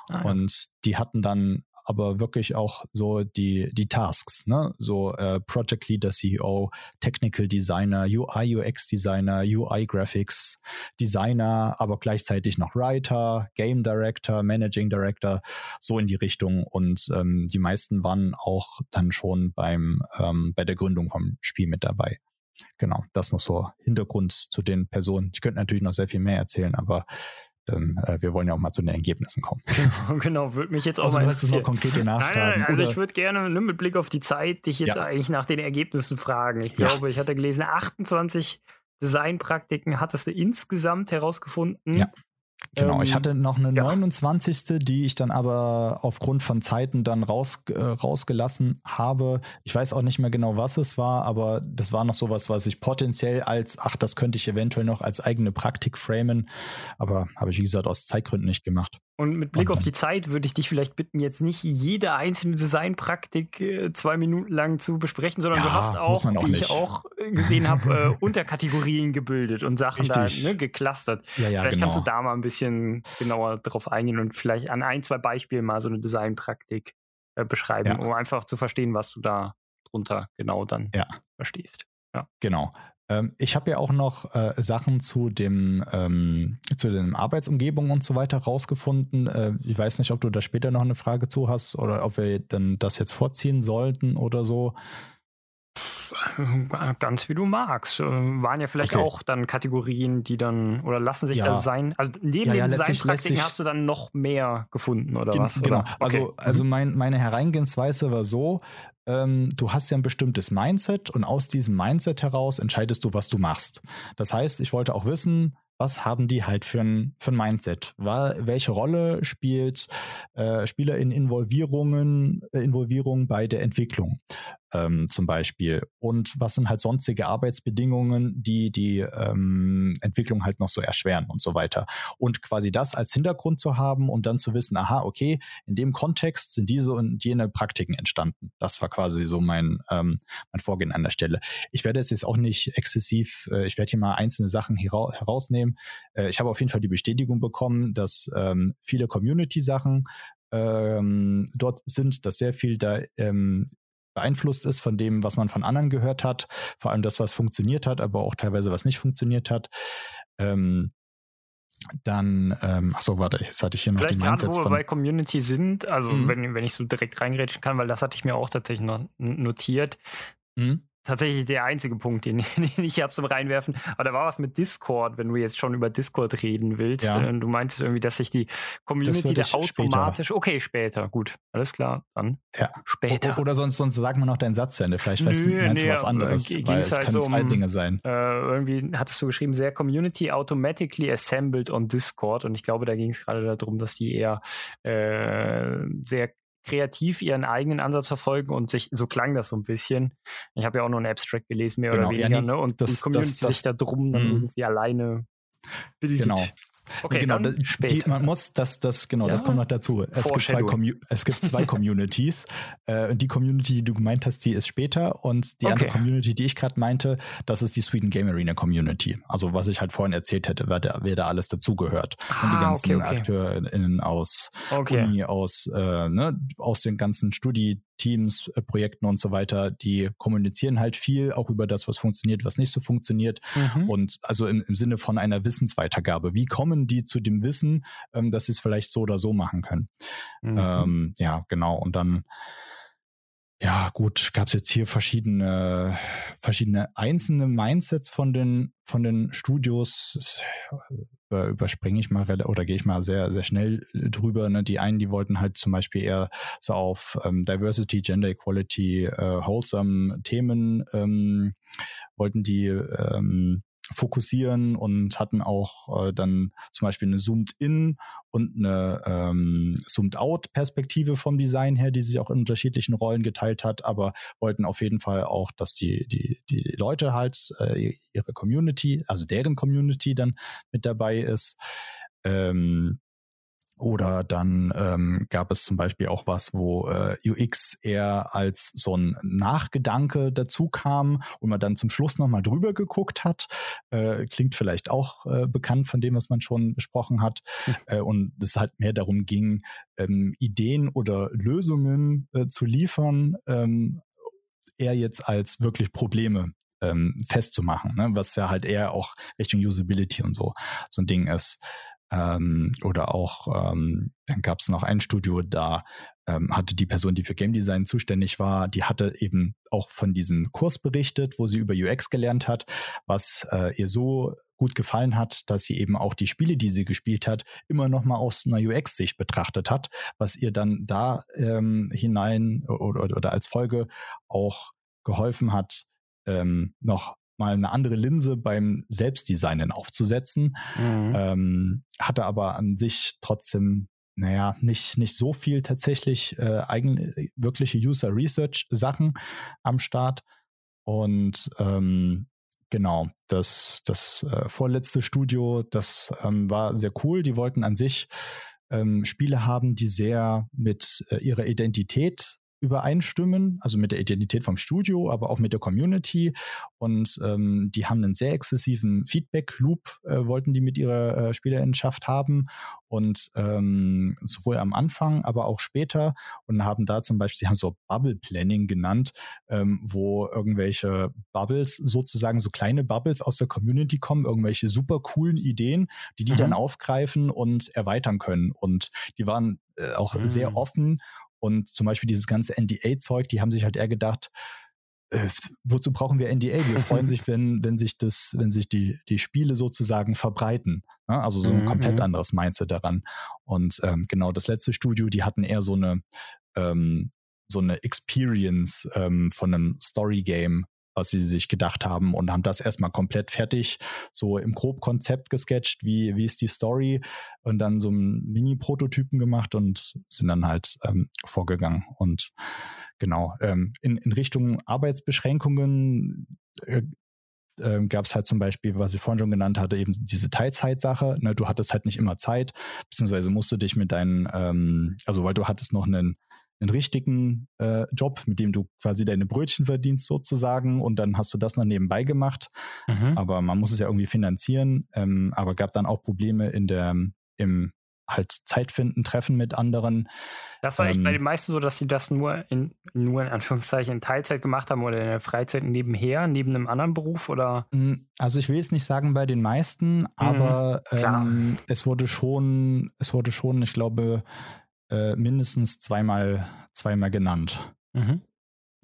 Ah, ja. Und die hatten dann aber wirklich auch so die, die Tasks, ne? So äh, Project Leader, CEO, Technical Designer, UI, UX Designer, UI Graphics Designer, aber gleichzeitig noch Writer, Game Director, Managing Director, so in die Richtung. Und ähm, die meisten waren auch dann schon beim ähm, bei der Gründung vom Spiel mit dabei. Genau, das noch so Hintergrund zu den Personen. Ich könnte natürlich noch sehr viel mehr erzählen, aber dann, äh, wir wollen ja auch mal zu den Ergebnissen kommen. Genau, genau würde mich jetzt auch also, mal interessieren. Du noch konkrete Nachfragen. Nein, nein, also ich würde gerne ne, mit Blick auf die Zeit dich jetzt ja. eigentlich nach den Ergebnissen fragen. Ich ja. glaube, ich hatte gelesen, 28 Designpraktiken hattest du insgesamt herausgefunden. Ja. Genau, ähm, ich hatte noch eine ja. 29. die ich dann aber aufgrund von Zeiten dann raus, äh, rausgelassen habe. Ich weiß auch nicht mehr genau, was es war, aber das war noch sowas, was ich potenziell als, ach, das könnte ich eventuell noch als eigene Praktik framen, aber habe ich, wie gesagt, aus Zeitgründen nicht gemacht. Und mit Blick auf die Zeit würde ich dich vielleicht bitten, jetzt nicht jede einzelne Designpraktik äh, zwei Minuten lang zu besprechen, sondern ja, du hast auch, auch wie nicht. ich auch äh, gesehen habe, äh, Unterkategorien gebildet und Sachen Richtig. da ne, geclustert. Ja, ja, vielleicht genau. kannst du da mal ein bisschen genauer drauf eingehen und vielleicht an ein, zwei Beispielen mal so eine Designpraktik äh, beschreiben, um einfach zu verstehen, was du da drunter genau dann verstehst. Ja. Genau. Ähm, ich habe ja auch noch äh, Sachen zu dem ähm, zu den Arbeitsumgebungen und so weiter rausgefunden. Äh, ich weiß nicht, ob du da später noch eine Frage zu hast oder ob wir dann das jetzt vorziehen sollten oder so. Ganz wie du magst. Äh, waren ja vielleicht okay. auch dann Kategorien, die dann, oder lassen sich ja. das sein? Also neben ja, den ja, Designpraktiken hast du dann noch mehr gefunden, oder was? Genau. Oder? Also, okay. Also, also mein, meine Hereingehensweise war so, ähm, du hast ja ein bestimmtes Mindset und aus diesem Mindset heraus entscheidest du, was du machst. Das heißt, ich wollte auch wissen, was haben die halt für ein, für ein Mindset? welche Rolle spielt äh, Spieler in Involvierungen, äh, Involvierung bei der Entwicklung? Ähm, zum Beispiel. Und was sind halt sonstige Arbeitsbedingungen, die die ähm, Entwicklung halt noch so erschweren und so weiter. Und quasi das als Hintergrund zu haben, um dann zu wissen, aha, okay, in dem Kontext sind diese und jene Praktiken entstanden. Das war quasi so mein, ähm, mein Vorgehen an der Stelle. Ich werde jetzt auch nicht exzessiv, äh, ich werde hier mal einzelne Sachen herausnehmen. Äh, ich habe auf jeden Fall die Bestätigung bekommen, dass ähm, viele Community-Sachen ähm, dort sind, dass sehr viel da ähm, beeinflusst ist von dem, was man von anderen gehört hat, vor allem das, was funktioniert hat, aber auch teilweise was nicht funktioniert hat. Ähm, dann, ähm, ach so, warte, jetzt hatte ich hier noch Vielleicht die Mindsets gerade, wo wir bei Community sind, also mhm. wenn, wenn ich so direkt reingrätschen kann, weil das hatte ich mir auch tatsächlich noch notiert. Mhm tatsächlich der einzige Punkt, den, den ich habe zum Reinwerfen. Aber da war was mit Discord, wenn du jetzt schon über Discord reden willst. Ja. Äh, du meintest irgendwie, dass sich die Community da automatisch. Später. Okay, später, gut. Alles klar, dann. Ja. Später. Oder sonst, sonst sag mal noch deinen Satz zu Ende. Vielleicht weißt Nö, meinst nee, du was anderes. Weil es halt können so zwei um, Dinge sein. Äh, irgendwie hattest du geschrieben, sehr Community automatically assembled on Discord. Und ich glaube, da ging es gerade darum, dass die eher äh, sehr kreativ ihren eigenen Ansatz verfolgen und sich, so klang das so ein bisschen. Ich habe ja auch nur ein Abstract gelesen, mehr genau, oder weniger, ja, nee, ne? Und das, die Community das, das, sich da drum dann mh. irgendwie alleine bildet. Genau. Okay, genau, die, man muss das, das genau, ja, das kommt noch dazu. Es gibt zwei, es gibt zwei Communities. Äh, die Community, die du gemeint hast, die ist später und die okay. andere Community, die ich gerade meinte, das ist die Sweden Game Arena Community. Also was ich halt vorhin erzählt hätte, wer da, wer da alles dazugehört. Ah, und die ganzen okay, okay. AkteurInnen aus Uni, aus, äh, ne, aus den ganzen Studi Teams, äh, Projekten und so weiter, die kommunizieren halt viel auch über das, was funktioniert, was nicht so funktioniert. Mhm. Und also im, im, Sinne von einer Wissensweitergabe. Wie kommen die zu dem Wissen, ähm, dass sie es vielleicht so oder so machen können? Mhm. Ähm, ja, genau. Und dann ja, gut, gab es jetzt hier verschiedene, verschiedene einzelne Mindsets von den, von den Studios. Über, überspringe ich mal oder gehe ich mal sehr, sehr schnell drüber. Ne? Die einen, die wollten halt zum Beispiel eher so auf ähm, Diversity, Gender Equality, äh, wholesome Themen, ähm, wollten die ähm, fokussieren und hatten auch äh, dann zum Beispiel eine Zoomed-In und eine ähm, Zoomed-Out-Perspektive vom Design her, die sich auch in unterschiedlichen Rollen geteilt hat, aber wollten auf jeden Fall auch, dass die, die, die Leute halt äh, ihre Community, also deren Community dann mit dabei ist. Ähm, oder dann ähm, gab es zum Beispiel auch was, wo äh, UX eher als so ein Nachgedanke dazu kam und man dann zum Schluss nochmal drüber geguckt hat. Äh, klingt vielleicht auch äh, bekannt von dem, was man schon besprochen hat. Mhm. Und es halt mehr darum ging, ähm, Ideen oder Lösungen äh, zu liefern, ähm, eher jetzt als wirklich Probleme ähm, festzumachen, ne? was ja halt eher auch Richtung Usability und so so ein Ding ist. Ähm, oder auch, ähm, dann gab es noch ein Studio, da ähm, hatte die Person, die für Game Design zuständig war, die hatte eben auch von diesem Kurs berichtet, wo sie über UX gelernt hat, was äh, ihr so gut gefallen hat, dass sie eben auch die Spiele, die sie gespielt hat, immer noch mal aus einer UX-Sicht betrachtet hat, was ihr dann da ähm, hinein oder, oder, als Folge auch geholfen hat, ähm, noch mal eine andere Linse beim Selbstdesignen aufzusetzen. Mhm. Ähm, hatte aber an sich trotzdem, naja, nicht, nicht so viel tatsächlich äh, eigene, wirkliche User Research Sachen am Start. Und ähm, genau, das, das äh, vorletzte Studio, das ähm, war sehr cool. Die wollten an sich ähm, Spiele haben, die sehr mit äh, ihrer Identität übereinstimmen, also mit der Identität vom Studio, aber auch mit der Community. Und ähm, die haben einen sehr exzessiven Feedback-Loop, äh, wollten die mit ihrer äh, Spielerinnenschaft haben. Und ähm, sowohl am Anfang, aber auch später. Und haben da zum Beispiel, sie haben so Bubble Planning genannt, ähm, wo irgendwelche Bubbles, sozusagen so kleine Bubbles aus der Community kommen, irgendwelche super coolen Ideen, die die mhm. dann aufgreifen und erweitern können. Und die waren äh, auch mhm. sehr offen und zum Beispiel dieses ganze NDA-Zeug, die haben sich halt eher gedacht, äh, wozu brauchen wir NDA? Wir freuen sich, wenn, wenn sich das, wenn sich die, die Spiele sozusagen verbreiten. Ne? Also so ein mhm, komplett mhm. anderes Mindset daran. Und ähm, genau das letzte Studio, die hatten eher so eine, ähm, so eine Experience ähm, von einem Story-Game was sie sich gedacht haben und haben das erstmal komplett fertig, so im Grobkonzept gesketcht, wie, wie ist die Story und dann so einen Mini-Prototypen gemacht und sind dann halt ähm, vorgegangen. Und genau, ähm, in, in Richtung Arbeitsbeschränkungen äh, äh, gab es halt zum Beispiel, was ich vorhin schon genannt hatte, eben diese Teilzeitsache. Ne? Du hattest halt nicht immer Zeit, beziehungsweise musst du dich mit deinen, ähm, also weil du hattest noch einen einen richtigen äh, Job, mit dem du quasi deine Brötchen verdienst sozusagen und dann hast du das noch nebenbei gemacht. Mhm. Aber man muss es ja irgendwie finanzieren. Ähm, aber gab dann auch Probleme in der im halt Zeit finden, Treffen mit anderen. Das war echt ähm, bei den meisten so, dass sie das nur in nur in Anführungszeichen in Teilzeit gemacht haben oder in der Freizeit nebenher, neben einem anderen Beruf oder? Hm, also ich will es nicht sagen bei den meisten, mhm, aber ähm, es wurde schon, es wurde schon, ich glaube, äh, mindestens zweimal, zweimal genannt. Mhm.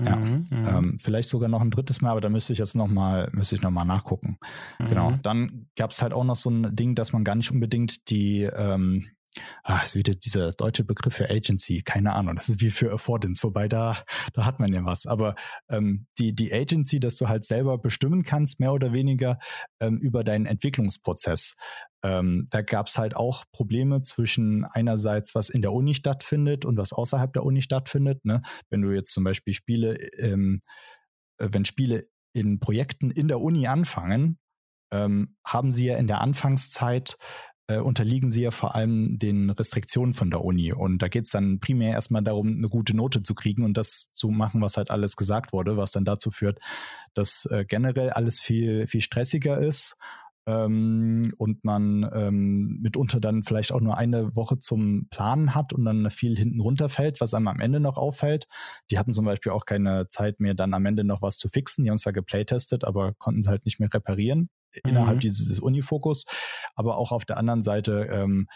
Ja, mhm, mhm, ähm, vielleicht sogar noch ein drittes Mal, aber da müsste ich jetzt nochmal, müsste ich nochmal nachgucken. Genau. Mhm. Genau. Dann gab es halt auch noch so ein Ding, dass man gar nicht unbedingt die, ähm, ah, ist wieder dieser deutsche Begriff für Agency, keine Ahnung, das ist wie für Affordance, wobei da, da hat man ja was. Aber ähm, die, die Agency, dass du halt selber bestimmen kannst, mehr oder weniger ähm, über deinen Entwicklungsprozess. Ähm, da gab es halt auch Probleme zwischen einerseits, was in der Uni stattfindet und was außerhalb der Uni stattfindet. Ne? Wenn du jetzt zum Beispiel Spiele, ähm, äh, wenn Spiele in Projekten in der Uni anfangen, ähm, haben sie ja in der Anfangszeit äh, unterliegen sie ja vor allem den Restriktionen von der Uni. Und da geht es dann primär erstmal darum, eine gute Note zu kriegen und das zu machen, was halt alles gesagt wurde, was dann dazu führt, dass äh, generell alles viel, viel stressiger ist ähm, und man ähm, mitunter dann vielleicht auch nur eine Woche zum Planen hat und dann viel hinten runterfällt, was einem am Ende noch auffällt. Die hatten zum Beispiel auch keine Zeit mehr, dann am Ende noch was zu fixen. Die haben zwar geplaytestet, aber konnten es halt nicht mehr reparieren mhm. innerhalb dieses Unifokus. Aber auch auf der anderen Seite ähm,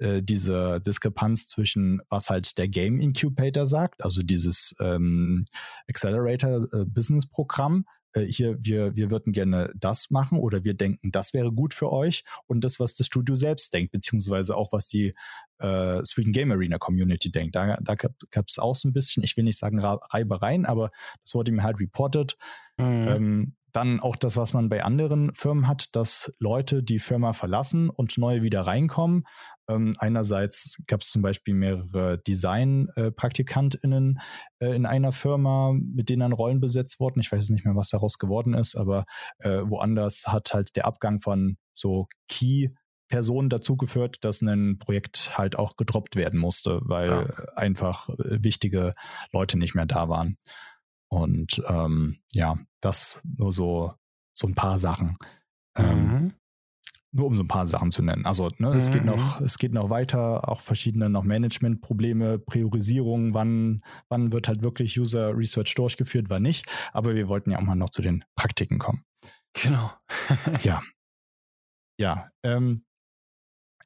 äh, diese Diskrepanz zwischen, was halt der Game Incubator sagt, also dieses ähm, Accelerator äh, Business Programm, äh, hier, wir, wir würden gerne das machen oder wir denken, das wäre gut für euch und das, was das Studio selbst denkt, beziehungsweise auch, was die äh, Sweden Game Arena Community denkt. Da, da gab es auch so ein bisschen, ich will nicht sagen Reibereien, aber das wurde mir halt reported. Mhm. Ähm, dann auch das, was man bei anderen Firmen hat, dass Leute die Firma verlassen und neue wieder reinkommen. Ähm, einerseits gab es zum Beispiel mehrere Design-PraktikantInnen äh, in einer Firma, mit denen dann Rollen besetzt wurden. Ich weiß nicht mehr, was daraus geworden ist, aber äh, woanders hat halt der Abgang von so Key Personen dazu geführt, dass ein Projekt halt auch gedroppt werden musste, weil ja. einfach äh, wichtige Leute nicht mehr da waren. Und ähm, ja, das nur so, so ein paar Sachen. Ähm, mhm. nur um so ein paar Sachen zu nennen. Also ne, mhm. es geht noch, mhm. es geht noch weiter, auch verschiedene noch Managementprobleme, Priorisierung, wann, wann wird halt wirklich User Research durchgeführt, wann nicht. Aber wir wollten ja auch mal noch zu den Praktiken kommen. Genau. ja. Ja. Ähm,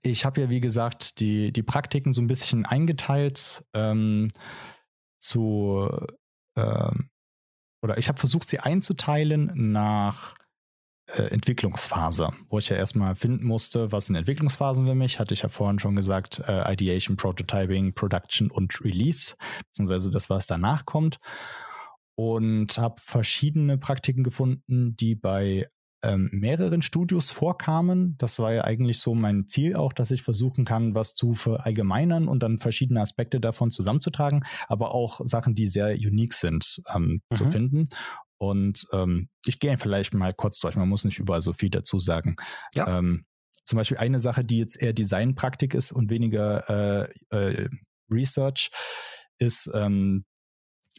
ich habe ja, wie gesagt, die, die Praktiken so ein bisschen eingeteilt ähm, zu ähm, oder ich habe versucht, sie einzuteilen nach äh, Entwicklungsphase, wo ich ja erstmal finden musste, was sind Entwicklungsphasen für mich, hatte ich ja vorhin schon gesagt, äh, Ideation, Prototyping, Production und Release, beziehungsweise das, was danach kommt. und habe verschiedene Praktiken gefunden, die bei ähm, mehreren Studios vorkamen. Das war ja eigentlich so mein Ziel auch, dass ich versuchen kann, was zu verallgemeinern und dann verschiedene Aspekte davon zusammenzutragen, aber auch Sachen, die sehr unique sind, ähm, mhm. zu finden. Und ähm, ich gehe vielleicht mal kurz durch, man muss nicht überall so viel dazu sagen. Ja. Ähm, zum Beispiel eine Sache, die jetzt eher Designpraktik ist und weniger äh, äh, Research, ist ähm,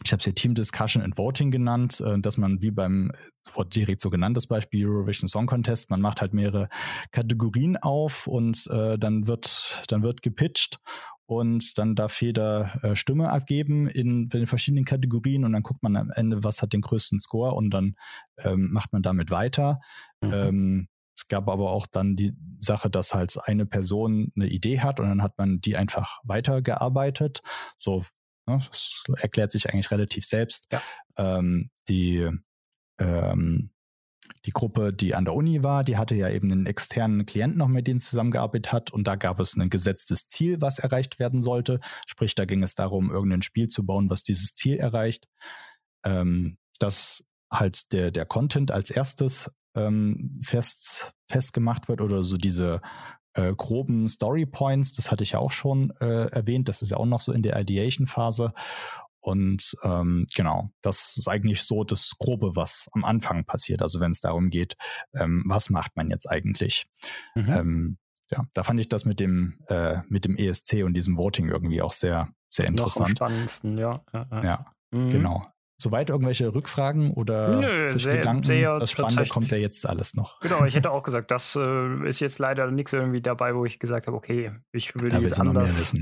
ich habe es hier Team Discussion and Voting genannt, äh, dass man wie beim, wurde direkt so genannt, das Beispiel Eurovision Song Contest, man macht halt mehrere Kategorien auf und äh, dann wird, dann wird gepitcht und dann darf jeder äh, Stimme abgeben in, den verschiedenen Kategorien und dann guckt man am Ende, was hat den größten Score und dann ähm, macht man damit weiter. Mhm. Ähm, es gab aber auch dann die Sache, dass halt eine Person eine Idee hat und dann hat man die einfach weitergearbeitet. So? Das erklärt sich eigentlich relativ selbst. Ja. Ähm, die, ähm, die Gruppe, die an der Uni war, die hatte ja eben einen externen Klienten noch, mit dem zusammengearbeitet hat und da gab es ein gesetztes Ziel, was erreicht werden sollte. Sprich, da ging es darum, irgendein Spiel zu bauen, was dieses Ziel erreicht. Ähm, dass halt der, der Content als erstes ähm, fest, festgemacht wird oder so diese äh, groben Story Points, das hatte ich ja auch schon äh, erwähnt, das ist ja auch noch so in der Ideation-Phase. Und ähm, genau, das ist eigentlich so das Grobe, was am Anfang passiert. Also wenn es darum geht, ähm, was macht man jetzt eigentlich? Mhm. Ähm, ja, da fand ich das mit dem äh, mit dem ESC und diesem Voting irgendwie auch sehr sehr interessant. Noch am spannendsten, ja. Ja, ja. mhm. genau. Soweit irgendwelche Rückfragen oder Nö, Gedanken? Sehr das Spannende kommt ja jetzt alles noch. Genau, ich hätte auch gesagt, das äh, ist jetzt leider nichts irgendwie dabei, wo ich gesagt habe, okay, ich würde da jetzt anders,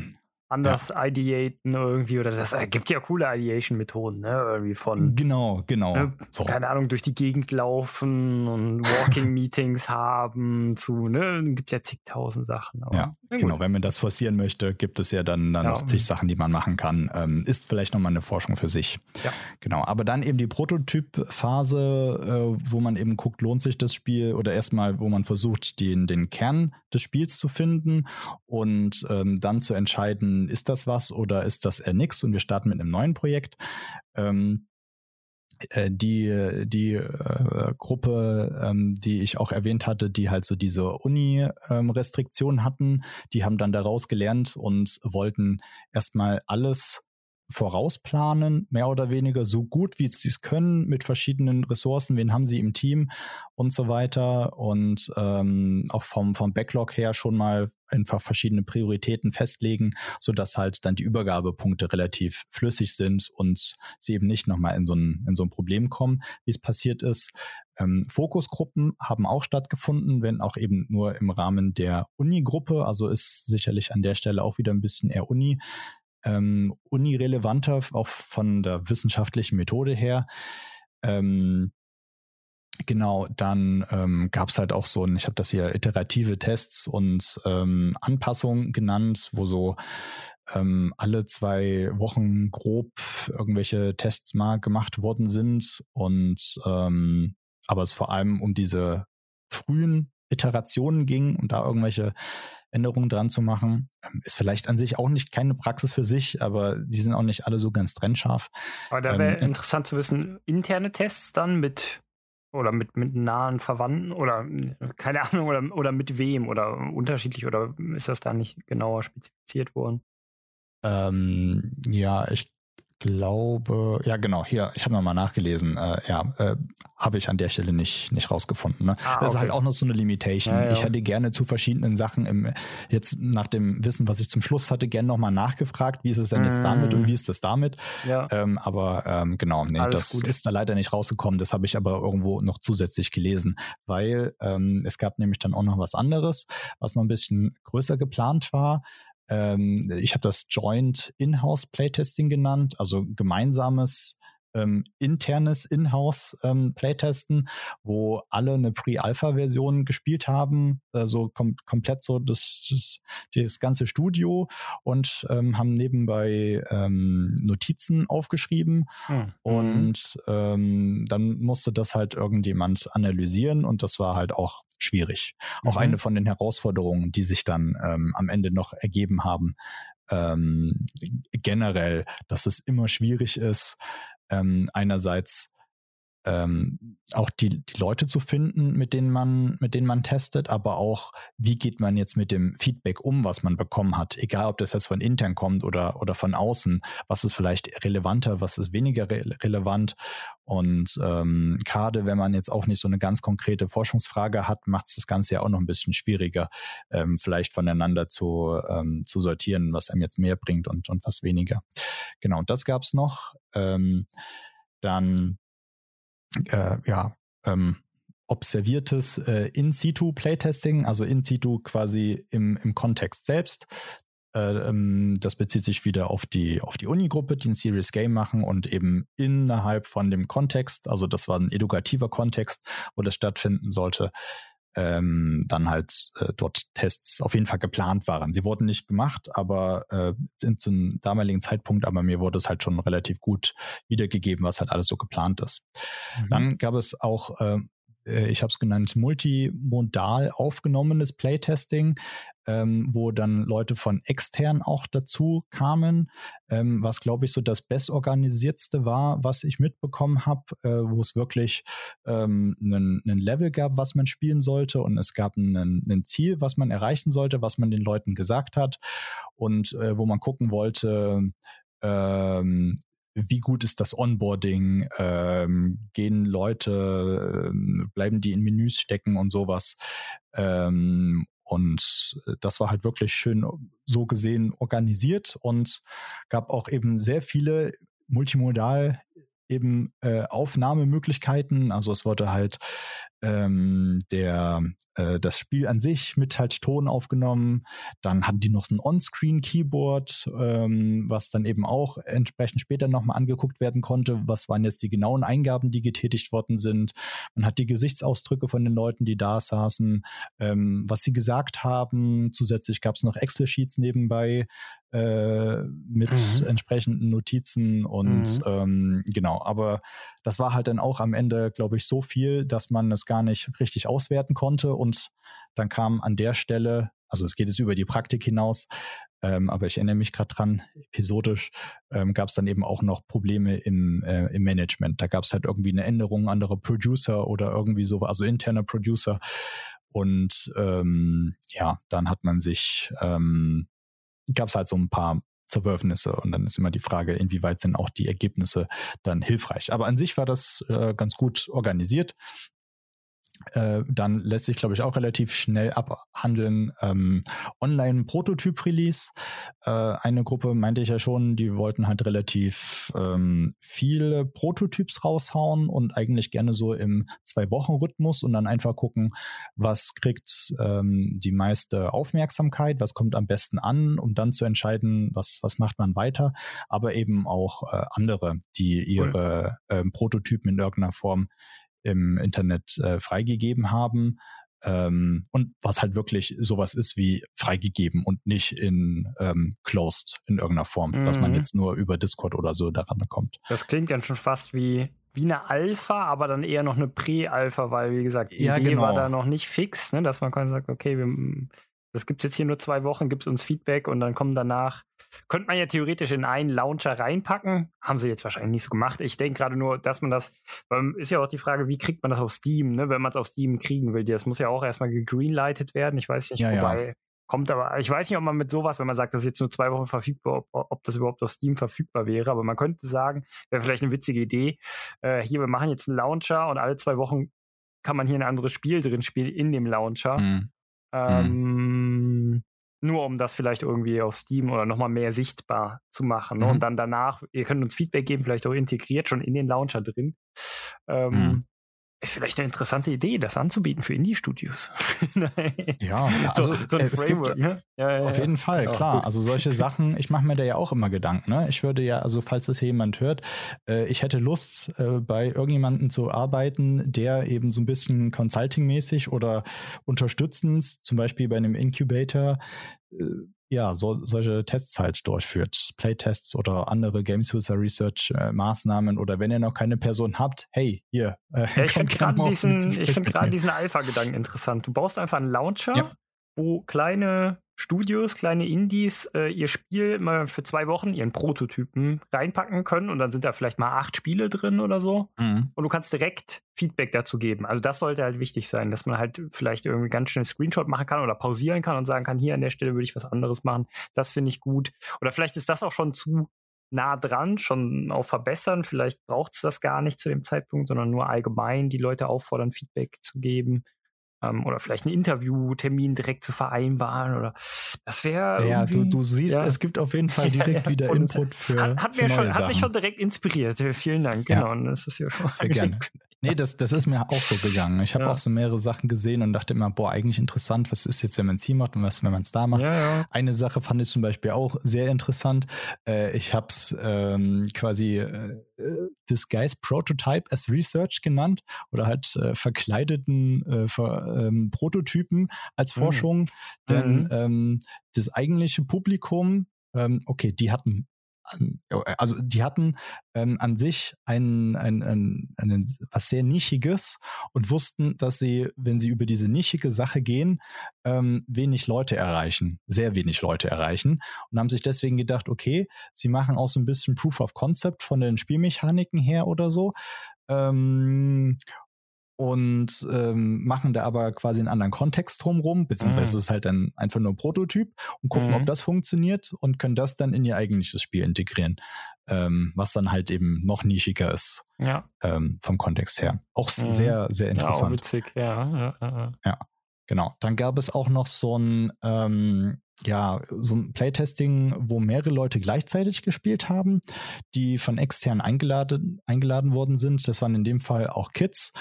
anders ja. ideaten irgendwie oder das äh, gibt ja coole Ideation-Methoden, ne? Irgendwie von genau, genau. Ne, so. Keine Ahnung, durch die Gegend laufen und Walking-Meetings haben zu, ne, gibt ja zigtausend Sachen. Aber, ja, genau. Wenn man das forcieren möchte, gibt es ja dann, dann ja. noch zig Sachen, die man machen kann. Ähm, ist vielleicht nochmal eine Forschung für sich. Ja. Genau. Aber dann eben die Prototyp-Phase, äh, wo man eben guckt, lohnt sich das Spiel oder erstmal, wo man versucht, den, den Kern des Spiels zu finden und ähm, dann zu entscheiden, ist das was oder ist das eher nix? Und wir starten mit einem neuen Projekt. Ähm, äh, die die äh, Gruppe, ähm, die ich auch erwähnt hatte, die halt so diese Uni-Restriktionen ähm, hatten, die haben dann daraus gelernt und wollten erstmal alles vorausplanen, mehr oder weniger so gut, wie sie es können, mit verschiedenen Ressourcen, wen haben sie im Team und so weiter und ähm, auch vom, vom Backlog her schon mal einfach verschiedene Prioritäten festlegen, sodass halt dann die Übergabepunkte relativ flüssig sind und sie eben nicht nochmal in so ein, in so ein Problem kommen, wie es passiert ist. Ähm, Fokusgruppen haben auch stattgefunden, wenn auch eben nur im Rahmen der Uni-Gruppe, also ist sicherlich an der Stelle auch wieder ein bisschen eher Uni ähm, unirelevanter, auch von der wissenschaftlichen Methode her. Ähm, Genau, dann ähm, gab es halt auch so ein, ich habe das hier iterative Tests und ähm, Anpassungen genannt, wo so ähm, alle zwei Wochen grob irgendwelche Tests mal gemacht worden sind und ähm, aber es vor allem um diese frühen Iterationen ging und da irgendwelche Änderungen dran zu machen. Ähm, ist vielleicht an sich auch nicht keine Praxis für sich, aber die sind auch nicht alle so ganz trennscharf. Aber da wäre ähm, interessant zu wissen, interne Tests dann mit oder mit, mit nahen Verwandten oder keine Ahnung oder, oder mit wem oder unterschiedlich oder ist das da nicht genauer spezifiziert worden? Ähm, ja, ich glaube, ja genau, hier, ich habe nochmal nachgelesen, äh, ja, äh, habe ich an der Stelle nicht, nicht rausgefunden. Ne? Ah, das ist halt auch noch so eine Limitation. Ja, ja. Ich hätte gerne zu verschiedenen Sachen im, jetzt nach dem Wissen, was ich zum Schluss hatte, gerne nochmal nachgefragt, wie ist es denn jetzt damit und wie ist das damit? Ja. Ähm, aber ähm, genau, nee, Alles das gut. ist da leider nicht rausgekommen. Das habe ich aber irgendwo noch zusätzlich gelesen, weil ähm, es gab nämlich dann auch noch was anderes, was noch ein bisschen größer geplant war. Ähm, ich habe das Joint In-House Playtesting genannt, also gemeinsames ähm, internes In-House ähm, Playtesten, wo alle eine Pre-Alpha-Version gespielt haben, also kom komplett so das, das, das, ganze Studio und ähm, haben nebenbei ähm, Notizen aufgeschrieben mhm. und ähm, dann musste das halt irgendjemand analysieren und das war halt auch schwierig. Mhm. Auch eine von den Herausforderungen, die sich dann ähm, am Ende noch ergeben haben. generell, dass es immer schwierig ist, ähm, einerseits ähm, auch die, die Leute zu finden, mit denen man, mit denen man testet, aber auch, wie geht man jetzt mit dem Feedback um, was man bekommen hat, egal ob das jetzt von intern kommt oder, oder von außen, was ist vielleicht relevanter, was ist weniger re relevant. Und ähm, gerade wenn man jetzt auch nicht so eine ganz konkrete Forschungsfrage hat, macht es das Ganze ja auch noch ein bisschen schwieriger, ähm, vielleicht voneinander zu, ähm, zu sortieren, was einem jetzt mehr bringt und, und was weniger. Genau, und das gab es noch. Ähm, dann äh, ja, ähm, observiertes äh, In-Situ-Playtesting, also In-Situ quasi im, im Kontext selbst. Äh, ähm, das bezieht sich wieder auf die, auf die Uni-Gruppe, die ein Serious Game machen und eben innerhalb von dem Kontext, also das war ein edukativer Kontext, wo das stattfinden sollte, ähm, dann halt äh, dort Tests auf jeden Fall geplant waren. Sie wurden nicht gemacht, aber äh, zum damaligen Zeitpunkt, aber mir wurde es halt schon relativ gut wiedergegeben, was halt alles so geplant ist. Mhm. Dann gab es auch äh, äh ich habe es genannt, multimodal aufgenommenes Playtesting ähm, wo dann Leute von extern auch dazu kamen, ähm, was glaube ich so das bestorganisiertste war, was ich mitbekommen habe, äh, wo es wirklich ähm, einen, Level gab, was man spielen sollte und es gab ein Ziel, was man erreichen sollte, was man den Leuten gesagt hat und äh, wo man gucken wollte, ähm, wie gut ist das Onboarding? Ähm, gehen Leute, äh, bleiben die in Menüs stecken und sowas? Ähm, und äh, das war halt wirklich schön so gesehen organisiert und gab auch eben sehr viele multimodal eben äh, Aufnahmemöglichkeiten. Also es wurde halt ähm, der, äh, das Spiel an sich mit halt Ton aufgenommen. Dann hatten die noch so ein On-Screen-Keyboard, ähm, was dann eben auch entsprechend später nochmal angeguckt werden konnte. Was waren jetzt die genauen Eingaben, die getätigt worden sind? Man hat die Gesichtsausdrücke von den Leuten, die da saßen, ähm, was sie gesagt haben. Zusätzlich gab es noch Excel-Sheets nebenbei äh, mit mhm. entsprechenden Notizen und mhm. ähm, genau, aber das war halt dann auch am Ende, glaube ich, so viel, dass man es gar nicht richtig auswerten konnte. Und dann kam an der Stelle, also es geht jetzt über die Praktik hinaus, ähm, aber ich erinnere mich gerade dran, episodisch ähm, gab es dann eben auch noch Probleme im, äh, im Management. Da gab es halt irgendwie eine Änderung, andere Producer oder irgendwie so, also interner Producer. Und ähm, ja, dann hat man sich, ähm, gab es halt so ein paar Zerwürfnisse. Und dann ist immer die Frage, inwieweit sind auch die Ergebnisse dann hilfreich. Aber an sich war das äh, ganz gut organisiert. Äh, dann lässt sich, glaube ich, auch relativ schnell abhandeln. Ähm, Online-Prototyp-Release. Äh, eine Gruppe meinte ich ja schon, die wollten halt relativ ähm, viele Prototyps raushauen und eigentlich gerne so im Zwei-Wochen-Rhythmus und dann einfach gucken, was kriegt ähm, die meiste Aufmerksamkeit, was kommt am besten an, um dann zu entscheiden, was, was macht man weiter. Aber eben auch äh, andere, die ihre cool. Prototypen in irgendeiner Form im Internet äh, freigegeben haben. Ähm, und was halt wirklich sowas ist wie freigegeben und nicht in ähm, closed in irgendeiner Form, mhm. dass man mhm. jetzt nur über Discord oder so daran kommt. Das klingt dann schon fast wie wie eine Alpha, aber dann eher noch eine Prä-Alpha, weil wie gesagt, die ja, Idee genau. war da noch nicht fix, ne, dass man quasi sagt, okay, wir, das gibt es jetzt hier nur zwei Wochen, gibt es uns Feedback und dann kommen danach könnte man ja theoretisch in einen Launcher reinpacken. Haben sie jetzt wahrscheinlich nicht so gemacht. Ich denke gerade nur, dass man das, weil ist ja auch die Frage, wie kriegt man das auf Steam, ne, wenn man es auf Steam kriegen will. Das muss ja auch erstmal gegreenlightet werden. Ich weiß nicht, ja, wobei. Ja. Kommt aber, ich weiß nicht, ob man mit sowas, wenn man sagt, das ist jetzt nur zwei Wochen verfügbar, ob, ob das überhaupt auf Steam verfügbar wäre, aber man könnte sagen, wäre vielleicht eine witzige Idee. Äh, hier, wir machen jetzt einen Launcher und alle zwei Wochen kann man hier ein anderes Spiel drin spielen in dem Launcher. Mhm. Ähm, nur um das vielleicht irgendwie auf Steam oder nochmal mehr sichtbar zu machen. Ne? Mhm. Und dann danach, ihr könnt uns Feedback geben, vielleicht auch integriert schon in den Launcher drin. Ähm, mhm. Ist vielleicht eine interessante Idee, das anzubieten für Indie-Studios. ja, also so, so ein Framework, gibt, ne? Ja, ja, auf jeden Fall, klar. Gut. Also solche Sachen, ich mache mir da ja auch immer Gedanken. Ne? Ich würde ja, also falls das hier jemand hört, äh, ich hätte Lust, äh, bei irgendjemandem zu arbeiten, der eben so ein bisschen Consulting-mäßig oder unterstützend, zum Beispiel bei einem Incubator, äh, ja, so, solche Tests halt durchführt. Playtests oder andere Games User Research äh, Maßnahmen oder wenn ihr noch keine Person habt, hey, hier. Äh, ja, ich finde gerade diesen, find diesen Alpha-Gedanken interessant. Du baust einfach einen Launcher, ja. wo kleine Studios, kleine Indies, äh, ihr Spiel mal für zwei Wochen, ihren Prototypen reinpacken können und dann sind da vielleicht mal acht Spiele drin oder so. Mhm. Und du kannst direkt Feedback dazu geben. Also das sollte halt wichtig sein, dass man halt vielleicht irgendwie ganz schnell Screenshot machen kann oder pausieren kann und sagen kann, hier an der Stelle würde ich was anderes machen. Das finde ich gut. Oder vielleicht ist das auch schon zu nah dran, schon auf verbessern. Vielleicht braucht es das gar nicht zu dem Zeitpunkt, sondern nur allgemein die Leute auffordern, Feedback zu geben ähm, oder vielleicht einen Interviewtermin direkt zu vereinbaren oder das wäre. Ja, du, du siehst, ja. es gibt auf jeden Fall direkt ja, wieder Input für. Hat, hat, für mir schon, hat mich schon direkt inspiriert. Vielen Dank. Genau. Und das ist ja schon Sehr gerne. Nee, das, das ist mir auch so gegangen. Ich habe ja. auch so mehrere Sachen gesehen und dachte immer, boah, eigentlich interessant, was ist jetzt, wenn man es hier macht und was, wenn man es da macht. Ja, ja. Eine Sache fand ich zum Beispiel auch sehr interessant. Äh, ich habe es ähm, quasi äh, Disguise Prototype as Research genannt oder halt äh, verkleideten äh, ver, ähm, Prototypen als mhm. Forschung. Mhm. Denn mhm. Ähm, das eigentliche Publikum ähm, okay, die hatten also die hatten ähm, an sich ein, ein, ein, ein, was sehr Nischiges und wussten, dass sie, wenn sie über diese nischige Sache gehen, ähm, wenig Leute erreichen, sehr wenig Leute erreichen und haben sich deswegen gedacht, okay, sie machen auch so ein bisschen Proof of Concept von den Spielmechaniken her oder so. Ähm, und ähm, machen da aber quasi einen anderen Kontext drumrum, beziehungsweise mhm. es ist halt dann einfach nur ein Prototyp und gucken, mhm. ob das funktioniert und können das dann in ihr eigentliches Spiel integrieren, ähm, was dann halt eben noch nischiger ist ja. ähm, vom Kontext her. Auch mhm. sehr, sehr interessant. Ja, auch witzig, ja. Ja, ja. ja. Genau. Dann gab es auch noch so ein ähm, ja, so ein Playtesting, wo mehrere Leute gleichzeitig gespielt haben, die von extern eingeladen, eingeladen worden sind. Das waren in dem Fall auch Kids.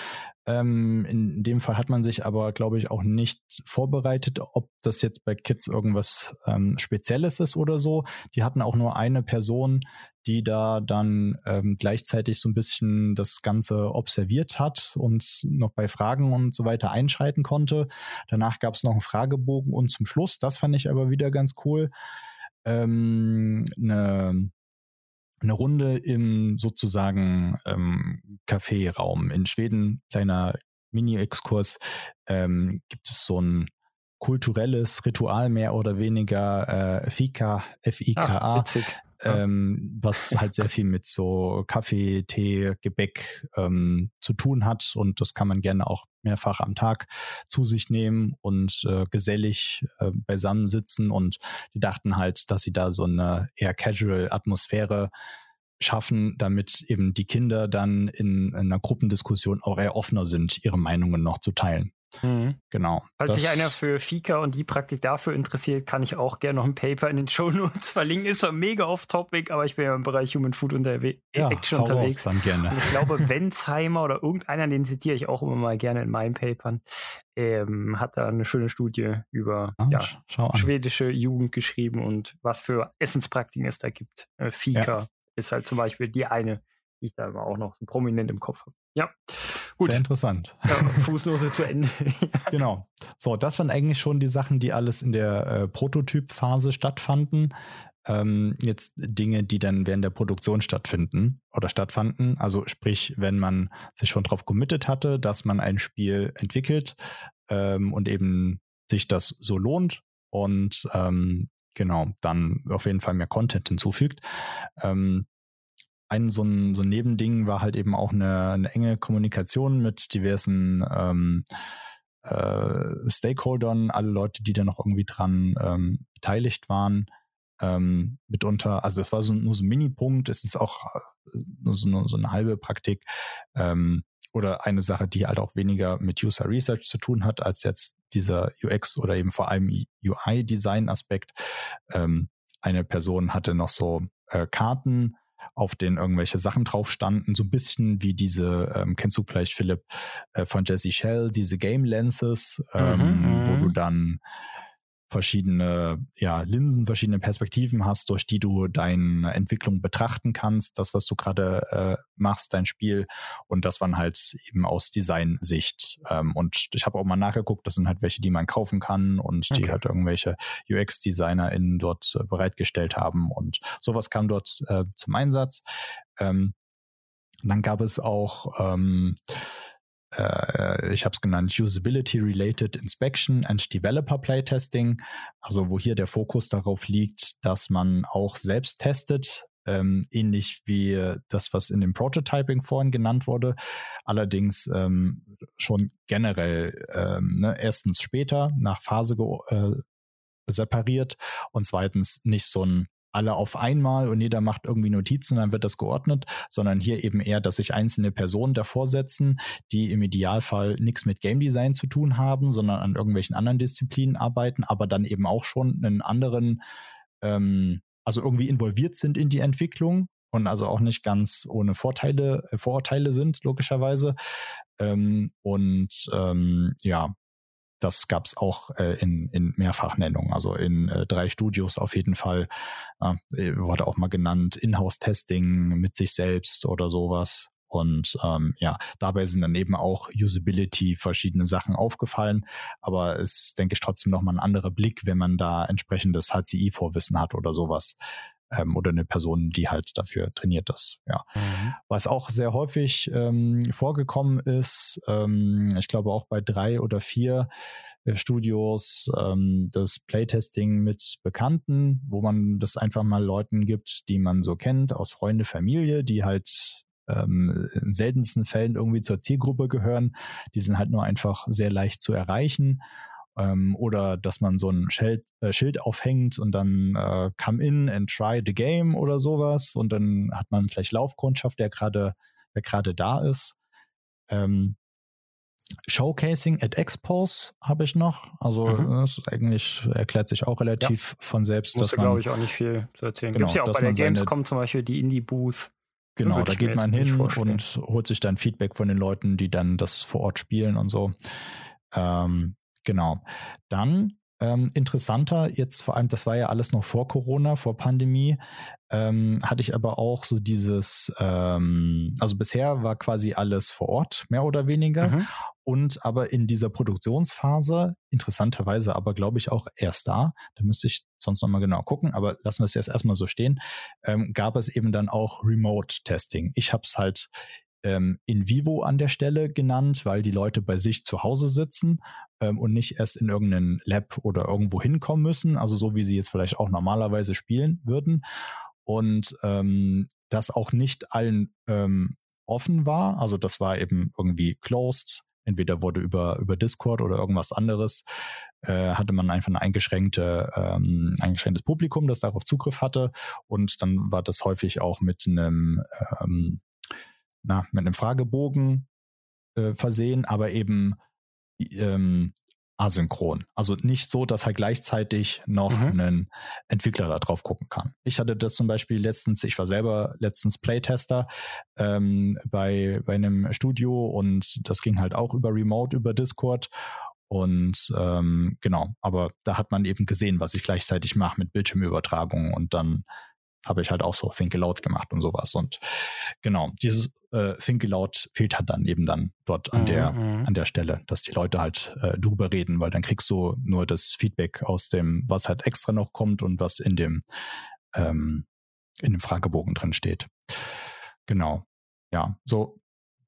Ähm, in dem Fall hat man sich aber, glaube ich, auch nicht vorbereitet, ob das jetzt bei Kids irgendwas ähm, Spezielles ist oder so. Die hatten auch nur eine Person, die da dann ähm, gleichzeitig so ein bisschen das Ganze observiert hat und noch bei Fragen und so weiter einschreiten konnte. Danach gab es noch einen Fragebogen und zum Schluss, das fand ich aber wieder ganz cool, ähm, eine eine Runde im sozusagen ähm, Café-Raum. In Schweden, kleiner Mini-Exkurs, ähm, gibt es so ein kulturelles Ritual mehr oder weniger äh, Fika, F-I-K-A. Ähm, was halt sehr viel mit so Kaffee, Tee, Gebäck ähm, zu tun hat. Und das kann man gerne auch mehrfach am Tag zu sich nehmen und äh, gesellig äh, beisammensitzen. Und die dachten halt, dass sie da so eine eher casual Atmosphäre schaffen, damit eben die Kinder dann in, in einer Gruppendiskussion auch eher offener sind, ihre Meinungen noch zu teilen. Mhm. Genau. Falls sich einer für Fika und die Praktik dafür interessiert, kann ich auch gerne noch ein Paper in den Show Notes verlinken. Ist zwar mega off-topic, aber ich bin ja im Bereich Human Food unterwe ja, Action unterwegs. Dann gerne. Und ich glaube, Wenzheimer oder irgendeiner, den zitiere ich auch immer mal gerne in meinen Papern, ähm, hat da eine schöne Studie über ah, ja, schwedische Jugend geschrieben und was für Essenspraktiken es da gibt. Äh, Fika ja. ist halt zum Beispiel die eine, die ich da immer auch noch so prominent im Kopf habe. Ja. Gut. Sehr interessant. Ja, Fußnote zu Ende. Genau. So, das waren eigentlich schon die Sachen, die alles in der äh, Prototypphase stattfanden. Ähm, jetzt Dinge, die dann während der Produktion stattfinden oder stattfanden. Also sprich, wenn man sich schon darauf committed hatte, dass man ein Spiel entwickelt ähm, und eben sich das so lohnt und ähm, genau, dann auf jeden Fall mehr Content hinzufügt. Ähm, ein so ein, so ein Nebending war halt eben auch eine, eine enge Kommunikation mit diversen ähm, äh, Stakeholdern, alle Leute, die da noch irgendwie dran ähm, beteiligt waren. Ähm, mitunter, also das war so, nur so ein Mini-Punkt, ist auch äh, nur so, nur so eine halbe Praktik ähm, oder eine Sache, die halt auch weniger mit User Research zu tun hat, als jetzt dieser UX oder eben vor allem UI-Design-Aspekt. Ähm, eine Person hatte noch so äh, Karten auf denen irgendwelche Sachen drauf standen, so ein bisschen wie diese, ähm, kennst du vielleicht Philipp äh, von Jesse Shell, diese Game Lenses, ähm, mhm, wo du mhm. dann verschiedene ja, Linsen, verschiedene Perspektiven hast, durch die du deine Entwicklung betrachten kannst, das, was du gerade äh, machst, dein Spiel und das waren halt eben aus Designsicht. Ähm, und ich habe auch mal nachgeguckt, das sind halt welche, die man kaufen kann und die halt irgendwelche UX-DesignerInnen dort äh, bereitgestellt haben und sowas kam dort äh, zum Einsatz. Ähm, dann gab es auch ähm, äh, ich habe es genannt, Usability Related Inspection and Developer Playtesting, also wo hier der Fokus darauf liegt, dass man auch selbst testet, ähm, ähnlich wie das, was in dem Prototyping vorhin genannt wurde, allerdings ähm, schon generell ähm, ne, erstens später nach Phase äh, separiert und zweitens nicht so ein alle auf einmal und jeder macht irgendwie Notizen, dann wird das geordnet, sondern hier eben eher, dass sich einzelne Personen davor setzen, die im Idealfall nichts mit Game Design zu tun haben, sondern an irgendwelchen anderen Disziplinen arbeiten, aber dann eben auch schon einen anderen, ähm, also irgendwie involviert sind in die Entwicklung und also auch nicht ganz ohne Vorteile, äh, Vorurteile sind, logischerweise. Ähm, und ähm, ja, das gab es auch äh, in, in Mehrfachnennungen, also in äh, drei Studios auf jeden Fall. Äh, wurde auch mal genannt, Inhouse-Testing mit sich selbst oder sowas. Und ähm, ja, dabei sind dann eben auch Usability verschiedene Sachen aufgefallen. Aber es ist, denke ich, trotzdem nochmal ein anderer Blick, wenn man da entsprechendes HCI-Vorwissen hat oder sowas ähm, oder eine Person, die halt dafür trainiert ist. Ja. Mhm. Was auch sehr häufig ähm, vorgekommen ist, ähm, ich glaube auch bei drei oder vier äh, Studios, ähm, das Playtesting mit Bekannten, wo man das einfach mal Leuten gibt, die man so kennt, aus Freunde, Familie, die halt ähm, in seltensten Fällen irgendwie zur Zielgruppe gehören. Die sind halt nur einfach sehr leicht zu erreichen ähm, oder dass man so ein Schild, äh, Schild aufhängt und dann äh, come in and try the game oder sowas und dann hat man vielleicht Laufkundschaft, der gerade der gerade da ist. Ähm, Showcasing at Expos habe ich noch. Also mhm. das ist eigentlich erklärt sich auch relativ ja. von selbst. Musste, glaube ich, auch nicht viel zu erzählen. Genau, Gibt es ja auch bei der Gamescom zum Beispiel die Indie-Booth. Genau, da geht man hin und holt sich dann Feedback von den Leuten, die dann das vor Ort spielen und so. Ähm, Genau. Dann ähm, interessanter, jetzt vor allem, das war ja alles noch vor Corona, vor Pandemie, ähm, hatte ich aber auch so dieses, ähm, also bisher war quasi alles vor Ort, mehr oder weniger. Mhm. Und aber in dieser Produktionsphase, interessanterweise aber glaube ich auch erst da, da müsste ich sonst nochmal genau gucken, aber lassen wir es jetzt erstmal so stehen, ähm, gab es eben dann auch Remote-Testing. Ich habe es halt ähm, in vivo an der Stelle genannt, weil die Leute bei sich zu Hause sitzen ähm, und nicht erst in irgendeinen Lab oder irgendwo hinkommen müssen, also so wie sie es vielleicht auch normalerweise spielen würden. Und ähm, das auch nicht allen ähm, offen war. Also das war eben irgendwie closed. Entweder wurde über, über Discord oder irgendwas anderes, äh, hatte man einfach ein eingeschränkte, ähm, eingeschränktes Publikum, das darauf Zugriff hatte. Und dann war das häufig auch mit einem ähm, na, mit einem Fragebogen äh, versehen, aber eben ähm, asynchron. Also nicht so, dass halt gleichzeitig noch mhm. ein Entwickler da drauf gucken kann. Ich hatte das zum Beispiel letztens, ich war selber letztens Playtester ähm, bei, bei einem Studio und das ging halt auch über Remote, über Discord. Und ähm, genau, aber da hat man eben gesehen, was ich gleichzeitig mache mit Bildschirmübertragung und dann habe ich halt auch so Think Aloud gemacht und sowas. Und genau, dieses äh, Think Aloud fehlt halt dann eben dann dort an mhm. der, mhm. an der Stelle, dass die Leute halt äh, drüber reden, weil dann kriegst du nur das Feedback aus dem, was halt extra noch kommt und was in dem, ähm, in dem Fragebogen drin steht. Genau. Ja, so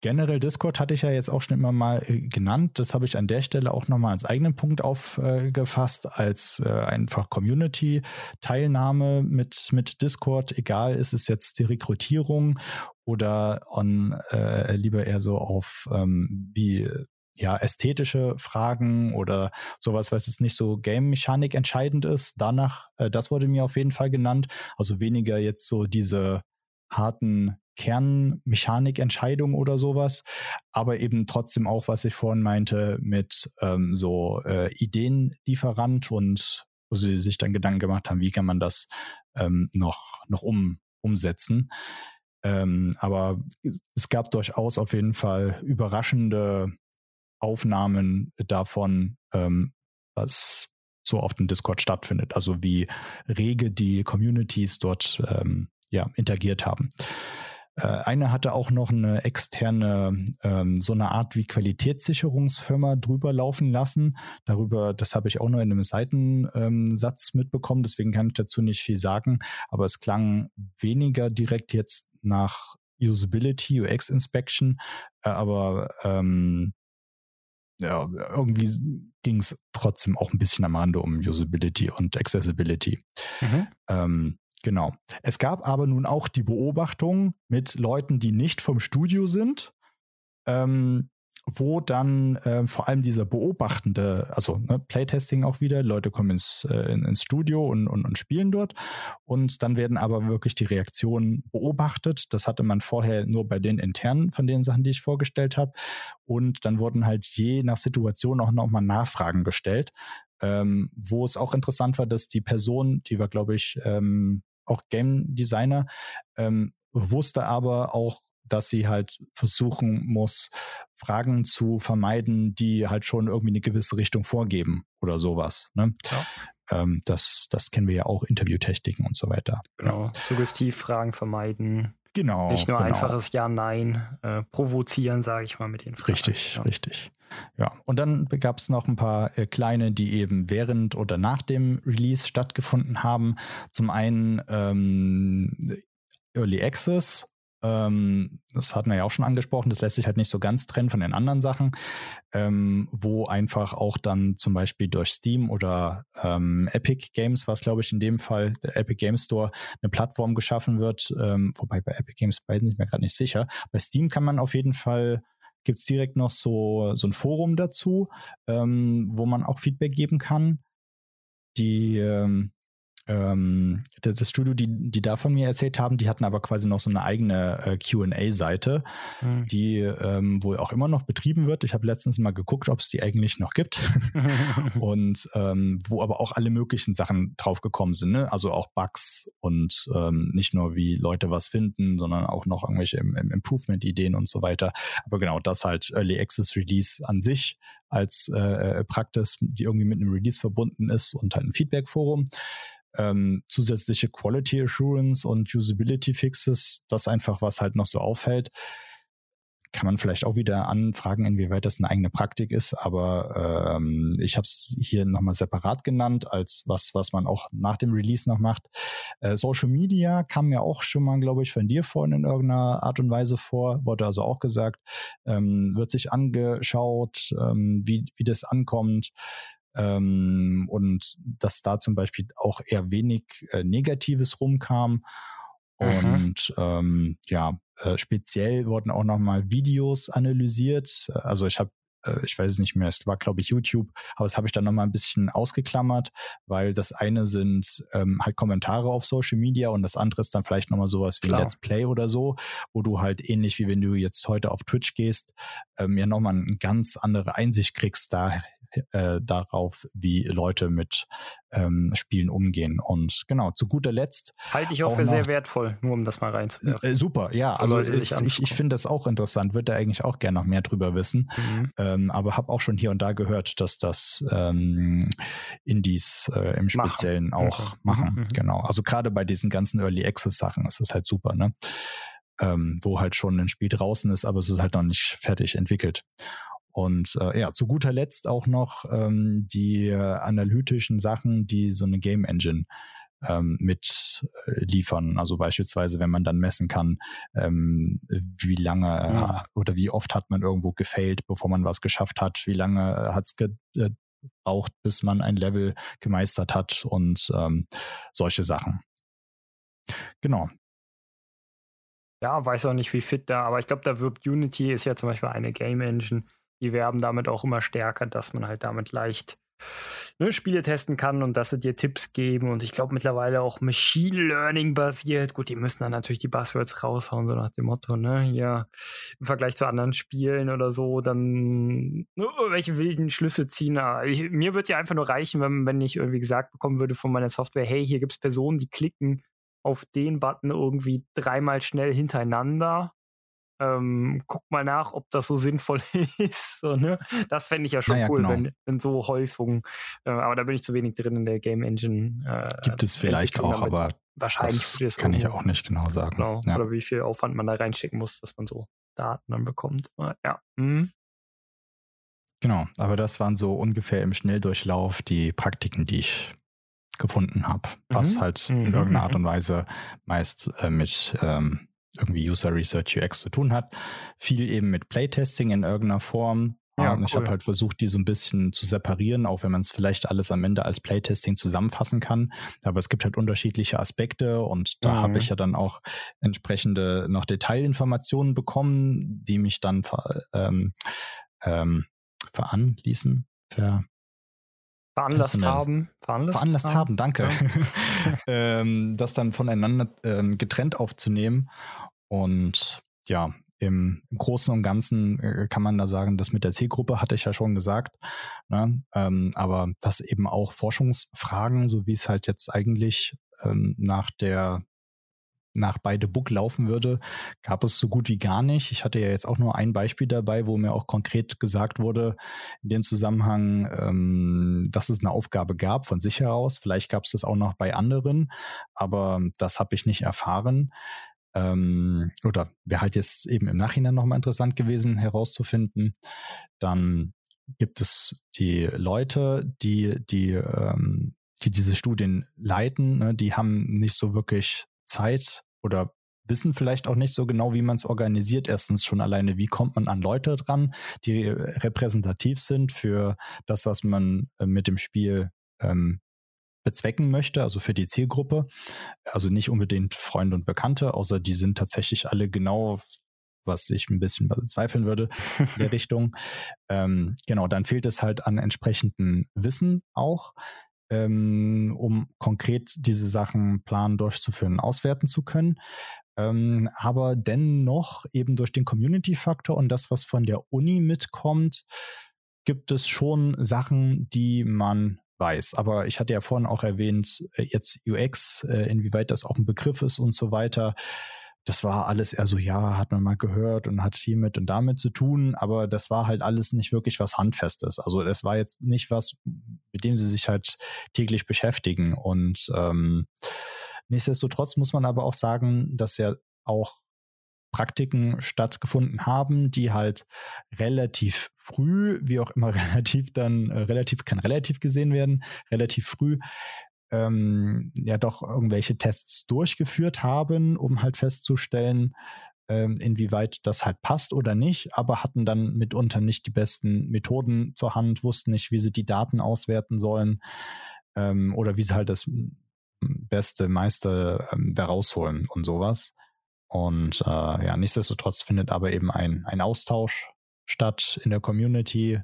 Generell Discord hatte ich ja jetzt auch schon immer mal äh, genannt. Das habe ich an der Stelle auch nochmal als eigenen Punkt aufgefasst, als äh, einfach Community-Teilnahme mit, mit Discord. Egal, ist es jetzt die Rekrutierung oder on, äh, lieber eher so auf ähm, wie ja, ästhetische Fragen oder sowas, was jetzt nicht so Game-Mechanik entscheidend ist. Danach, äh, das wurde mir auf jeden Fall genannt. Also weniger jetzt so diese harten Kernmechanikentscheidung oder sowas, aber eben trotzdem auch, was ich vorhin meinte, mit ähm, so äh, Ideenlieferant und wo sie sich dann Gedanken gemacht haben, wie kann man das ähm, noch, noch um, umsetzen. Ähm, aber es gab durchaus auf jeden Fall überraschende Aufnahmen davon, ähm, was so auf dem Discord stattfindet. Also wie rege die Communities dort ähm, ja, interagiert haben. Äh, eine hatte auch noch eine externe, ähm, so eine Art wie Qualitätssicherungsfirma drüber laufen lassen. Darüber, das habe ich auch nur in einem Seitensatz ähm, mitbekommen, deswegen kann ich dazu nicht viel sagen. Aber es klang weniger direkt jetzt nach Usability, UX Inspection, äh, aber ähm, ja, irgendwie ging es trotzdem auch ein bisschen am Rande um Usability und Accessibility. Mhm. Ähm, genau. Es gab aber nun auch die Beobachtung mit Leuten, die nicht vom Studio sind, ähm, wo dann äh, vor allem dieser beobachtende, also ne, Playtesting auch wieder, Leute kommen ins, äh, ins Studio und, und, und spielen dort und dann werden aber wirklich die Reaktionen beobachtet. Das hatte man vorher nur bei den internen von den Sachen, die ich vorgestellt habe und dann wurden halt je nach Situation auch nochmal Nachfragen gestellt, ähm, wo es auch interessant war, dass die Person, die war glaube ich ähm, auch Game Designer, ähm, wusste aber auch dass sie halt versuchen muss, Fragen zu vermeiden, die halt schon irgendwie eine gewisse Richtung vorgeben oder sowas. Ne? Ja. Ähm, das, das kennen wir ja auch, Interviewtechniken und so weiter. Genau, ja. Suggestivfragen vermeiden. Genau. Nicht nur genau. einfaches Ja, Nein, äh, provozieren, sage ich mal, mit den Fragen. Richtig, ja. richtig. Ja, und dann gab es noch ein paar äh, kleine, die eben während oder nach dem Release stattgefunden haben. Zum einen ähm, Early Access das hatten wir ja auch schon angesprochen, das lässt sich halt nicht so ganz trennen von den anderen Sachen, ähm, wo einfach auch dann zum Beispiel durch Steam oder ähm, Epic Games, was glaube ich in dem Fall der Epic Games Store, eine Plattform geschaffen wird, ähm, wobei bei Epic Games beiden nicht mehr gerade nicht sicher. Bei Steam kann man auf jeden Fall gibt es direkt noch so, so ein Forum dazu, ähm, wo man auch Feedback geben kann. Die, ähm, das Studio, die, die da von mir erzählt haben, die hatten aber quasi noch so eine eigene äh, QA-Seite, mhm. die ähm, wohl auch immer noch betrieben wird. Ich habe letztens mal geguckt, ob es die eigentlich noch gibt. und ähm, wo aber auch alle möglichen Sachen draufgekommen sind. Ne? Also auch Bugs und ähm, nicht nur wie Leute was finden, sondern auch noch irgendwelche Improvement-Ideen und so weiter. Aber genau das halt Early Access Release an sich als äh, äh Praxis, die irgendwie mit einem Release verbunden ist und halt ein Feedback-Forum ähm, zusätzliche Quality Assurance und Usability Fixes, das einfach, was halt noch so auffällt. Kann man vielleicht auch wieder anfragen, inwieweit das eine eigene Praktik ist, aber ähm, ich habe es hier nochmal separat genannt, als was, was man auch nach dem Release noch macht. Äh, Social Media kam mir auch schon mal, glaube ich, von dir vorhin in irgendeiner Art und Weise vor, wurde also auch gesagt, ähm, wird sich angeschaut, ähm, wie, wie das ankommt. Ähm, und dass da zum Beispiel auch eher wenig äh, Negatives rumkam. Und ähm, ja, äh, speziell wurden auch nochmal Videos analysiert. Also ich habe äh, ich weiß es nicht mehr, es war glaube ich YouTube, aber das habe ich dann nochmal ein bisschen ausgeklammert, weil das eine sind ähm, halt Kommentare auf Social Media und das andere ist dann vielleicht nochmal sowas wie Klar. Let's Play oder so, wo du halt ähnlich wie wenn du jetzt heute auf Twitch gehst, ähm, ja nochmal eine ganz andere Einsicht kriegst da äh, darauf, wie Leute mit ähm, Spielen umgehen. Und genau, zu guter Letzt. Halte ich auch, auch für noch, sehr wertvoll, nur um das mal reinzuwerfen. Äh, super, ja. So also ich, ich, ich finde das auch interessant, würde da eigentlich auch gerne noch mehr drüber wissen. Mhm. Ähm, aber habe auch schon hier und da gehört, dass das ähm, Indies äh, im Speziellen machen. auch mhm. machen. Mhm. Genau. Also gerade bei diesen ganzen Early Access Sachen ist das halt super, ne? Ähm, wo halt schon ein Spiel draußen ist, aber es ist halt noch nicht fertig entwickelt. Und äh, ja, zu guter Letzt auch noch ähm, die äh, analytischen Sachen, die so eine Game Engine ähm, mit äh, liefern. Also beispielsweise, wenn man dann messen kann, ähm, wie lange ja. äh, oder wie oft hat man irgendwo gefailt, bevor man was geschafft hat, wie lange hat es gebraucht, bis man ein Level gemeistert hat und ähm, solche Sachen. Genau. Ja, weiß auch nicht, wie fit da, aber ich glaube, da wirbt Unity ist ja zum Beispiel eine Game Engine, die werben damit auch immer stärker, dass man halt damit leicht ne, Spiele testen kann und dass sie dir Tipps geben und ich glaube mittlerweile auch Machine Learning basiert. Gut, die müssen dann natürlich die Buzzwords raushauen, so nach dem Motto, ne, ja, im Vergleich zu anderen Spielen oder so, dann ne, welche wilden Schlüsse ziehen. Ah, ich, mir es ja einfach nur reichen, wenn, wenn ich irgendwie gesagt bekommen würde von meiner Software, hey, hier gibt es Personen, die klicken auf den Button irgendwie dreimal schnell hintereinander ähm, guck mal nach, ob das so sinnvoll ist. So, ne? Das fände ich ja schon naja, cool, genau. wenn, wenn so Häufung, äh, aber da bin ich zu wenig drin in der Game Engine. Äh, Gibt es vielleicht auch, aber wahrscheinlich das kann ich auch nicht genau sagen. Genau. Ja. Oder wie viel Aufwand man da reinstecken muss, dass man so Daten dann bekommt. Ja. Mhm. Genau, aber das waren so ungefähr im Schnelldurchlauf die Praktiken, die ich gefunden habe, was mhm. halt in mhm. irgendeiner Art mhm. und Weise meist äh, mit ähm, irgendwie User Research UX zu tun hat. Viel eben mit Playtesting in irgendeiner Form. Ja, und ich habe halt versucht, die so ein bisschen zu separieren, auch wenn man es vielleicht alles am Ende als Playtesting zusammenfassen kann. Aber es gibt halt unterschiedliche Aspekte und da mhm. habe ich ja dann auch entsprechende noch Detailinformationen bekommen, die mich dann ver, ähm, ähm, veranließen, ver, veranlasst haben. Veranlasst, veranlasst haben. haben, danke. Ja. ähm, das dann voneinander ähm, getrennt aufzunehmen. Und ja, im, im Großen und Ganzen äh, kann man da sagen, das mit der Zielgruppe hatte ich ja schon gesagt. Ne? Ähm, aber dass eben auch Forschungsfragen, so wie es halt jetzt eigentlich ähm, nach der nach beide Book laufen würde, gab es so gut wie gar nicht. Ich hatte ja jetzt auch nur ein Beispiel dabei, wo mir auch konkret gesagt wurde, in dem Zusammenhang, ähm, dass es eine Aufgabe gab von sich heraus. Vielleicht gab es das auch noch bei anderen, aber das habe ich nicht erfahren. Ähm, oder wäre halt jetzt eben im Nachhinein nochmal interessant gewesen herauszufinden. Dann gibt es die Leute, die, die, ähm, die diese Studien leiten, ne, die haben nicht so wirklich Zeit oder wissen vielleicht auch nicht so genau, wie man es organisiert. Erstens schon alleine, wie kommt man an Leute dran, die repräsentativ sind für das, was man äh, mit dem Spiel ähm, bezwecken möchte, also für die Zielgruppe. Also nicht unbedingt Freunde und Bekannte, außer die sind tatsächlich alle genau, was ich ein bisschen bezweifeln würde, in der Richtung. Ähm, genau, dann fehlt es halt an entsprechendem Wissen auch, ähm, um konkret diese Sachen planen, durchzuführen, auswerten zu können. Ähm, aber dennoch eben durch den Community-Faktor und das, was von der Uni mitkommt, gibt es schon Sachen, die man weiß. Aber ich hatte ja vorhin auch erwähnt, äh, jetzt UX, äh, inwieweit das auch ein Begriff ist und so weiter. Das war alles eher so, ja, hat man mal gehört und hat hiermit und damit zu tun, aber das war halt alles nicht wirklich was Handfestes. Also das war jetzt nicht was, mit dem sie sich halt täglich beschäftigen. Und ähm, nichtsdestotrotz muss man aber auch sagen, dass ja auch Praktiken stattgefunden haben, die halt relativ früh, wie auch immer relativ dann, äh, relativ kann relativ gesehen werden, relativ früh ähm, ja doch irgendwelche Tests durchgeführt haben, um halt festzustellen, ähm, inwieweit das halt passt oder nicht, aber hatten dann mitunter nicht die besten Methoden zur Hand, wussten nicht, wie sie die Daten auswerten sollen ähm, oder wie sie halt das beste, meiste ähm, da rausholen und sowas. Und äh, ja, nichtsdestotrotz findet aber eben ein, ein Austausch statt in der Community.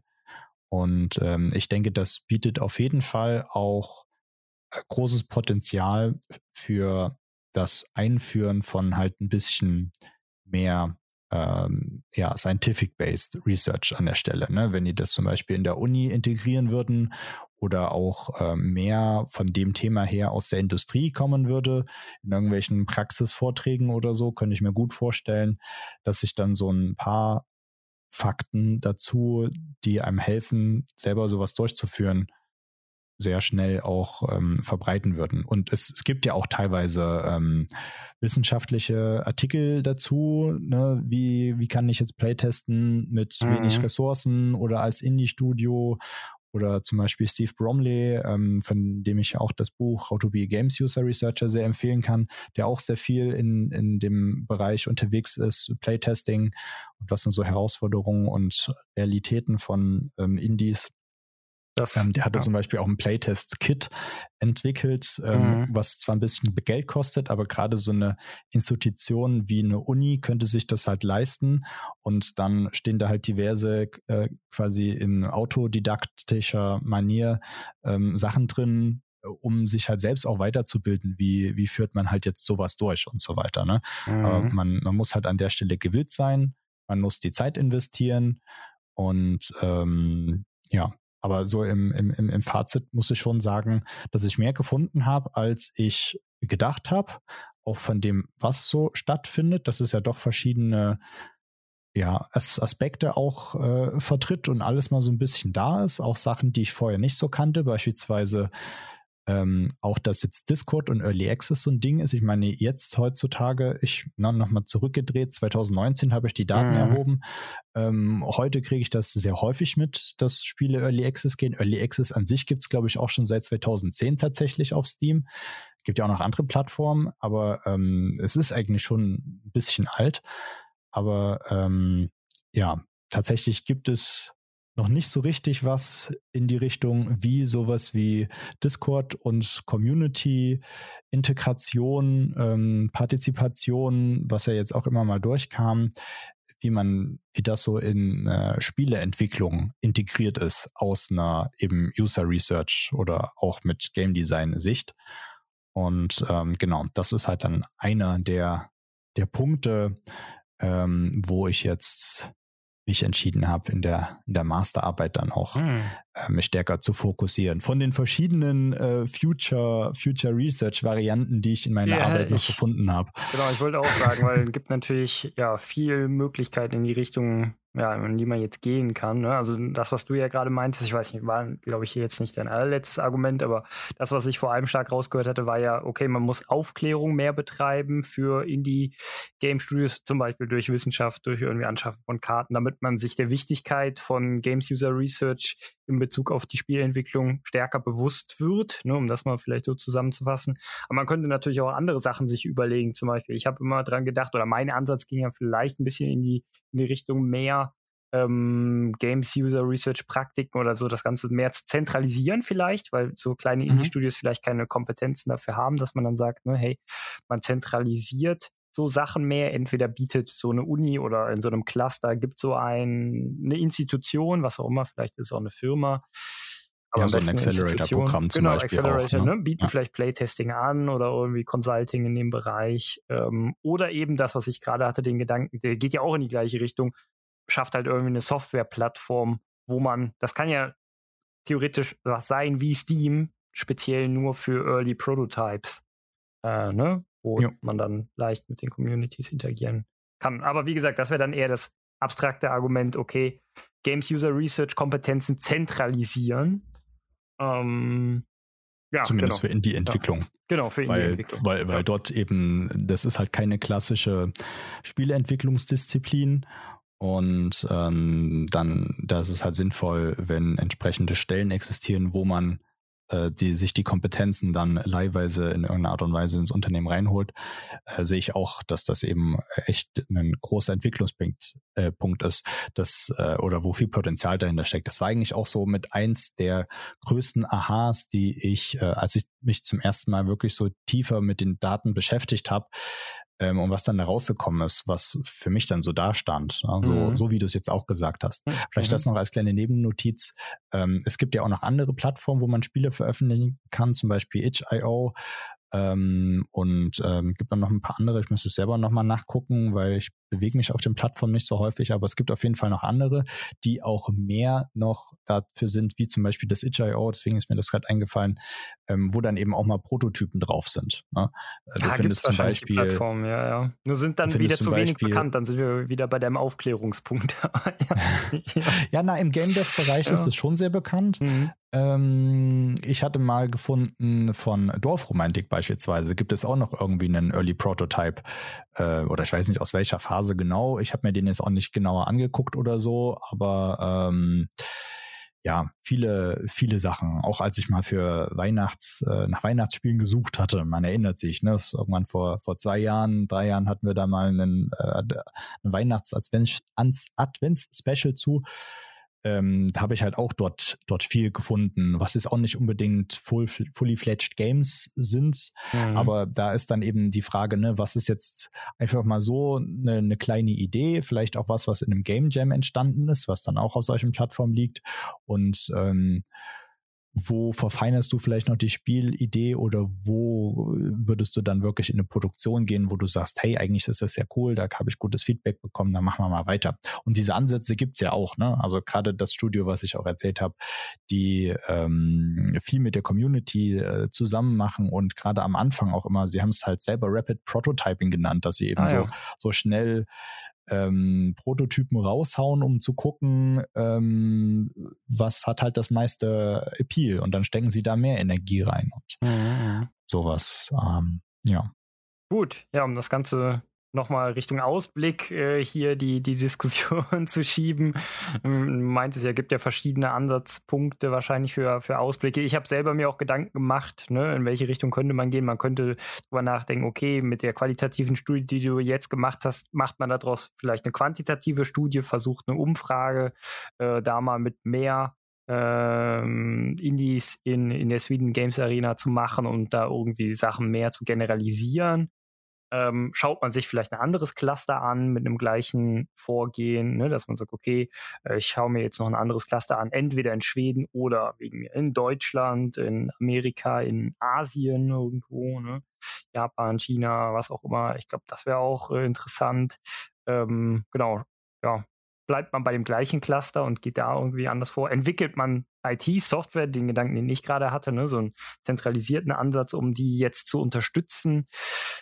Und ähm, ich denke, das bietet auf jeden Fall auch großes Potenzial für das Einführen von halt ein bisschen mehr ähm, ja, scientific-based Research an der Stelle. Ne? Wenn die das zum Beispiel in der Uni integrieren würden oder auch äh, mehr von dem Thema her aus der Industrie kommen würde, in irgendwelchen Praxisvorträgen oder so, könnte ich mir gut vorstellen, dass sich dann so ein paar Fakten dazu, die einem helfen, selber sowas durchzuführen, sehr schnell auch ähm, verbreiten würden. Und es, es gibt ja auch teilweise ähm, wissenschaftliche Artikel dazu, ne? wie, wie kann ich jetzt Playtesten mit mhm. wenig Ressourcen oder als Indie-Studio oder zum Beispiel Steve Bromley, ähm, von dem ich auch das Buch How to be a Games User Researcher sehr empfehlen kann, der auch sehr viel in, in dem Bereich unterwegs ist, Playtesting und was sind so Herausforderungen und Realitäten von ähm, Indies das, ähm, der hatte ja. zum Beispiel auch ein Playtest-Kit entwickelt, ähm, mhm. was zwar ein bisschen Geld kostet, aber gerade so eine Institution wie eine Uni könnte sich das halt leisten. Und dann stehen da halt diverse äh, quasi in autodidaktischer Manier ähm, Sachen drin, um sich halt selbst auch weiterzubilden, wie, wie führt man halt jetzt sowas durch und so weiter. Ne? Mhm. Aber man, man muss halt an der Stelle gewillt sein, man muss die Zeit investieren und ähm, ja, aber so im, im, im Fazit muss ich schon sagen, dass ich mehr gefunden habe, als ich gedacht habe. Auch von dem, was so stattfindet, dass es ja doch verschiedene ja, Aspekte auch äh, vertritt und alles mal so ein bisschen da ist. Auch Sachen, die ich vorher nicht so kannte, beispielsweise ähm, auch, dass jetzt Discord und Early Access so ein Ding ist. Ich meine, jetzt heutzutage, ich nochmal zurückgedreht, 2019 habe ich die Daten mhm. erhoben. Ähm, heute kriege ich das sehr häufig mit, dass Spiele Early Access gehen. Early Access an sich gibt es, glaube ich, auch schon seit 2010 tatsächlich auf Steam. Gibt ja auch noch andere Plattformen, aber ähm, es ist eigentlich schon ein bisschen alt. Aber ähm, ja, tatsächlich gibt es noch nicht so richtig was in die Richtung wie sowas wie Discord und Community, Integration, ähm, Partizipation, was ja jetzt auch immer mal durchkam, wie man, wie das so in äh, Spieleentwicklung integriert ist aus einer eben User Research oder auch mit Game Design Sicht. Und ähm, genau, das ist halt dann einer der, der Punkte, ähm, wo ich jetzt mich entschieden habe, in der, in der Masterarbeit dann auch hm. äh, mich stärker zu fokussieren. Von den verschiedenen äh, Future, Future Research Varianten, die ich in meiner ja, Arbeit noch ich, gefunden habe. Genau, ich wollte auch sagen, weil es gibt natürlich ja viel Möglichkeit in die Richtung ja, in die man jetzt gehen kann. Ne? Also das, was du ja gerade meintest, ich weiß nicht, war, glaube ich, hier jetzt nicht dein allerletztes Argument, aber das, was ich vor allem stark rausgehört hatte, war ja, okay, man muss Aufklärung mehr betreiben für Indie-Game-Studios, zum Beispiel durch Wissenschaft, durch irgendwie Anschaffen von Karten, damit man sich der Wichtigkeit von Games-User Research in Bezug auf die Spielentwicklung stärker bewusst wird, ne, um das mal vielleicht so zusammenzufassen. Aber man könnte natürlich auch andere Sachen sich überlegen. Zum Beispiel, ich habe immer dran gedacht, oder mein Ansatz ging ja vielleicht ein bisschen in die, in die Richtung mehr ähm, Games User Research Praktiken oder so, das Ganze mehr zu zentralisieren vielleicht, weil so kleine mhm. Indie-Studios vielleicht keine Kompetenzen dafür haben, dass man dann sagt, ne, hey, man zentralisiert so Sachen mehr. Entweder bietet so eine Uni oder in so einem Cluster gibt so ein, eine Institution, was auch immer, vielleicht ist es auch eine Firma. Aber ja, so ein Accelerator-Programm zum genau, Beispiel Accelerator, auch, ne? ne? bieten ja. vielleicht Playtesting an oder irgendwie Consulting in dem Bereich. Ähm, oder eben das, was ich gerade hatte, den Gedanken, der geht ja auch in die gleiche Richtung, schafft halt irgendwie eine Softwareplattform, wo man, das kann ja theoretisch was sein wie Steam, speziell nur für Early Prototypes. Äh, ne? wo ja. man dann leicht mit den Communities interagieren kann. Aber wie gesagt, das wäre dann eher das abstrakte Argument, okay, Games User Research Kompetenzen zentralisieren. Ähm, ja, Zumindest genau. für die Entwicklung. Ja, genau, für weil, Indie-Entwicklung. Weil, weil ja. dort eben, das ist halt keine klassische Spieleentwicklungsdisziplin. Und ähm, dann, da ist es halt sinnvoll, wenn entsprechende Stellen existieren, wo man äh, die sich die Kompetenzen dann leihweise in irgendeiner Art und Weise ins Unternehmen reinholt, äh, sehe ich auch, dass das eben echt ein großer Entwicklungspunkt äh, Punkt ist, das äh, oder wo viel Potenzial dahinter steckt. Das war eigentlich auch so mit eins der größten Aha's, die ich, äh, als ich mich zum ersten Mal wirklich so tiefer mit den Daten beschäftigt habe, ähm, und was dann da rausgekommen ist, was für mich dann so da stand. Also, mhm. So wie du es jetzt auch gesagt hast. Mhm. Vielleicht das noch als kleine Nebennotiz. Ähm, es gibt ja auch noch andere Plattformen, wo man Spiele veröffentlichen kann, zum Beispiel itch.io. Ähm, und ähm, gibt dann noch ein paar andere. Ich muss es selber nochmal nachgucken, weil ich bewege mich auf den Plattformen nicht so häufig, aber es gibt auf jeden Fall noch andere, die auch mehr noch dafür sind, wie zum Beispiel das itch.io, deswegen ist mir das gerade eingefallen, ähm, wo dann eben auch mal Prototypen drauf sind. Ne? Äh, du ja, findest zum Beispiel. Plattformen, ja, ja. Nur sind dann wieder zu wenig Beispiel, bekannt, dann sind wir wieder bei deinem Aufklärungspunkt. ja. ja, na, im Game Dev-Bereich ja. ist es schon sehr bekannt. Mhm. Ähm, ich hatte mal gefunden von Dorfromantik beispielsweise, gibt es auch noch irgendwie einen Early Prototype äh, oder ich weiß nicht aus welcher Phase genau. Ich habe mir den jetzt auch nicht genauer angeguckt oder so, aber ähm, ja, viele, viele Sachen. Auch als ich mal für Weihnachts, äh, nach Weihnachtsspielen gesucht hatte, man erinnert sich, ne, irgendwann vor, vor zwei Jahren, drei Jahren hatten wir da mal einen, äh, einen Weihnachts-Advents-Special zu ähm, da habe ich halt auch dort, dort viel gefunden, was jetzt auch nicht unbedingt full, fully fledged Games sind. Mhm. Aber da ist dann eben die Frage, ne, was ist jetzt einfach mal so eine, eine kleine Idee, vielleicht auch was, was in einem Game Jam entstanden ist, was dann auch auf solchen Plattformen liegt. Und ähm, wo verfeinerst du vielleicht noch die Spielidee oder wo würdest du dann wirklich in eine Produktion gehen, wo du sagst, hey, eigentlich ist das ja cool, da habe ich gutes Feedback bekommen, dann machen wir mal weiter. Und diese Ansätze gibt's ja auch, ne? Also gerade das Studio, was ich auch erzählt habe, die ähm, viel mit der Community äh, zusammen machen und gerade am Anfang auch immer, sie haben es halt selber Rapid Prototyping genannt, dass sie eben ah, ja. so, so schnell ähm, Prototypen raushauen, um zu gucken, ähm, was hat halt das meiste Appeal und dann stecken sie da mehr Energie rein und mhm. mhm. sowas. Ähm, ja. Gut, ja, um das Ganze nochmal Richtung Ausblick äh, hier die, die Diskussion zu schieben. Ähm, meint es ja, gibt ja verschiedene Ansatzpunkte wahrscheinlich für, für Ausblicke. Ich habe selber mir auch Gedanken gemacht, ne, in welche Richtung könnte man gehen. Man könnte darüber nachdenken, okay, mit der qualitativen Studie, die du jetzt gemacht hast, macht man daraus vielleicht eine quantitative Studie, versucht eine Umfrage, äh, da mal mit mehr ähm, Indies in, in der Sweden Games Arena zu machen und da irgendwie Sachen mehr zu generalisieren ähm, schaut man sich vielleicht ein anderes Cluster an mit einem gleichen Vorgehen, ne, dass man sagt, okay, äh, ich schaue mir jetzt noch ein anderes Cluster an, entweder in Schweden oder wegen mir in Deutschland, in Amerika, in Asien irgendwo, ne, Japan, China, was auch immer. Ich glaube, das wäre auch äh, interessant. Ähm, genau, ja, bleibt man bei dem gleichen Cluster und geht da irgendwie anders vor? Entwickelt man IT-Software, den Gedanken, den ich gerade hatte, ne? so einen zentralisierten Ansatz, um die jetzt zu unterstützen?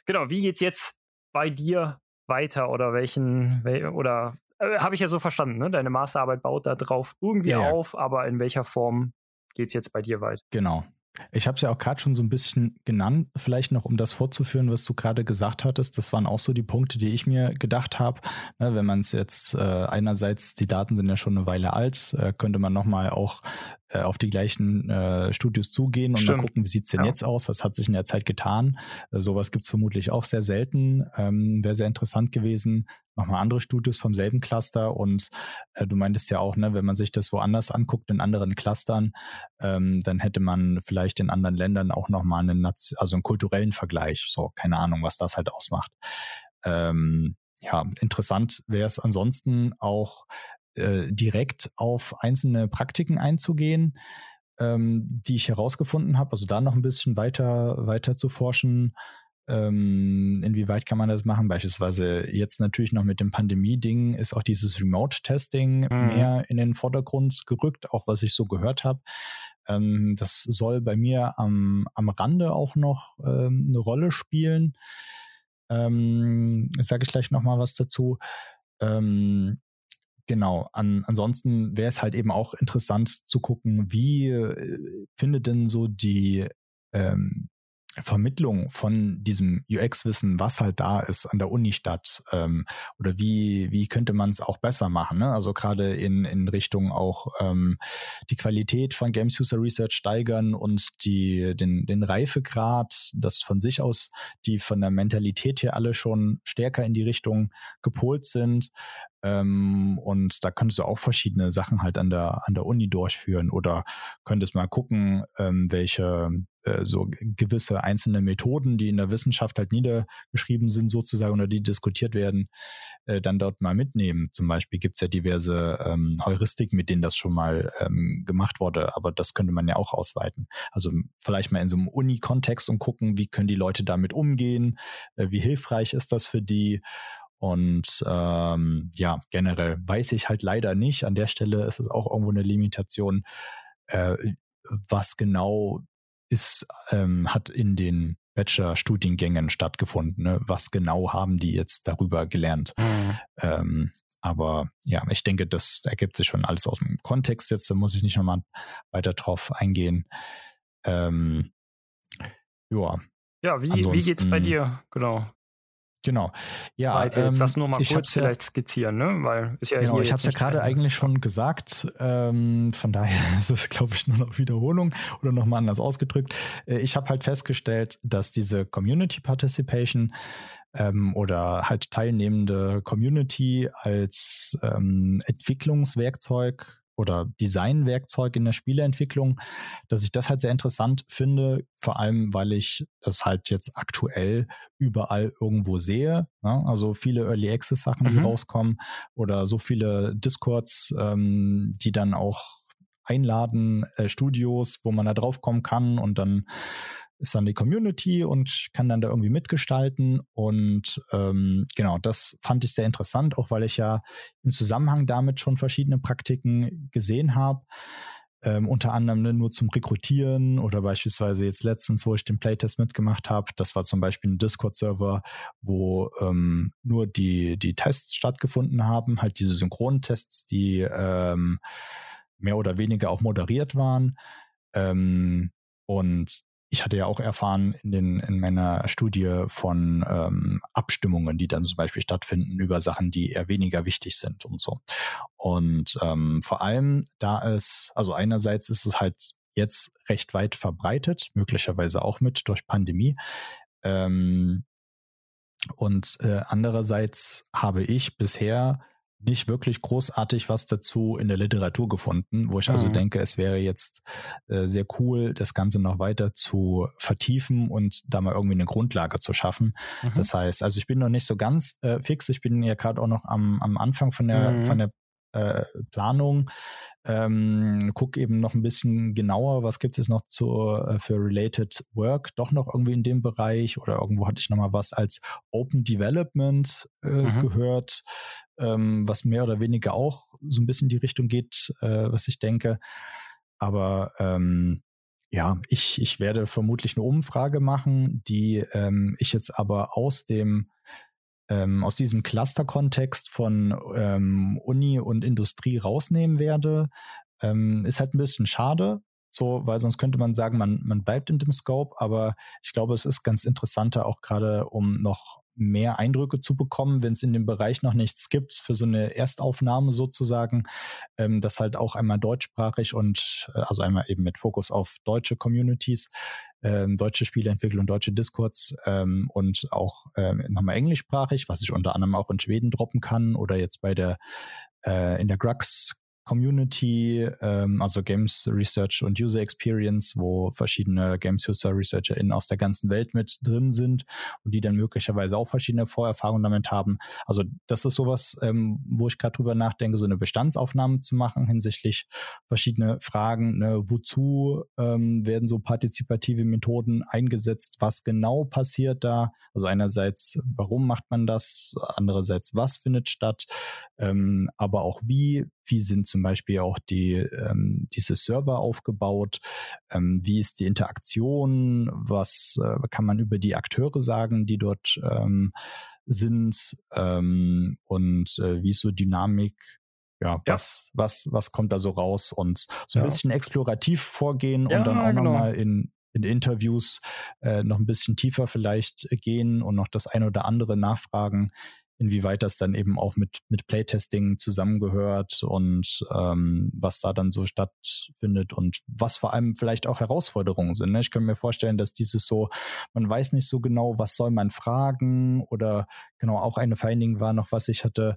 Genau, wie geht's jetzt bei dir weiter oder welchen, oder äh, habe ich ja so verstanden, ne? Deine Masterarbeit baut da drauf irgendwie ja, ja. auf, aber in welcher Form geht es jetzt bei dir weiter? Genau. Ich habe es ja auch gerade schon so ein bisschen genannt, vielleicht noch, um das fortzuführen, was du gerade gesagt hattest. Das waren auch so die Punkte, die ich mir gedacht habe. Ne, wenn man es jetzt äh, einerseits, die Daten sind ja schon eine Weile alt, äh, könnte man nochmal auch äh, auf die gleichen äh, Studios zugehen und Stimmt. mal gucken, wie sieht's denn ja. jetzt aus, was hat sich in der Zeit getan. Äh, sowas gibt's vermutlich auch sehr selten. Ähm, Wäre sehr interessant gewesen. Nochmal andere Studios vom selben Cluster und äh, du meintest ja auch, ne, wenn man sich das woanders anguckt, in anderen Clustern, ähm, dann hätte man vielleicht in anderen Ländern auch nochmal einen, also einen kulturellen Vergleich. So, keine Ahnung, was das halt ausmacht. Ähm, ja, interessant wäre es ansonsten auch äh, direkt auf einzelne Praktiken einzugehen, ähm, die ich herausgefunden habe. Also da noch ein bisschen weiter, weiter zu forschen. Ähm, inwieweit kann man das machen? Beispielsweise jetzt natürlich noch mit dem Pandemie-Ding ist auch dieses Remote-Testing mhm. mehr in den Vordergrund gerückt, auch was ich so gehört habe. Ähm, das soll bei mir am, am Rande auch noch ähm, eine Rolle spielen. Ähm, Sage ich gleich nochmal was dazu. Ähm, Genau. An, ansonsten wäre es halt eben auch interessant zu gucken, wie äh, findet denn so die ähm, Vermittlung von diesem UX-Wissen, was halt da ist an der Uni statt? Ähm, oder wie, wie könnte man es auch besser machen? Ne? Also gerade in, in Richtung auch ähm, die Qualität von Games User Research steigern und die, den, den Reifegrad, das von sich aus, die von der Mentalität her alle schon stärker in die Richtung gepolt sind. Ähm, und da könntest du auch verschiedene Sachen halt an der, an der Uni durchführen oder könntest mal gucken, ähm, welche äh, so gewisse einzelne Methoden, die in der Wissenschaft halt niedergeschrieben sind sozusagen oder die diskutiert werden, äh, dann dort mal mitnehmen. Zum Beispiel gibt es ja diverse ähm, Heuristiken, mit denen das schon mal ähm, gemacht wurde, aber das könnte man ja auch ausweiten. Also vielleicht mal in so einem Uni-Kontext und gucken, wie können die Leute damit umgehen, äh, wie hilfreich ist das für die und ähm, ja, generell weiß ich halt leider nicht. An der Stelle ist es auch irgendwo eine Limitation, äh, was genau ist, ähm, hat in den Bachelor-Studiengängen stattgefunden. Ne? Was genau haben die jetzt darüber gelernt? Mhm. Ähm, aber ja, ich denke, das ergibt sich schon alles aus dem Kontext jetzt. Da muss ich nicht nochmal weiter drauf eingehen. Ähm, ja. Ja, wie, wie geht's bei dir? Genau. Genau. Ja, Weiter. Jetzt ähm, das nur mal kurz vielleicht skizzieren, ne? Weil ist ja genau, ich habe es ja gerade eigentlich schon gesagt. Ähm, von daher ist es, glaube ich, nur noch Wiederholung oder nochmal anders ausgedrückt. Äh, ich habe halt festgestellt, dass diese Community Participation ähm, oder halt teilnehmende Community als ähm, Entwicklungswerkzeug oder Designwerkzeug in der Spieleentwicklung, dass ich das halt sehr interessant finde, vor allem weil ich das halt jetzt aktuell überall irgendwo sehe. Ne? Also viele Early Access Sachen, die mhm. rauskommen oder so viele Discords, ähm, die dann auch einladen, äh, Studios, wo man da drauf kommen kann und dann ist dann die Community und kann dann da irgendwie mitgestalten. Und ähm, genau, das fand ich sehr interessant, auch weil ich ja im Zusammenhang damit schon verschiedene Praktiken gesehen habe. ähm, unter anderem ne, nur zum Rekrutieren oder beispielsweise jetzt letztens, wo ich den Playtest mitgemacht habe, das war zum Beispiel ein Discord-Server, wo ähm, nur die, die Tests stattgefunden haben, halt diese Synchrontests, die ähm, mehr oder weniger auch moderiert waren. Ähm, und ich hatte ja auch erfahren in, den, in meiner Studie von ähm, Abstimmungen, die dann zum Beispiel stattfinden über Sachen, die eher weniger wichtig sind und so. Und ähm, vor allem, da es, also einerseits ist es halt jetzt recht weit verbreitet, möglicherweise auch mit durch Pandemie. Ähm, und äh, andererseits habe ich bisher nicht wirklich großartig was dazu in der Literatur gefunden, wo ich also mhm. denke, es wäre jetzt äh, sehr cool, das Ganze noch weiter zu vertiefen und da mal irgendwie eine Grundlage zu schaffen. Mhm. Das heißt, also ich bin noch nicht so ganz äh, fix, ich bin ja gerade auch noch am, am Anfang von der, mhm. von der äh, Planung. Ähm, guck eben noch ein bisschen genauer, was gibt es noch zu, äh, für Related Work, doch noch irgendwie in dem Bereich oder irgendwo hatte ich noch mal was als Open Development äh, mhm. gehört, ähm, was mehr oder weniger auch so ein bisschen in die Richtung geht, äh, was ich denke. Aber ähm, ja, ich, ich werde vermutlich eine Umfrage machen, die ähm, ich jetzt aber aus dem ähm, aus diesem Cluster-Kontext von ähm, Uni und Industrie rausnehmen werde. Ähm, ist halt ein bisschen schade, so, weil sonst könnte man sagen, man, man bleibt in dem Scope, aber ich glaube, es ist ganz interessanter, auch gerade um noch mehr Eindrücke zu bekommen, wenn es in dem Bereich noch nichts gibt, für so eine Erstaufnahme sozusagen, ähm, das halt auch einmal deutschsprachig und äh, also einmal eben mit Fokus auf deutsche Communities, ähm, deutsche Spieleentwickler und deutsche Discords ähm, und auch ähm, nochmal englischsprachig, was ich unter anderem auch in Schweden droppen kann oder jetzt bei der äh, in der Grux Community, ähm, also Games Research und User Experience, wo verschiedene Games User ResearcherInnen aus der ganzen Welt mit drin sind und die dann möglicherweise auch verschiedene Vorerfahrungen damit haben. Also das ist sowas, ähm, wo ich gerade drüber nachdenke, so eine Bestandsaufnahme zu machen hinsichtlich verschiedene Fragen. Ne, wozu ähm, werden so partizipative Methoden eingesetzt? Was genau passiert da? Also einerseits, warum macht man das? Andererseits, was findet statt? Ähm, aber auch wie wie sind zum Beispiel auch die, ähm, diese Server aufgebaut? Ähm, wie ist die Interaktion? Was äh, kann man über die Akteure sagen, die dort ähm, sind? Ähm, und äh, wie ist so Dynamik? Ja, ja, was, was, was kommt da so raus? Und so ein ja. bisschen explorativ vorgehen ja, und dann auch genau. nochmal in, in Interviews äh, noch ein bisschen tiefer vielleicht gehen und noch das eine oder andere nachfragen, inwieweit das dann eben auch mit, mit Playtesting zusammengehört und ähm, was da dann so stattfindet und was vor allem vielleicht auch Herausforderungen sind. Ne? Ich könnte mir vorstellen, dass dieses so, man weiß nicht so genau, was soll man fragen oder genau auch eine Finding war noch, was ich hatte,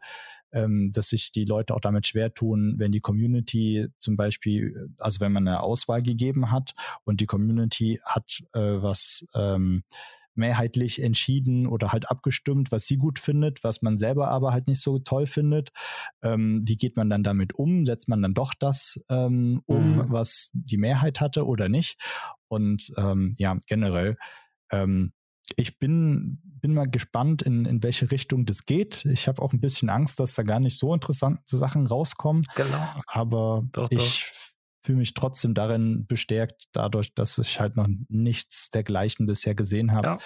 ähm, dass sich die Leute auch damit schwer tun, wenn die Community zum Beispiel, also wenn man eine Auswahl gegeben hat und die Community hat äh, was ähm, mehrheitlich entschieden oder halt abgestimmt, was sie gut findet, was man selber aber halt nicht so toll findet. Ähm, wie geht man dann damit um? Setzt man dann doch das ähm, um, mhm. was die Mehrheit hatte oder nicht? Und ähm, ja, generell, ähm, ich bin, bin mal gespannt, in, in welche Richtung das geht. Ich habe auch ein bisschen Angst, dass da gar nicht so interessante Sachen rauskommen. Genau. Aber doch, ich doch fühle mich trotzdem darin bestärkt, dadurch, dass ich halt noch nichts dergleichen bisher gesehen habe. Ja.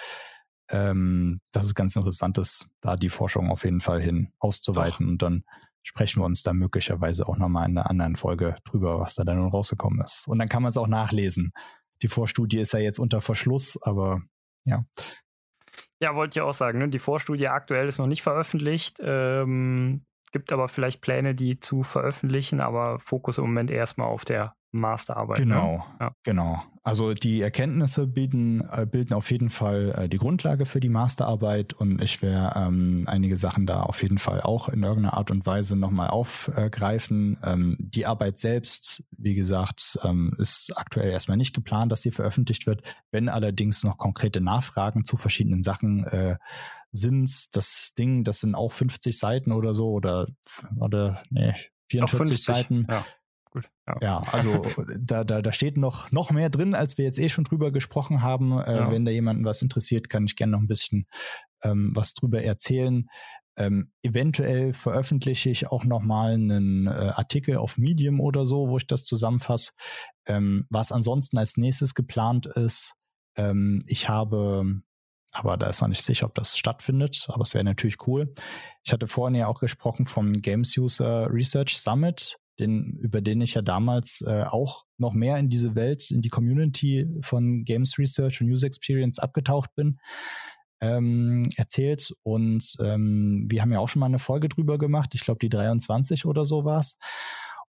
Ähm, das ist ganz interessant ist, da die Forschung auf jeden Fall hin auszuweiten. Doch. Und dann sprechen wir uns da möglicherweise auch nochmal in einer anderen Folge drüber, was da dann nun rausgekommen ist. Und dann kann man es auch nachlesen. Die Vorstudie ist ja jetzt unter Verschluss, aber ja. Ja, wollte ich auch sagen. Ne? Die Vorstudie aktuell ist noch nicht veröffentlicht. Ähm, gibt aber vielleicht Pläne, die zu veröffentlichen, aber Fokus im Moment erstmal auf der Masterarbeit. Ne? Genau, ne? ja. genau. Also die Erkenntnisse bilden, äh, bilden auf jeden Fall äh, die Grundlage für die Masterarbeit und ich werde ähm, einige Sachen da auf jeden Fall auch in irgendeiner Art und Weise nochmal aufgreifen. Ähm, die Arbeit selbst, wie gesagt, ähm, ist aktuell erstmal nicht geplant, dass sie veröffentlicht wird. Wenn allerdings noch konkrete Nachfragen zu verschiedenen Sachen äh, sind, das Ding, das sind auch 50 Seiten oder so oder, oder nee, 44 Seiten. Ja gut. Ja, ja also da, da, da steht noch, noch mehr drin, als wir jetzt eh schon drüber gesprochen haben. Äh, ja. Wenn da jemanden was interessiert, kann ich gerne noch ein bisschen ähm, was drüber erzählen. Ähm, eventuell veröffentliche ich auch nochmal einen äh, Artikel auf Medium oder so, wo ich das zusammenfasse. Ähm, was ansonsten als nächstes geplant ist, ähm, ich habe, aber da ist noch nicht sicher, ob das stattfindet, aber es wäre natürlich cool. Ich hatte vorhin ja auch gesprochen vom Games User Research Summit, den, über den ich ja damals äh, auch noch mehr in diese Welt, in die Community von Games Research und User Experience abgetaucht bin ähm, erzählt. Und ähm, wir haben ja auch schon mal eine Folge drüber gemacht. Ich glaube, die 23 oder so war es.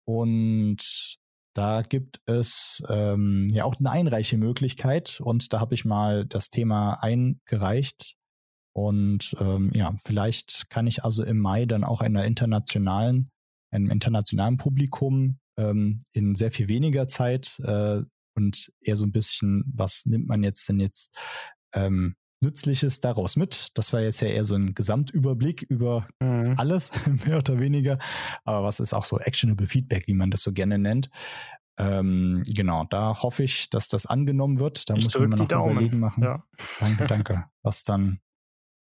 Und da gibt es ähm, ja auch eine Einreichemöglichkeit. Und da habe ich mal das Thema eingereicht. Und ähm, ja, vielleicht kann ich also im Mai dann auch einer internationalen, einem internationalen Publikum ähm, in sehr viel weniger Zeit äh, und eher so ein bisschen, was nimmt man jetzt denn jetzt ähm, Nützliches daraus mit. Das war jetzt ja eher so ein Gesamtüberblick über mhm. alles, mehr oder weniger. Aber was ist auch so actionable Feedback, wie man das so gerne nennt. Ähm, genau, da hoffe ich, dass das angenommen wird. Da ich muss man noch Daumen. überlegen machen. Ja. Danke, danke. Was dann,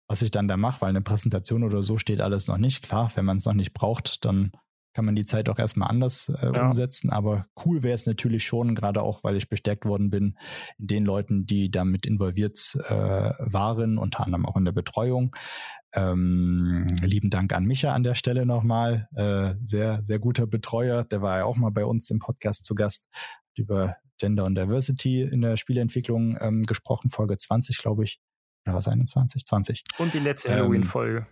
was ich dann da mache, weil eine Präsentation oder so steht alles noch nicht. Klar, wenn man es noch nicht braucht, dann kann man die Zeit auch erstmal anders äh, ja. umsetzen. Aber cool wäre es natürlich schon, gerade auch, weil ich bestärkt worden bin in den Leuten, die damit involviert äh, waren, unter anderem auch in der Betreuung. Ähm, lieben Dank an Micha an der Stelle nochmal. Äh, sehr, sehr guter Betreuer. Der war ja auch mal bei uns im Podcast zu Gast, über Gender und Diversity in der Spieleentwicklung ähm, gesprochen, Folge 20, glaube ich. Oder was 21? 20. Und die letzte ähm, Halloween-Folge.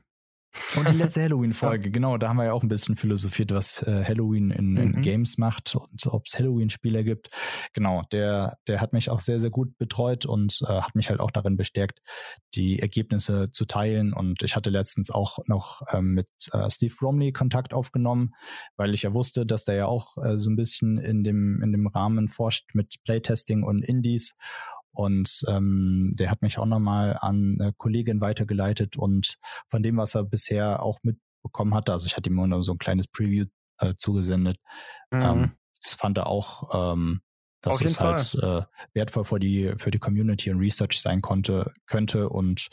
Und die letzte Halloween-Folge, genau, da haben wir ja auch ein bisschen philosophiert, was äh, Halloween in, in mhm. Games macht und ob es Halloween-Spieler gibt. Genau, der, der hat mich auch sehr, sehr gut betreut und äh, hat mich halt auch darin bestärkt, die Ergebnisse zu teilen. Und ich hatte letztens auch noch ähm, mit äh, Steve Bromley Kontakt aufgenommen, weil ich ja wusste, dass der ja auch äh, so ein bisschen in dem, in dem Rahmen forscht mit Playtesting und Indies. Und ähm, der hat mich auch nochmal an eine Kollegin weitergeleitet und von dem, was er bisher auch mitbekommen hatte, also ich hatte ihm nur so ein kleines Preview äh, zugesendet, mhm. ähm, das fand er auch, ähm, dass es halt äh, wertvoll für die, für die Community und Research sein konnte, könnte. Und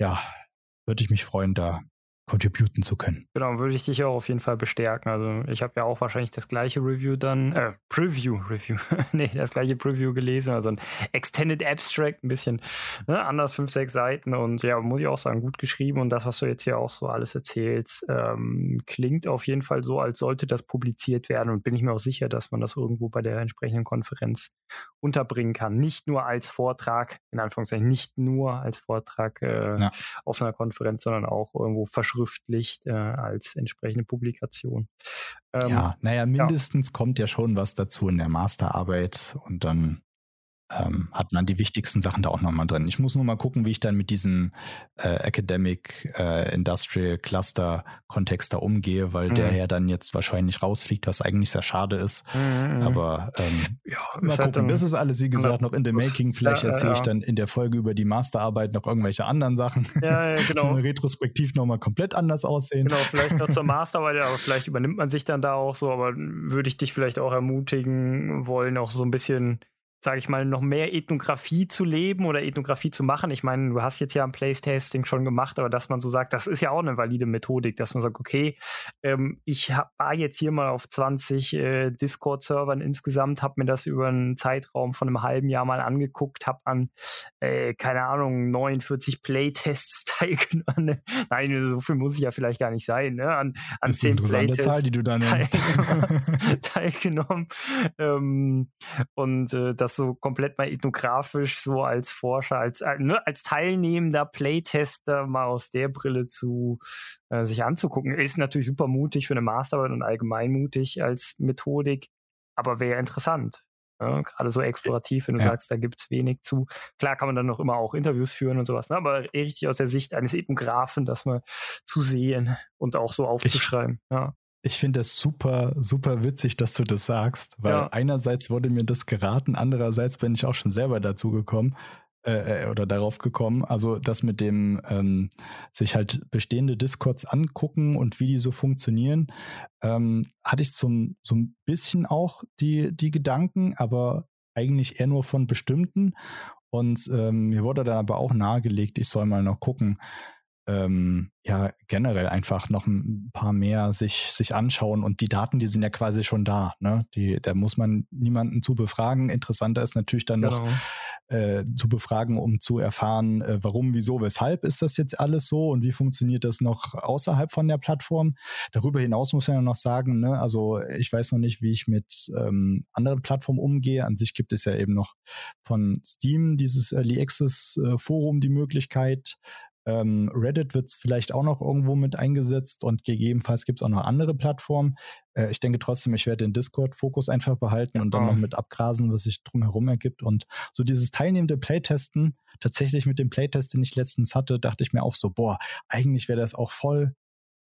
ja, würde ich mich freuen, da contributen zu können. Genau, würde ich dich auch auf jeden Fall bestärken. Also ich habe ja auch wahrscheinlich das gleiche Review dann, äh, Preview, Review, nee, das gleiche Preview gelesen, also ein Extended Abstract, ein bisschen ne, anders, fünf, sechs Seiten und ja, muss ich auch sagen, gut geschrieben und das, was du jetzt hier auch so alles erzählst, ähm, klingt auf jeden Fall so, als sollte das publiziert werden und bin ich mir auch sicher, dass man das irgendwo bei der entsprechenden Konferenz unterbringen kann. Nicht nur als Vortrag, in Anführungszeichen, nicht nur als Vortrag äh, ja. auf einer Konferenz, sondern auch irgendwo verschwunden verschriftlicht äh, als entsprechende Publikation. Ähm, ja, naja, mindestens ja. kommt ja schon was dazu in der Masterarbeit und dann ähm, hat man die wichtigsten Sachen da auch nochmal drin. Ich muss nur mal gucken, wie ich dann mit diesem äh, Academic äh, Industrial Cluster Kontext da umgehe, weil mhm. der ja dann jetzt wahrscheinlich rausfliegt, was eigentlich sehr schade ist. Mhm. mhm. Aber ähm, ja, mal gucken. Das ist alles, wie gesagt, noch in the making. Vielleicht ja, erzähle ja. ich dann in der Folge über die Masterarbeit noch irgendwelche anderen Sachen, ja, ja, genau. die retrospektiv nochmal komplett anders aussehen. Genau, vielleicht noch zur Masterarbeit, aber vielleicht übernimmt man sich dann da auch so, aber würde ich dich vielleicht auch ermutigen wollen, auch so ein bisschen sage ich mal, noch mehr Ethnografie zu leben oder Ethnografie zu machen. Ich meine, du hast jetzt ja ein Place-Tasting schon gemacht, aber dass man so sagt, das ist ja auch eine valide Methodik, dass man sagt, okay, ähm, ich war jetzt hier mal auf 20 äh, Discord-Servern insgesamt, habe mir das über einen Zeitraum von einem halben Jahr mal angeguckt, habe an, äh, keine Ahnung, 49 Playtests teilgenommen. Nein, so viel muss ich ja vielleicht gar nicht sein, ne? An, an 10 Playtests Zahl, die du da teilgenommen. teilgenommen. Ähm, und äh, das so komplett mal ethnografisch, so als Forscher, als, äh, ne, als teilnehmender Playtester mal aus der Brille zu äh, sich anzugucken, ist natürlich super mutig für eine Masterarbeit und allgemein mutig als Methodik, aber wäre interessant. Ja, gerade so explorativ, wenn du ja. sagst, da gibt es wenig zu. Klar kann man dann noch immer auch Interviews führen und sowas, ne? aber richtig aus der Sicht eines Ethnografen, das mal zu sehen und auch so aufzuschreiben. Ich, ja. Ich finde das super, super witzig, dass du das sagst, weil ja. einerseits wurde mir das geraten, andererseits bin ich auch schon selber dazu gekommen äh, äh, oder darauf gekommen. Also das mit dem ähm, sich halt bestehende Discords angucken und wie die so funktionieren, ähm, hatte ich zum, so ein bisschen auch die, die Gedanken, aber eigentlich eher nur von bestimmten. Und ähm, mir wurde dann aber auch nahegelegt, ich soll mal noch gucken, ähm, ja generell einfach noch ein paar mehr sich, sich anschauen und die Daten, die sind ja quasi schon da. Ne? Die, da muss man niemanden zu befragen. Interessanter ist natürlich dann genau. noch äh, zu befragen, um zu erfahren, äh, warum, wieso, weshalb ist das jetzt alles so und wie funktioniert das noch außerhalb von der Plattform. Darüber hinaus muss man ja noch sagen, ne, also ich weiß noch nicht, wie ich mit ähm, anderen Plattformen umgehe. An sich gibt es ja eben noch von Steam dieses Early Access äh, Forum die Möglichkeit, ähm, Reddit wird vielleicht auch noch irgendwo mit eingesetzt und gegebenenfalls gibt es auch noch andere Plattformen. Äh, ich denke trotzdem, ich werde den Discord-Fokus einfach behalten ja. und dann noch mit abgrasen, was sich drumherum ergibt. Und so dieses teilnehmende Playtesten, tatsächlich mit dem Playtest, den ich letztens hatte, dachte ich mir auch so, boah, eigentlich wäre das auch voll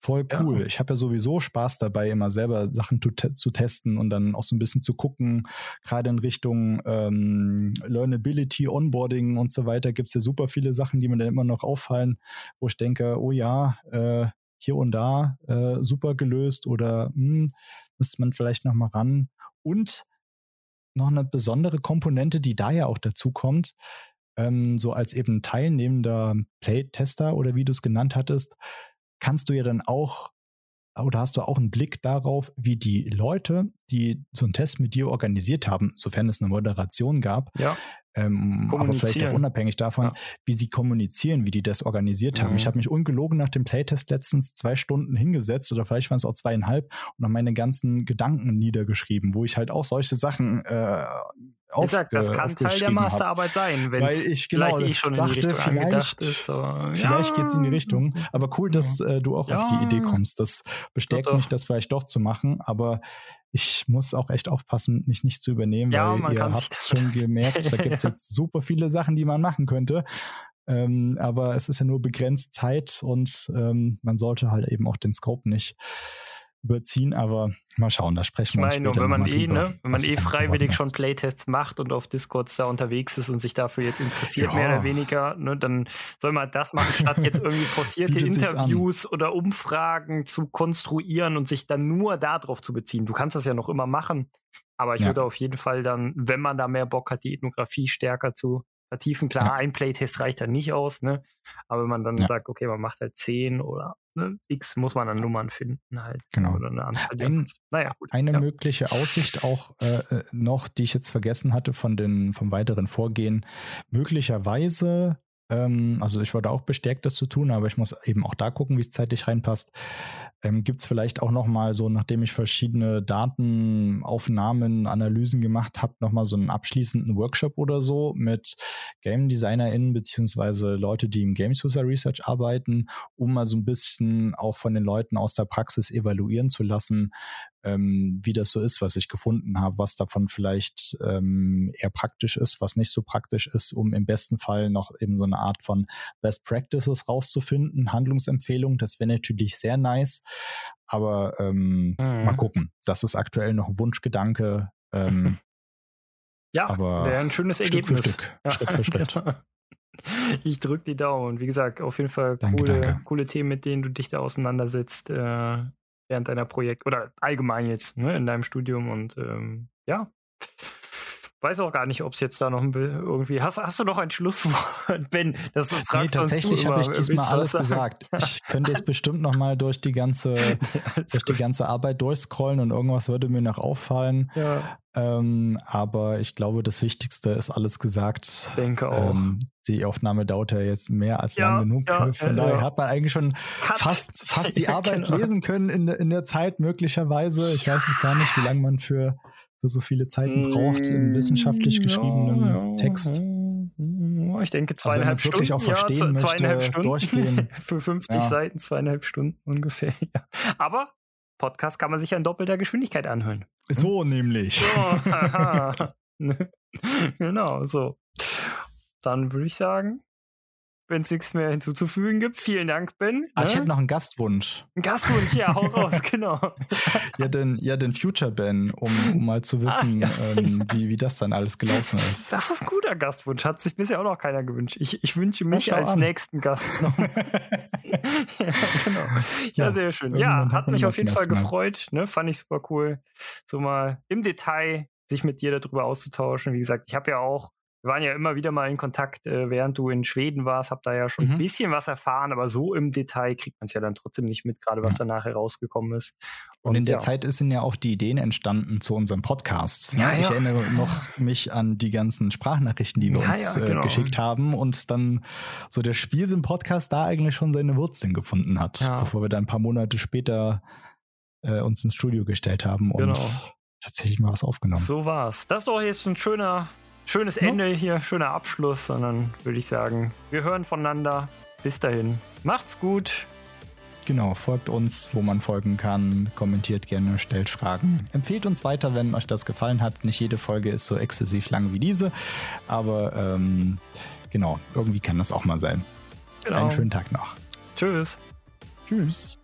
Voll cool. Ja. Ich habe ja sowieso Spaß dabei, immer selber Sachen zu, te zu, testen und dann auch so ein bisschen zu gucken, gerade in Richtung ähm, Learnability, Onboarding und so weiter gibt es ja super viele Sachen, die mir dann immer noch auffallen, wo ich denke, oh ja, äh, hier und da äh, super gelöst oder hm, müsste man vielleicht noch mal ran. Und noch eine besondere Komponente, die da ja auch dazu kommt, ähm, so als eben teilnehmender Playtester oder wie du es genannt hattest, kannst du ja dann auch oder hast du auch einen Blick darauf, wie die Leute, die so einen Test mit dir organisiert haben, sofern es eine Moderation gab, ja. Ähm, aber vielleicht auch unabhängig davon, ja. wie sie kommunizieren, wie die das organisiert haben. Ich mhm. habe mich ungelogen nach dem Playtest letztens zwei Stunden hingesetzt oder vielleicht waren es auch zweieinhalb und habe meine ganzen Gedanken niedergeschrieben, wo ich halt auch solche Sachen äh, auf, gesagt, das kann Teil der Masterarbeit sein, wenn ich genau vielleicht eh schon dachte, in die Richtung vielleicht, ist. Vielleicht ja. geht es in die Richtung. Aber cool, dass äh, du auch ja. auf die Idee kommst. Das bestärkt doch, doch. mich, das vielleicht doch zu machen. Aber ich muss auch echt aufpassen, mich nicht zu übernehmen, ja, weil ihr habt schon gemerkt, da gibt es jetzt super viele Sachen, die man machen könnte. Ähm, aber es ist ja nur begrenzt Zeit und ähm, man sollte halt eben auch den Scope nicht überziehen, aber mal schauen, da sprechen wir ich meine, wenn man eh, drüber, ne, wenn man eh freiwillig schon Playtests macht und auf Discord da unterwegs ist und sich dafür jetzt interessiert, ja. mehr oder weniger, ne, dann soll man das machen, statt jetzt irgendwie forcierte Interviews oder Umfragen zu konstruieren und sich dann nur darauf zu beziehen. Du kannst das ja noch immer machen, aber ich ja. würde auf jeden Fall dann, wenn man da mehr Bock hat, die Ethnografie stärker zu vertiefen. Klar, ja. ein Playtest reicht dann nicht aus, ne? Aber wenn man dann sagt, okay, man macht halt 10 oder ne, X, muss man dann Nummern finden halt. Genau. Oder eine Anzahl. Ein, naja, gut. Eine ja. mögliche Aussicht auch äh, äh, noch, die ich jetzt vergessen hatte von den, vom weiteren Vorgehen. Möglicherweise ähm, also ich wurde auch bestärkt, das zu tun, aber ich muss eben auch da gucken, wie es zeitlich reinpasst. Ähm, Gibt es vielleicht auch nochmal so, nachdem ich verschiedene Datenaufnahmen, Analysen gemacht habe, nochmal so einen abschließenden Workshop oder so mit Game DesignerInnen beziehungsweise Leute, die im Games User Research arbeiten, um mal so ein bisschen auch von den Leuten aus der Praxis evaluieren zu lassen, ähm, wie das so ist, was ich gefunden habe, was davon vielleicht ähm, eher praktisch ist, was nicht so praktisch ist, um im besten Fall noch eben so eine Art von Best Practices rauszufinden, Handlungsempfehlungen, das wäre natürlich sehr nice, aber ähm, mhm. mal gucken. Das ist aktuell noch ein Wunschgedanke. Ähm, ja, aber wäre ein schönes Stück Ergebnis. Für Stück, ja. Schritt für Schritt. Genau. Ich drücke die Daumen. Wie gesagt, auf jeden Fall danke, coole, danke. coole Themen, mit denen du dich da auseinandersetzt. Äh, während deiner Projekt oder allgemein jetzt ne, in deinem Studium und ähm, ja. Weiß auch gar nicht, ob es jetzt da noch ein irgendwie. Hast, hast du noch ein Schlusswort, Ben? Das fragst nee, tatsächlich habe ich diesmal alles gesagt. Ich könnte jetzt bestimmt noch mal durch die ganze, ja, durch die ganze Arbeit durchscrollen und irgendwas würde mir noch auffallen. Ja. Ähm, aber ich glaube, das Wichtigste ist alles gesagt. Denke auch. Ähm, die Aufnahme dauert ja jetzt mehr als ja, lang genug. Ja, Von daher ja. hat man eigentlich schon hat. fast, fast die Arbeit genau. lesen können in, in der Zeit, möglicherweise. Ich weiß es gar nicht, wie lange man für, für so viele Zeiten braucht im wissenschaftlich geschriebenen Text. Ich denke zweieinhalb also, Stunden. wirklich auch verstehen ja, zweieinhalb Stunden durchgehen. Für 50 Seiten, zweieinhalb Stunden ungefähr. Aber Podcast kann man sich ja in doppelter Geschwindigkeit anhören. So nämlich. So, genau, so. Dann würde ich sagen, wenn es nichts mehr hinzuzufügen gibt. Vielen Dank, Ben. Ah, ich ne? hätte noch einen Gastwunsch. Ein Gastwunsch, ja, hau raus, genau. ja, den, ja, den Future Ben, um, um mal zu wissen, ah, ja. ähm, wie, wie das dann alles gelaufen ist. Das ist ein guter Gastwunsch, hat sich bisher auch noch keiner gewünscht. Ich, ich wünsche mich als an. nächsten Gast noch. ja, genau. Ja, ja, sehr schön. Ja, hat mich auf jeden Fall gefreut. Ne? Fand ich super cool, so mal im Detail sich mit dir darüber auszutauschen. Wie gesagt, ich habe ja auch wir waren ja immer wieder mal in Kontakt, äh, während du in Schweden warst, hab da ja schon mhm. ein bisschen was erfahren, aber so im Detail kriegt man es ja dann trotzdem nicht mit, gerade was ja. danach herausgekommen ist. Und, und in der ja. Zeit sind ja auch die Ideen entstanden zu unserem Podcast. Ne? Ja, ich erinnere noch mich an die ganzen Sprachnachrichten, die wir uns äh, genau. geschickt haben und dann so der Spielsinn-Podcast da eigentlich schon seine Wurzeln gefunden hat, bevor wir dann ein paar Monate später äh, uns ins Studio gestellt haben und genau. tatsächlich mal was aufgenommen. So war's. Das ist doch jetzt ein schöner schönes Ende hier, schöner Abschluss. Und dann würde ich sagen, wir hören voneinander. Bis dahin. Macht's gut. Genau, folgt uns, wo man folgen kann, kommentiert gerne, stellt Fragen. Empfehlt uns weiter, wenn euch das gefallen hat. Nicht jede Folge ist so exzessiv lang wie diese, aber ähm, genau, irgendwie kann das auch mal sein. Genau. Einen schönen Tag noch. Tschüss. Tschüss.